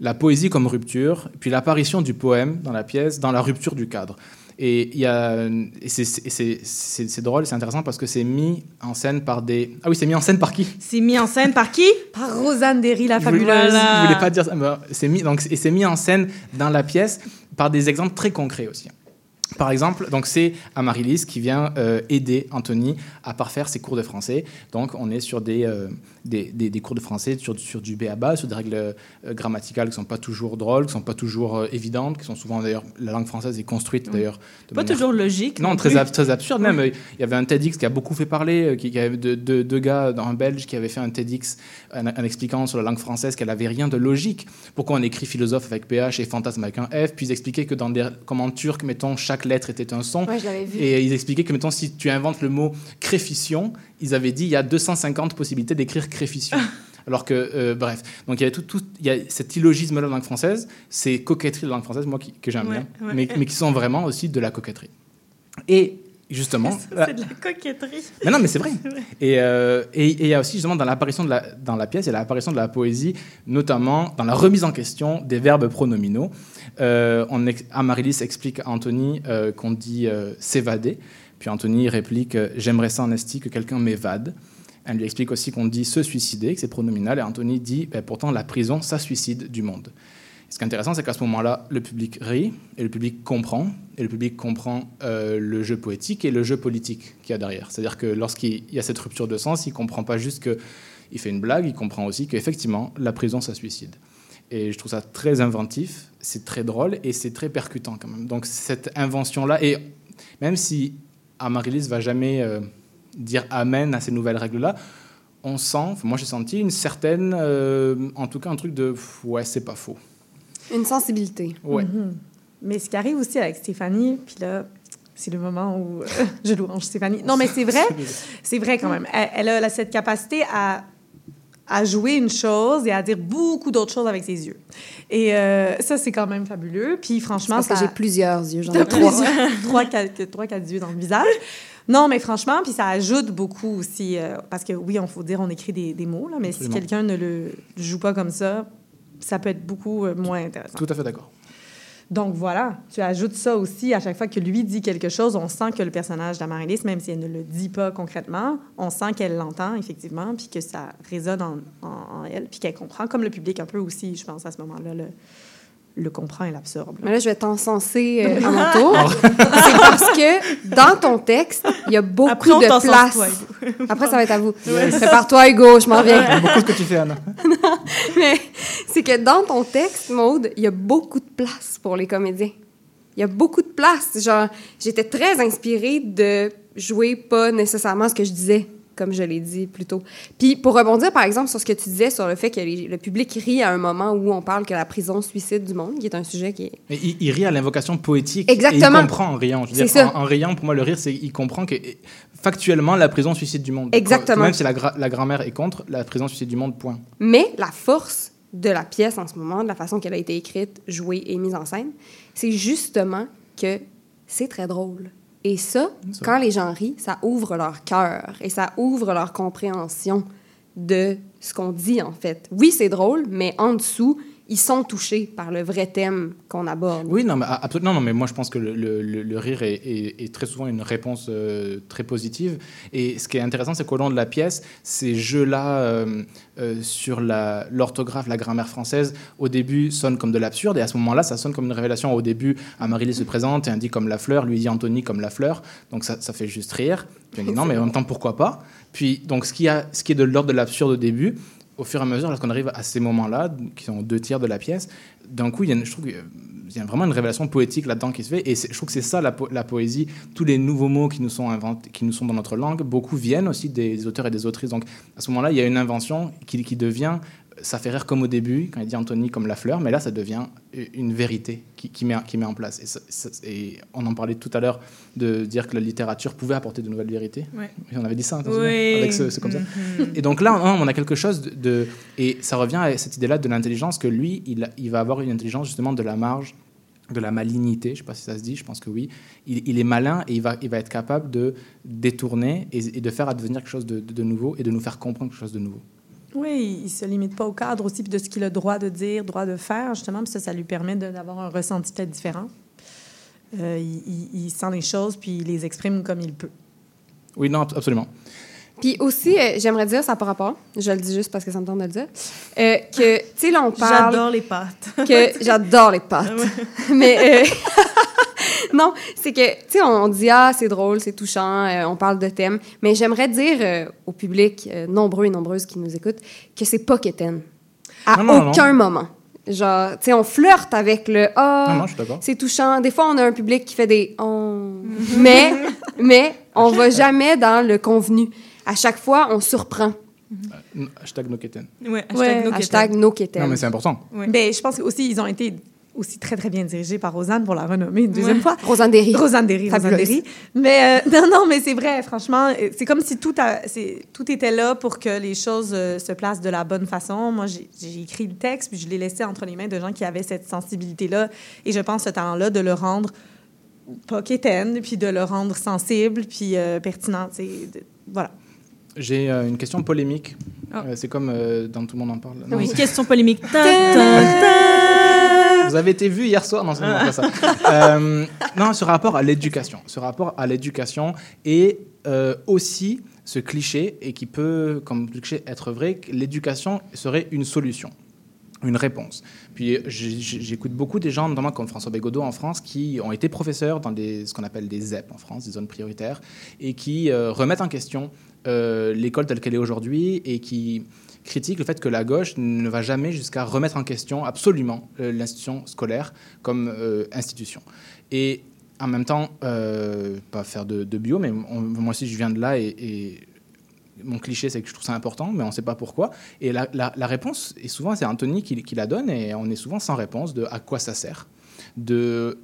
la poésie comme rupture, puis l'apparition du poème dans la pièce, dans la rupture du cadre. Et il y a, et c'est- drôle, c'est intéressant parce que c'est mis en scène par des. Ah oui, c'est mis en scène par qui? C'est mis en scène par qui? Par Rosanne Derry, la fabuleuse. Je voulais pas dire ça. mais c'est mis, donc, et c'est mis en scène dans la pièce par des exemples très concrets aussi. Par exemple, donc c'est Amaryllis qui vient euh, aider Anthony à parfaire ses cours de français. Donc on est sur des, euh, des, des- des cours de français sur, sur du B à bas, sur des règles euh, grammaticales qui sont pas toujours drôles, qui sont pas toujours euh, évidentes, qui sont souvent d'ailleurs la langue française est construite d'ailleurs Pas manière- toujours logique. non, non très, ab- très absurde même. Il y avait un TEDx qui a beaucoup fait parler, euh, qui, qui avait deux de, deux gars un Belge qui avaient fait un TEDx en, en expliquant sur la langue française qu'elle avait rien de logique. Pourquoi on écrit philosophe avec PH et fantasme avec un F, puis ils expliquaient que dans des, comme en turc, mettons, chaque lettre était un son. Ouais, je vu. Et ils expliquaient que, mettons, si tu inventes le mot créfition, ils avaient dit il y a 250 possibilités d'écrire Alors que, euh, bref, donc il y a tout, tout- il y a cet illogisme de la langue française, ces coquetteries de la langue française, moi qui- que j'aime Ouais, bien, ouais. mais, mais qui sont vraiment aussi de la coquetterie. Et justement, c'est de la coquetterie? mais non, mais c'est vrai. Et euh, et- et il y a aussi justement dans l'apparition de la, dans la pièce, il y a l'apparition de la poésie, notamment dans la remise en question des verbes pronominaux. Euh, on ex- Amaryllis explique à Anthony euh, qu'on dit s'évader, puis Anthony réplique j'aimerais ça en esti que quelqu'un m'évade. Elle lui explique aussi qu'on dit se suicider, que c'est pronominal, et Anthony dit ben, pourtant la prison, ça suicide du monde. Ce qui est intéressant, c'est qu'à ce moment-là, le public rit et le public comprend. Et le public comprend euh, le jeu poétique et le jeu politique qu'il y a derrière. C'est-à-dire que lorsqu'il y a cette rupture de sens, il ne comprend pas juste qu'il fait une blague, il comprend aussi qu'effectivement, la prison, ça suicide. Et je trouve ça très inventif, c'est très drôle et c'est très percutant quand même. Donc cette invention-là, et même si Amaryllis va jamais euh, dire amen à ces nouvelles règles-là, on sent, moi j'ai senti une certaine, euh, en tout cas un truc de ouais, c'est pas faux. Une sensibilité. Ouais. Mhm. Mais ce qui arrive aussi avec Stéphanie, puis là, c'est le moment où euh, [LAUGHS] je louange Stéphanie. Non, mais c'est vrai, [LAUGHS] c'est vrai quand même. Elle, elle a, cette capacité à, à jouer une chose et à dire beaucoup d'autres choses avec ses yeux. Et euh, ça, c'est quand même fabuleux. Puis franchement, Parce que j'ai plusieurs yeux, j'en ai [LAUGHS] trois. plusieurs- trois, quatre, trois, quatre yeux dans le visage. Non, mais franchement, puis ça ajoute beaucoup aussi. euh, parce que oui, on faut dire, on écrit des, des mots, là, mais Absolument. si quelqu'un ne le joue pas comme ça, ça peut être beaucoup euh, moins intéressant. Tout à fait d'accord. Donc voilà, tu ajoutes ça aussi à chaque fois que lui dit quelque chose, on sent que le personnage d'Amaryllis, même si elle ne le dit pas concrètement, on sent qu'elle l'entend effectivement, puis que ça résonne en, en- en elle, puis qu'elle comprend, comme le public un peu aussi, je pense, à ce moment-là, le, le comprend et l'absorbe. Mais là, je vais t'encenser euh, [LAUGHS] à mon tour. c'est parce que dans ton texte, il y a beaucoup Après, on de place. toi, [LAUGHS] Après, ça va être à vous. [LAUGHS] Yes. Prépare-toi, Hugo, je m'en viens. J'aime beaucoup ce que tu fais, Anna. Mais c'est que dans ton texte, Maude, il y a beaucoup de place pour les comédiens. Il y a beaucoup de place. Genre, j'étais très inspirée de jouer pas nécessairement ce que je disais, comme je l'ai dit plus tôt. Puis pour rebondir, par exemple, sur ce que tu disais sur le fait que les- le public rit à un moment où on parle que la prison suicide du monde, qui est un sujet qui est... Mais il, il rit à l'invocation poétique. Exactement. Et il comprend en riant. Je veux C'est dire, ça. En, en riant, pour moi, le rire, c'est il comprend que factuellement, la prison suicide du monde. Exactement. Même si la, gra- la grand-mère est contre, la prison suicide du monde, point. Mais la force de la pièce en ce moment, de la façon qu'elle a été écrite, jouée et mise en scène, c'est justement que c'est très drôle. Et ça, Ça. quand les gens rient, ça ouvre leur cœur et ça ouvre leur compréhension de ce qu'on dit, en fait. Oui, c'est drôle, mais en dessous, ils sont touchés par le vrai thème qu'on aborde. Oui, non, mais absolument. Non, mais moi, je pense que le, le- le- le rire est, est- est très souvent une réponse euh, très positive. Et ce qui est intéressant, c'est qu'au long de la pièce, ces jeux-là euh, euh, sur l'orthographe, la, grammaire française, au début, sonnent comme de l'absurde. Et à ce moment-là, ça sonne comme une révélation. Au début, Amaryllis se présente et dit comme la fleur, lui dit Anthony comme la fleur. Donc ça, ça fait juste rire. Puis on dit non, mais en même temps, pourquoi pas? Puis, donc, ce qui, a, ce qui est de l'ordre de l'absurde au début, au fur et à mesure, lorsqu'on arrive à ces moments-là, qui sont deux tiers de la pièce, d'un coup, il y a je trouve y a vraiment une révélation poétique là-dedans qui se fait. Et je trouve que c'est ça la, po- la poésie. Tous les nouveaux mots qui nous sont inventés, qui nous sont dans notre langue, beaucoup viennent aussi des auteurs et des autrices. Donc à ce moment-là, il y a une invention qui, qui devient, ça fait rire comme au début, quand il dit Anthony comme la fleur, mais là, ça devient une vérité qui, qui met, qui met en place. Et, ça- ça- et on en parlait tout à l'heure de dire que la littérature pouvait apporter de nouvelles vérités. Ouais. Et on avait dit ça, hein, Oui. avec ce, ce comme ça. Mhm. Et donc là, hein, on a quelque chose de, de- et ça revient à cette idée-là de l'intelligence que lui, il, va avoir une intelligence justement de la marge, de la malignité. Je ne sais pas si ça se dit. Je pense que oui. Il, il est malin et il va, il va être capable de détourner et, et de faire advenir quelque chose de, de- de nouveau et de nous faire comprendre quelque chose de nouveau. Oui, il ne se limite pas au cadre aussi puis de ce qu'il a droit de dire, droit de faire, justement, puis ça, ça lui permet d'avoir un ressenti peut-être différent. Euh, il, il- sent les choses, puis il les exprime comme il peut. Oui, non, ab- absolument. Puis aussi, euh, j'aimerais dire, ça par rapport, je le dis juste parce que ça me tente de le dire, euh, que, tu sais, là, on parle... J'adore les pâtes. [LAUGHS] que [LAUGHS] j'adore les pâtes. [LAUGHS] Mais, euh, non, c'est que, tu sais, on, on dit, ah, c'est drôle, c'est touchant, euh, on parle de thèmes. Mais j'aimerais dire euh, au public, euh, nombreux et nombreuses qui nous écoutent, que c'est pas quétaine. À Non, non, non. aucun moment. Genre, tu sais, on flirte avec le ah, Non, non, je suis d'accord. c'est touchant. Des fois, on a un public qui fait des oh. mais, mais on va jamais dans le convenu. À chaque fois, on surprend. Euh, Hashtag no keten. Ouais, hashtag Ouais, no Hashtag no quétaine. Non, mais c'est important. Ben, je pense aussi ils ont été aussi très, très bien dirigés par Rosanne pour la renommer une deuxième Ouais. fois. Rosanne Derry. Rosanne Derry, Rosanne. Derry. Mais euh, [LAUGHS] non, non, mais c'est vrai, franchement, euh, c'est comme si tout, a- c'est- tout était là pour que les choses euh, se placent de la bonne façon. Moi, j'ai j'ai écrit le texte, puis je l'ai laissé entre les mains de gens qui avaient cette sensibilité-là. Et je pense ce talent-là de le rendre pas quétaine, puis de le rendre sensible, puis euh, pertinent. tu sais, de- Voilà. J'ai euh, une question polémique. Ah. Euh, c'est comme euh, dans Tout le monde en parle. Non, Oui, question polémique. [LAUGHS] Ta, ta, ta. Vous avez été vu hier soir Non, c'est pas ça. [LAUGHS] Non, ce rapport à l'éducation. Ce rapport à l'éducation et aussi ce cliché, et qui peut, comme cliché, être vrai, que l'éducation serait une solution. une réponse. Puis j'écoute beaucoup des gens, notamment comme François Bégodeau en France, qui ont été professeurs dans des, ce qu'on appelle des ZEP en France, des zones prioritaires, et qui euh, remettent en question euh, l'école telle qu'elle est aujourd'hui et qui critiquent le fait que la gauche ne va jamais jusqu'à remettre en question absolument euh, l'institution scolaire comme euh, institution. Et en même temps, pas faire de, bio, mais moi aussi je viens de là et, mon cliché, c'est que je trouve ça important, mais on ne sait pas pourquoi. Et la, réponse, et souvent c'est Anthony qui, la donne, et on est souvent sans réponse de à quoi ça sert de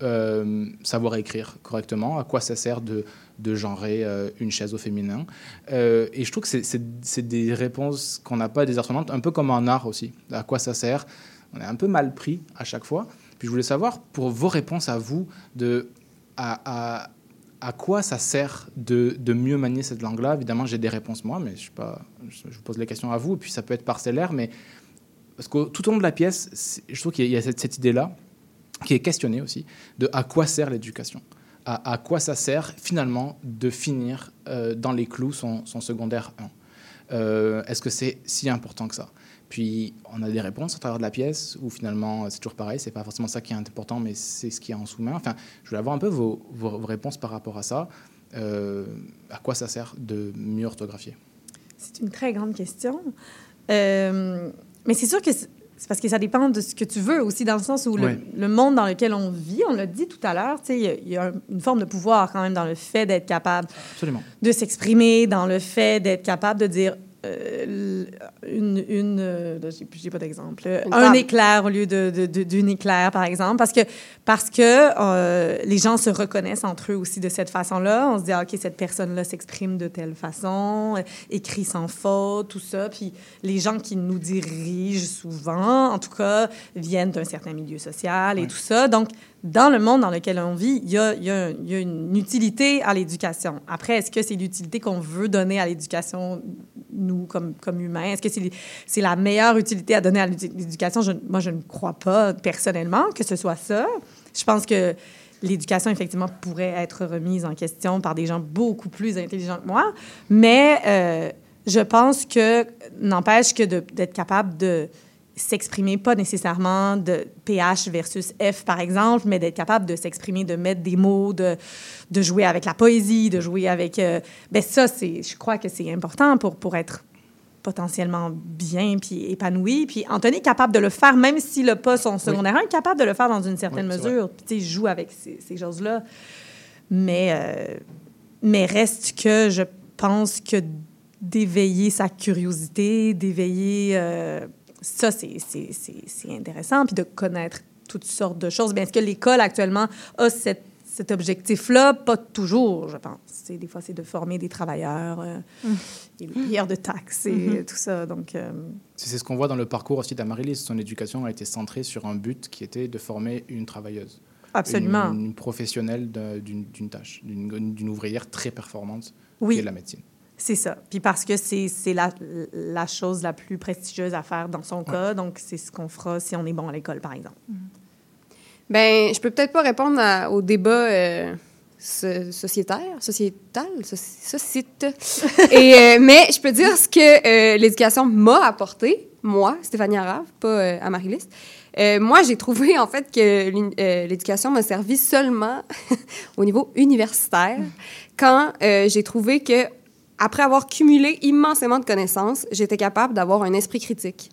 savoir écrire correctement, à quoi ça sert de, de genrer euh, une chaise au féminin. Euh, et je trouve que c'est- des réponses qu'on n'a pas désarçonnantes, un peu comme en art aussi. À quoi ça sert? On est un peu mal pris à chaque fois. Puis je voulais savoir, pour vos réponses à vous, de à, à- quoi ça sert de, de mieux manier cette langue-là? Évidemment, j'ai des réponses moi, mais je, sais pas, je, vous pose les questions à vous, et puis ça peut être parcellaire, mais parce que tout au long de la pièce, je trouve qu'il y a cette idée-là qui est questionnée aussi, de à quoi sert l'éducation? À, quoi ça sert finalement de finir euh, dans les clous son, secondaire 1 Euh, Est-ce que c'est si important que ça? Puis on a des réponses à travers de la pièce, ou finalement c'est toujours pareil, c'est pas forcément ça qui est important, mais c'est ce qui est en sous-main. Enfin, je voulais avoir un peu vos, réponses par rapport à ça. Euh, à quoi ça sert de mieux orthographier? C'est une très grande question. Mais c'est sûr que c'est parce que ça dépend de ce que tu veux aussi, dans le sens où le- monde dans lequel on vit, on l'a dit tout à l'heure, tu sais, il y a- y, une forme de pouvoir quand même dans le fait d'être capable Absolument. de s'exprimer, dans le fait d'être capable de dire euh, une... une euh, j'ai, pas d'exemple. Un éclair au lieu de, de- de- d'une éclair, par exemple. Parce que, parce que euh, les gens se reconnaissent entre eux aussi de cette façon-là. On se dit, ah, OK, cette personne-là s'exprime de telle façon, écrit sans faute, tout ça. Puis les gens qui nous dirigent souvent, en tout cas, viennent d'un certain milieu social et tout ça. Donc, dans le monde dans lequel on vit, il y a, il y a- il y a une utilité à l'éducation. Après, est-ce que c'est l'utilité qu'on veut donner à l'éducation, nous, comme, comme humains? Est-ce que c'est c'est la meilleure utilité à donner à l'édu- l'éducation? Moi, je ne crois pas personnellement que ce soit ça. Je pense que l'éducation, effectivement, pourrait être remise en question par des gens beaucoup plus intelligents que moi. Mais euh, je pense que, n'empêche que d'être capable de s'exprimer, pas nécessairement de PH versus F, par exemple, mais d'être capable de s'exprimer, de mettre des mots, de, de jouer avec la poésie, de jouer avec... euh, ben ça, c'est, je crois que c'est important pour, pour être potentiellement bien puis épanoui. Puis Anthony est capable de le faire, même s'il n'a pas son secondaire 1, capable de le faire dans une certaine Oui, mesure. Puis, tu sais, joue avec ces, ces choses-là. Mais, euh, mais reste que je pense que d'éveiller sa curiosité, d'éveiller... euh, ça, c'est- c'est c'est- c'est intéressant. Puis de connaître toutes sortes de choses. Bien, est-ce que l'école, actuellement, a cette- cet objectif-là? Pas toujours, je pense. Des fois, c'est de former des travailleurs, euh, et les payeurs de taxes et Mhm. tout ça. Donc... euh, C'est c'est ce qu'on voit dans le parcours aussi d'Amaryllis. Son éducation a été centrée sur un but qui était de former une travailleuse. Absolument. Une, une professionnelle d'une d'une tâche, d'une d'une ouvrière très performante Oui. qui est la médecine. C'est ça. Puis parce que c'est c'est la, la chose la plus prestigieuse à faire dans son cas. Donc, c'est ce qu'on fera si on est bon à l'école, par exemple. Ben, je peux peut-être pas répondre à- au débat euh, so- sociétaire, sociétal, soci- société. [LAUGHS] Et, euh, mais je peux dire ce que euh, l'éducation m'a apporté, moi, Stéphanie Arave, pas euh, Amaryllis. Euh, moi, j'ai trouvé en fait que euh, l'éducation m'a servi seulement [LAUGHS] au niveau universitaire, quand euh, j'ai trouvé que après avoir cumulé immensément de connaissances, j'étais capable d'avoir un esprit critique.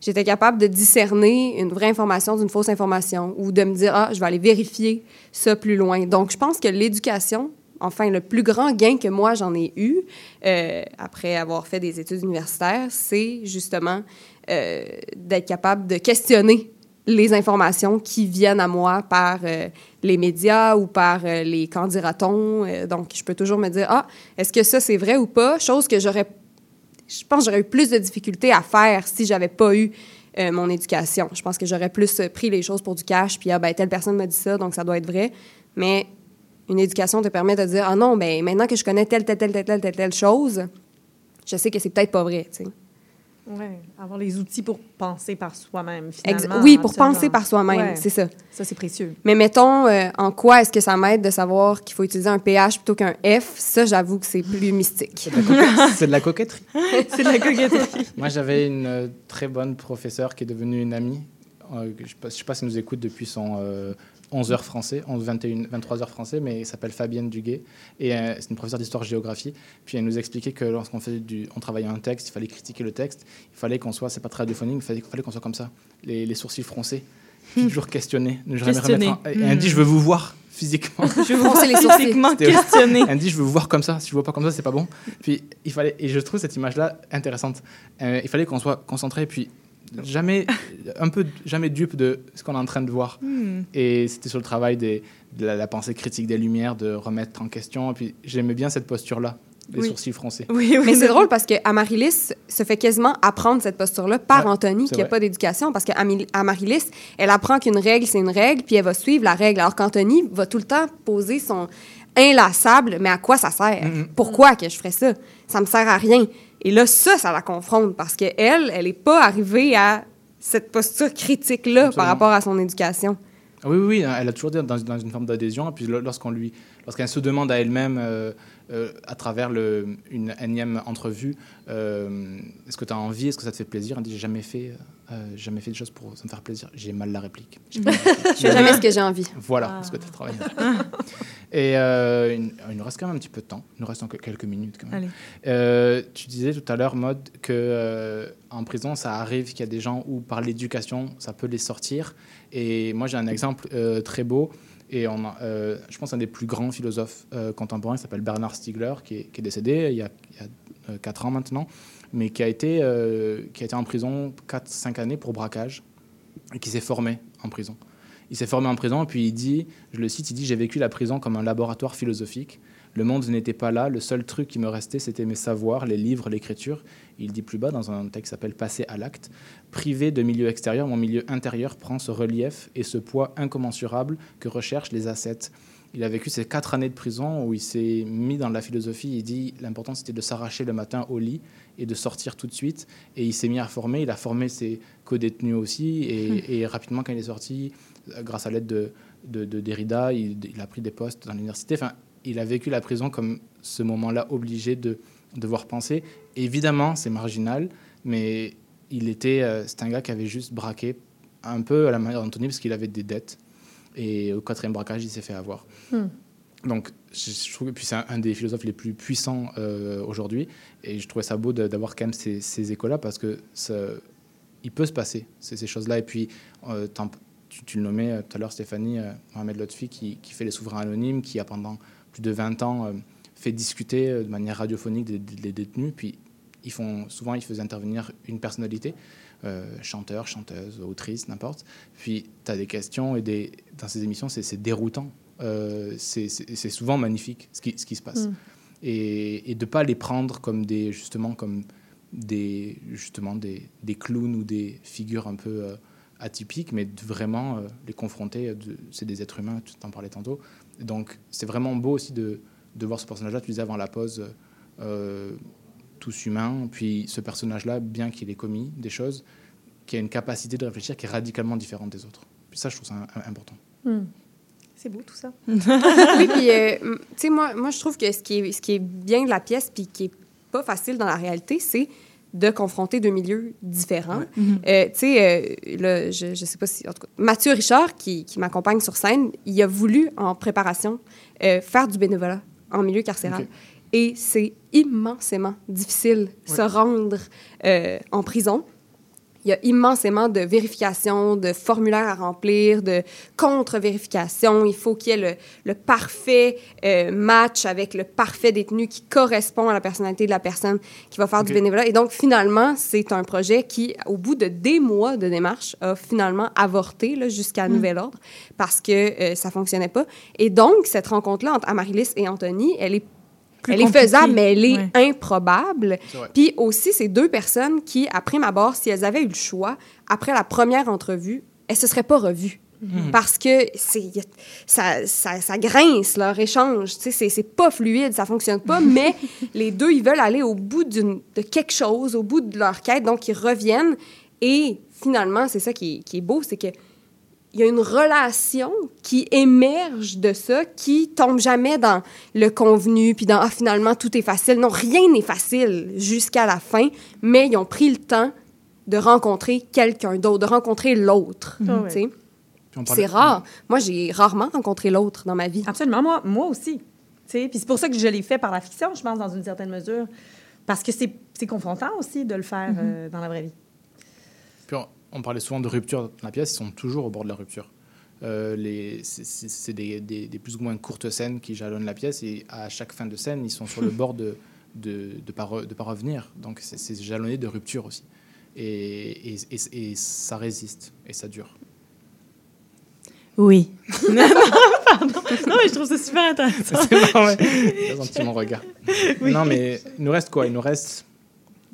J'étais capable de discerner une vraie information d'une fausse information ou de me dire, ah, je vais aller vérifier ça plus loin. Donc, je pense que l'éducation, enfin, le plus grand gain que moi j'en ai eu euh, après avoir fait des études universitaires, c'est justement euh, d'être capable de questionner les informations qui viennent à moi par euh, les médias ou par euh, les candidatons. Euh, donc, je peux toujours me dire, ah, est-ce que ça c'est vrai ou pas? Chose que j'aurais je pense j'aurais eu plus de difficultés à faire si j'avais pas eu euh, mon éducation. Je pense que j'aurais plus euh, pris les choses pour du cash, puis ah, ben, telle personne m'a dit ça, donc ça doit être vrai. Mais une éducation te permet de dire ah non, ben maintenant que je connais telle, telle, telle, telle, telle, telle, telle chose, je sais que c'est peut-être pas vrai. tu. Ouais, avoir les outils pour penser par soi-même, finalement. oui, pour absolument. penser par soi-même, Ouais. c'est ça. Ça, c'est précieux. Mais mettons, euh, en quoi est-ce que ça m'aide de savoir qu'il faut utiliser un PH plutôt qu'un F? Ça, j'avoue que c'est plus mystique. C'est de la coquetterie. [LAUGHS] c'est de la coquetterie. Moi, j'avais une euh, très bonne professeure qui est devenue une amie. euh, je ne sais pas si elle nous écoute depuis son euh, 11 heures français, 11, 21, 23 heures français, mais elle s'appelle Fabienne Duguet. Et euh, c'est une professeure d'histoire-géographie. Puis elle nous expliquait que lorsqu'on faisait du, on travaillait un texte, il fallait critiquer le texte. Il fallait qu'on soit, c'est pas très radiophonique, il fallait, qu'on soit comme ça, les, les sourcils froncés. Puis toujours questionner, ne jamais remettre. en- Et elle Hmm. dit, je veux vous voir physiquement. [LAUGHS] Je veux vous [LAUGHS] Froncer les sourcils. questionner. Elle dit, je veux vous voir comme ça. Si je ne vois pas comme ça, c'est pas bon. Puis il fallait, et je trouve cette image-là intéressante. Euh, il fallait qu'on soit concentré, puis jamais, un peu, jamais dupe de ce qu'on est en train de voir. Hmm. Et c'était sur le travail des, de la, la pensée critique des lumières, de remettre en question. Et puis j'aimais bien cette posture-là, les Oui. sourcils froncés. Mais c'est drôle parce que Amarilis se fait quasiment apprendre cette posture-là par Ouais, Anthony, qui n'a pas d'éducation, parce qu'Amarilis, elle apprend qu'une règle, c'est une règle, puis elle va suivre la règle. Alors qu'Anthony va tout le temps poser son inlassable, mais à quoi ça sert? Mm-hmm. Pourquoi que je ferais ça? Ça me sert à rien. Et là, ça, ça la confronte, parce qu'elle, elle n'est pas arrivée à cette posture critique-là par rapport à son éducation. Ah Oui, oui, oui, elle a toujours été dans, dans une forme d'adhésion. Et puis lo- lorsqu'on lui, lorsqu'elle se demande à elle-même, euh, euh, à travers le, une énième entrevue, euh, est-ce que tu as envie, est-ce que ça te fait plaisir? Elle dit J'ai jamais fait, euh, jamais fait des choses pour ça me faire plaisir. J'ai mal la réplique. [LAUGHS] Je fais jamais ce que j'ai envie. Voilà, Ah. parce que tu as travaillé. [LAUGHS] Et euh, il il nous reste quand même un petit peu de temps. Il nous reste encore quelques minutes quand même. Allez. Euh, tu disais tout à l'heure, Maud, que euh, en prison, ça arrive qu'il y a des gens où par l'éducation, ça peut les sortir. Et moi, j'ai un exemple euh, très beau. Et euh, je pense un des plus grands philosophes euh, contemporains, s'appelle Bernard Stiegler, qui est, décédé il y a, il y a, euh, 4 ans maintenant, mais qui a été, euh, qui a été en prison 4-5 années pour braquage et qui s'est formé en prison. Il s'est formé en prison et puis il dit, je le cite, il dit J'ai vécu la prison comme un laboratoire philosophique. Le monde n'était pas là. Le seul truc qui me restait, c'était mes savoirs, les livres, l'écriture. Il dit plus bas dans un texte qui s'appelle Passer à l'acte. Privé de milieu extérieur, mon milieu intérieur prend ce relief et ce poids incommensurable que recherchent les ascètes. Il a vécu ces quatre années de prison où il s'est mis dans la philosophie. Il dit l'important c'était de s'arracher le matin au lit et de sortir tout de suite. Et il s'est mis à former. Il a formé ses co-détenus aussi. Et, et rapidement, quand il est sorti, grâce à l'aide de, de, de Derrida, il, il a pris des postes dans l'université. Enfin, il a vécu la prison comme ce moment-là obligé de devoir penser. Évidemment, c'est marginal, mais il était, euh, c'est un gars qui avait juste braqué un peu à la manière d'Anthony parce qu'il avait des dettes. Et au quatrième braquage, il s'est fait avoir. Hmm. Donc, je, trouve que puis c'est un, un des philosophes les plus puissants euh, aujourd'hui. Et je trouvais ça beau d'avoir quand même ces, ces échos-là parce que ça, il peut se passer ces, choses-là. Et puis, euh, tu, tu le nommais tout à l'heure, Stéphanie, Mohamed Lotfi, qui, qui fait les souverains anonymes, qui a pendant plus de 20 ans euh, fait discuter euh, de manière radiophonique des, détenus. Puis, ils font, souvent, ils faisaient intervenir une personnalité, euh, chanteur, chanteuse, autrice, n'importe. Puis, tu as des questions et des, dans ces émissions, c'est déroutant. Euh, c'est souvent magnifique ce qui, ce qui se passe. Mm. Et, et de ne pas les prendre comme des, justement, comme des, justement, des, des clowns ou des figures un peu euh, atypiques, mais de vraiment les confronter. C'est des êtres humains, tu t'en parlais tantôt. Donc, c'est vraiment beau aussi de, de voir ce personnage-là. Tu disais avant la pause, euh, tous humains. Puis ce personnage-là, bien qu'il ait commis des choses, qui a une capacité de réfléchir qui est radicalement différente des autres. Puis ça, je trouve ça im- important. Hmm. C'est beau tout ça. [LAUGHS] oui, puis, euh, tu sais, moi, moi, je trouve que ce qui, est, ce qui est bien de la pièce, puis qui est pas facile dans la réalité, c'est de confronter deux milieux différents. Mhm. Euh, tu sais, euh, là, je, je sais pas si... En tout cas, Mathieu Richard, qui, qui m'accompagne sur scène, il a voulu, en préparation, euh, faire du bénévolat en milieu carcéral. Et c'est immensément difficile de se rendre en prison. Il y a immensément de vérifications, de formulaires à remplir, de contre-vérifications. Il faut qu'il y ait le, le parfait euh, match avec le parfait détenu qui correspond à la personnalité de la personne qui va faire du bénévolat. Et donc, finalement, c'est un projet qui, au bout de des mois de démarche, a finalement avorté là, jusqu'à Mm. nouvel ordre parce que euh, ça fonctionnait pas. Et donc, cette rencontre-là entre Amaryllis et Anthony, elle est Plus elle est faisable, mais elle est Ouais. improbable. Puis aussi, c'est deux personnes qui, après ma abord, si elles avaient eu le choix, après la première entrevue, elles se seraient pas revues. Mhm. Parce que ça, ça, ça grince, leur échange. C'est, c'est pas fluide, ça fonctionne pas, [LAUGHS] mais les deux, ils veulent aller au bout d'une, de quelque chose, au bout de leur quête, donc ils reviennent. Et finalement, c'est ça qui est, qui est beau, c'est que il y a une relation qui émerge de ça, qui tombe jamais dans le convenu, puis dans ah, finalement tout est facile. Non, rien n'est facile jusqu'à la fin, mais ils ont pris le temps de rencontrer quelqu'un d'autre, de rencontrer l'autre. Ah C'est rare. Moi, j'ai rarement rencontré l'autre dans ma vie. Absolument, moi, moi aussi. Puis c'est pour ça que je l'ai fait par la fiction, je pense, dans une certaine mesure. Parce que c'est c'est confrontant aussi de le faire euh, dans la vraie vie. On, parlait souvent de rupture dans la pièce, ils sont toujours au bord de la rupture. Euh, les- c'est- des, des- des plus ou moins courtes scènes qui jalonnent la pièce et à chaque fin de scène, ils sont sur le [LAUGHS] bord de de de pas, re- de pas revenir. Donc c'est- jalonné de rupture aussi. Et, et, et- et ça résiste et ça dure. Oui. [LAUGHS] [LAUGHS] non, pardon. Non, mais je trouve ça super intéressant. C'est ouais. Mon regard. Non, mais il nous reste quoi? Il nous reste,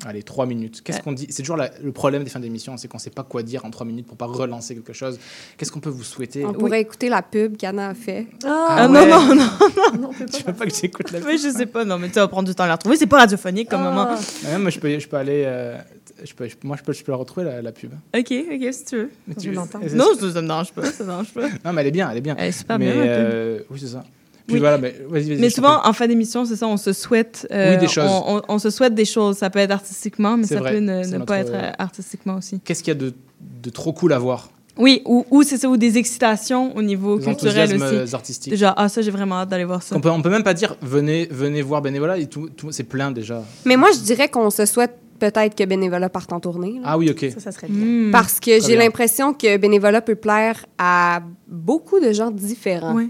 allez, trois minutes. Qu'est-ce qu'on dit? C'est toujours la- le problème des fins d'émission, c'est qu'on ne sait pas quoi dire en trois minutes pour pas relancer quelque chose. Qu'est-ce qu'on peut vous souhaiter? On pourrait écouter la pub qu'Anna a fait. Ah, non, non, non, non. Tu veux pas que j'écoute la [LAUGHS] Oui, je sais pas. Non, mais tu vas prendre du temps à la retrouver. C'est pas radiophonique comme moment. Ouais, moi, je peux, je peux aller. euh, je peux, je- moi, je peux, je peux la retrouver, la, la pub. Ok, ok, si tu veux. Mais Je tu- veux c'est- Non, ça, ça me dérange pas. Ça me dérange pas. Non, mais elle est bien, elle est bien. Elle est super mais, bien, pub. euh, oui, c'est ça. Puis Oui. voilà, mais vas-y, vas-y. Mais je t'en souvent, en fin d'émission, c'est ça, on se souhaite. euh, Oui, des choses. On, on- on se souhaite des choses. Ça peut être artistiquement, mais C'est ça vrai, peut ne, c'est ne notre- pas être euh, artistiquement aussi. Qu'est-ce qu'il y a de, de trop cool à voir? Oui, ou, ou c'est ça, ou des excitations au niveau Des culturel aussi. artistiques. Déjà, ah, ça, j'ai vraiment hâte d'aller voir ça. On peut, on peut même pas dire venez, venez voir Bénévolat, et tout, tout- c'est plein déjà. Mais moi, je dirais qu'on se souhaite peut-être que Bénévolat parte en tournée. là. Ah oui, ok. Ça, ça serait Hmm. Parce que Très j'ai bien. l'impression que Bénévolat peut plaire à beaucoup de gens différents. Ouais.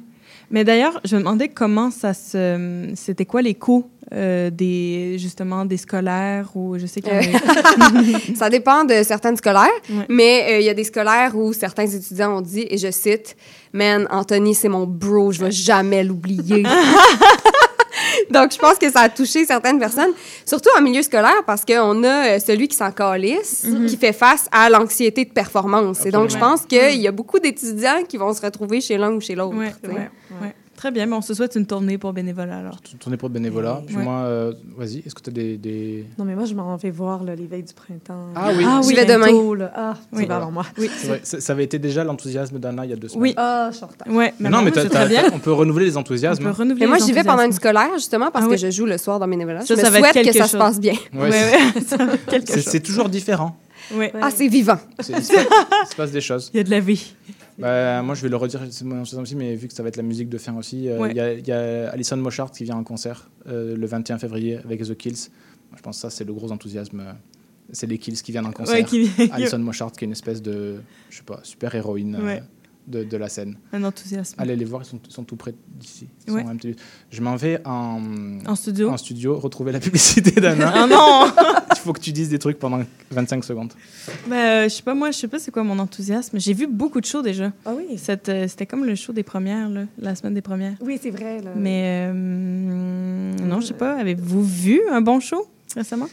Mais d'ailleurs, je me demandais comment ça se. C'était quoi les coûts euh, des, justement, des scolaires ou je sais qu'il y a- ça dépend de certaines scolaires, Ouais. mais euh, il y a des scolaires où certains étudiants ont dit, et je cite, Man, Anthony, c'est mon bro, je vais jamais l'oublier. [LAUGHS] [LAUGHS] Donc, je pense que ça a touché certaines personnes, surtout en milieu scolaire, parce qu'on a euh, celui qui s'en calisse, Mhm. qui fait face à l'anxiété de performance. Et donc, je pense qu'il y a beaucoup d'étudiants qui vont se retrouver chez l'un ou chez l'autre. Ouais, tu sais. ouais, ouais. Très bien, mais on se souhaite une tournée pour bénévolat alors. Tournée pour Bénévolat. Puis Ouais. moi, euh, vas-y, est-ce que tu as des, des- Non, mais moi, je m'en vais voir là, les veilles du printemps. Ah oui. ah, oui vais demain. bientôt, là. Ah, Oui. avant moi. Oui, vrai, ça, avait été déjà l'enthousiasme d'Anna il y a deux semaines. Oui. Ah, je suis en retard. Ouais, Mais non, mais très bien. on peut renouveler les On enthousiasmes. peut renouveler Mais moi, j'y vais pendant une scolaire, justement, parce Ah que oui. je joue le soir dans Bénévolat. Ça, je me ça va être souhaite que ça se passe bien. Ouais, Ouais. C'est [LAUGHS] toujours différent. Ouais. Ah, c'est vivant. C'est- Il se, passe, des choses. Il y a de la vie. Bah, moi, je vais le redire c'est mon enthousiasme aussi, mais vu que ça va être la musique de fin aussi, euh, il Ouais. y, a, il y a Alison Moshart qui vient en concert euh, le 21 février avec The Kills. Moi, je pense que ça, c'est le gros enthousiasme. euh, C'est les Kills qui viennent en concert. Ouais, qui vient- Alison Moshart, qui est une espèce de, je sais pas, super héroïne euh. De, de la scène. Un enthousiasme. Allez les voir, ils sont, sont tout près d'ici. Ouais. Je m'en vais en, En studio. en studio retrouver la publicité [LAUGHS] d'Anna. Ah non [LAUGHS] Il faut que tu dises des trucs pendant 25 secondes. Ben, euh, je sais pas, moi, je sais pas c'est quoi mon enthousiasme. J'ai vu beaucoup de shows déjà. Ah oui. Euh, C'était comme le show des premières, là, la semaine des premières. Oui, c'est vrai. Là. Mais euh, non, je sais pas. Avez-vous vu un bon show récemment?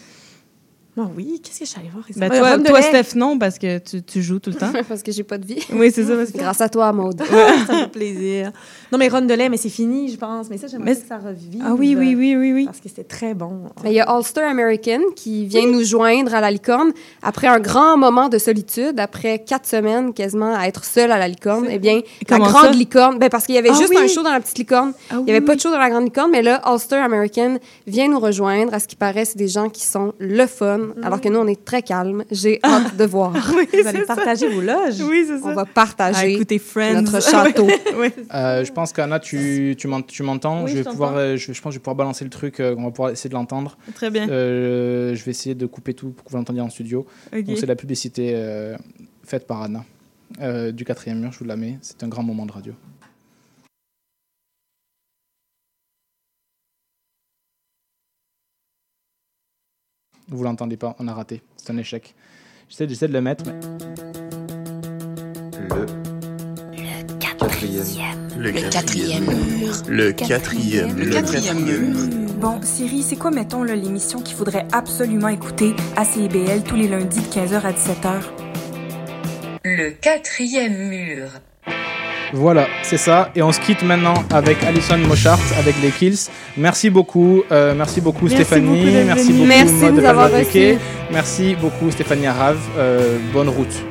Ah oui, qu'est-ce que je suis allée voir récemment? Ben, toi, toi. Steph, non, parce que tu, tu joues tout le temps. [LAUGHS] parce que j'ai pas de vie. Oui, c'est ça. Parce que... Grâce à toi, Maude. [LAUGHS] ça me fait plaisir. Non, mais Ron de lait, mais c'est fini, je pense. Mais ça, j'aimerais Mais- que ça revive. Ah oui, oui, oui, oui, oui. Parce que c'était très bon. Mais il y a Ulster American qui vient nous joindre à la licorne après un grand moment de solitude, après quatre semaines quasiment à être seule à la licorne. Eh bien, la grande ça? licorne, ben parce qu'il y avait Ah juste oui. un show dans la petite licorne. Ah il n'y avait pas oui. de show dans la grande licorne, mais là, Ulster American vient nous rejoindre. À ce qui paraît, c'est des gens qui sont le fun, alors que nous, on est très calmes. J'ai [LAUGHS] hâte de voir. Oui, Vous allez ça. partager vos loges. Oui, c'est ça. On va partager Friends. notre [LAUGHS] château. oui. Euh, je pense qu'Anna, tu, tu m'en- tu m'entends. Oui, je, je vais pouvoir, t'entends. euh, je, je pense que je vais pouvoir balancer le truc. euh, on va pouvoir essayer de l'entendre. Très bien. Euh, je vais essayer de couper tout pour que vous l'entendiez en studio. Donc c'est la publicité euh, faite par Anna euh, du quatrième mur. Je vous la mets. C'est un grand moment de radio. Vous l'entendez pas, on a raté. C'est un échec. J'essaie, j'essaie de le mettre. mais- Le quatrième. Le quatrième mur. Le quatrième. Le quatrième mur. Bon, Siri, c'est quoi, mettons, là, l'émission qu'il faudrait absolument écouter à CIBL tous les lundis de 15h à 17h? Le quatrième mur. Voilà, c'est ça. Et on se quitte maintenant avec Alison Mochart, avec les Kills. Merci beaucoup, euh, merci beaucoup Stéphanie, merci beaucoup merci. Merci beaucoup Stéphanie Arave. Euh, bonne route.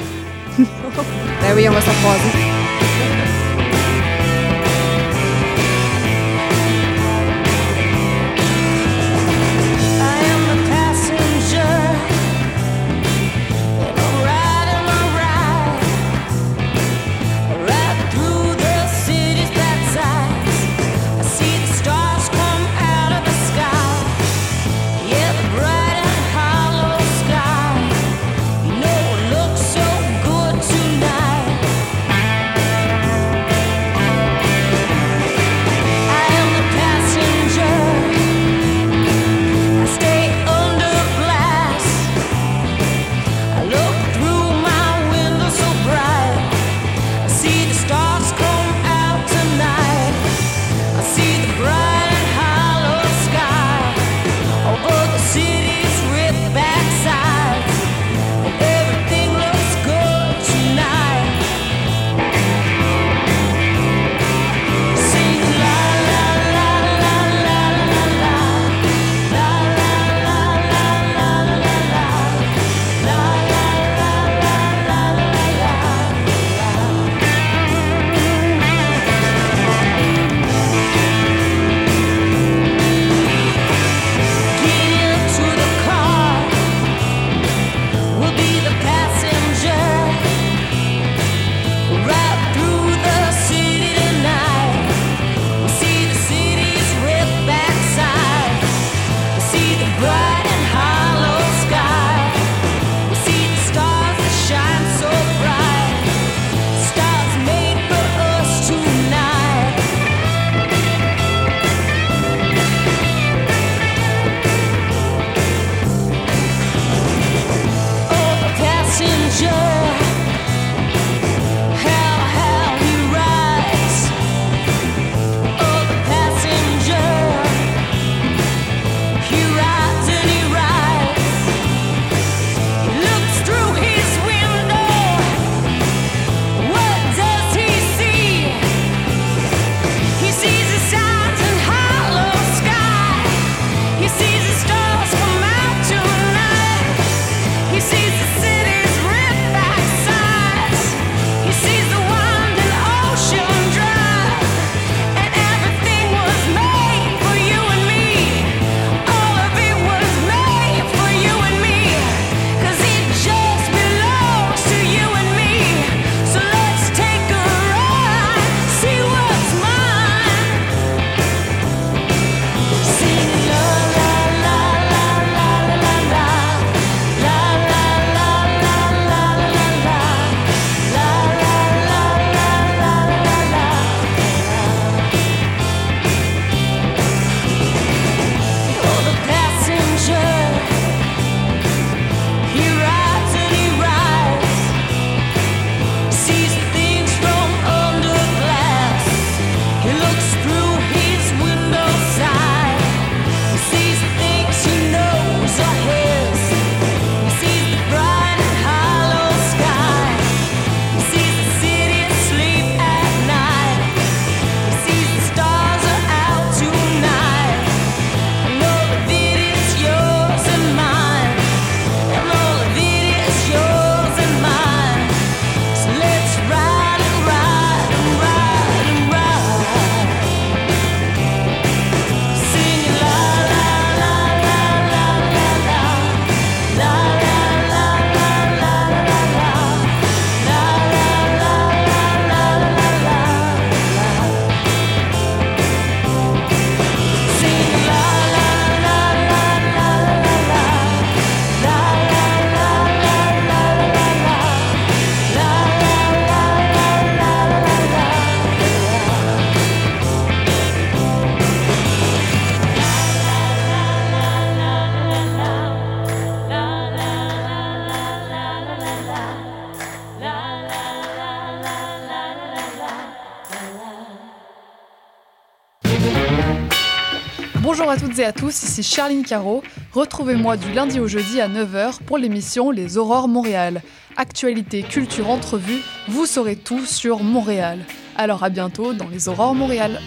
Bonjour à toutes et à tous, ici Charline Caro. Retrouvez-moi du lundi au jeudi à 9h pour l'émission Les Aurores Montréal. Actualité, culture, entrevue, vous saurez tout sur Montréal. Alors à bientôt dans Les Aurores Montréal.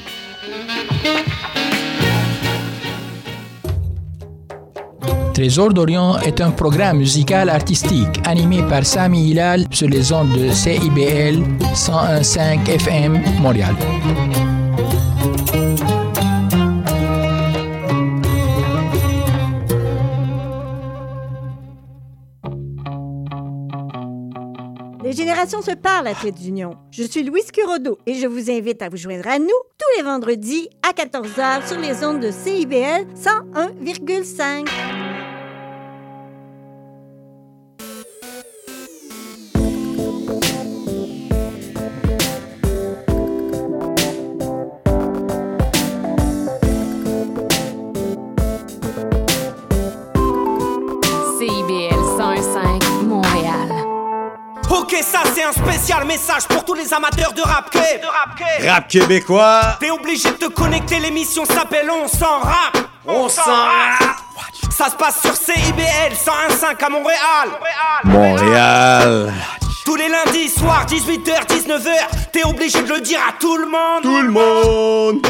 Trésor d'Orient est un programme musical artistique animé par Sami Hilal sur les ondes de CIBL 101.5 FM Montréal. Se parlent à d'Union. Je suis Louise Curodo et je vous invite à vous joindre à nous tous les vendredis à 14h sur les ondes de CIBL 101,5. Spécial message pour tous les amateurs de rap keb. Rap québécois. T'es obligé de te connecter, l'émission s'appelle On s'en rap. On s'en rap. Ça se passe sur CIBL 101.5 à Montréal. Montréal. Tous les lundis soirs, 18h, 19h, t'es obligé de le dire à tout le monde. Tout le monde.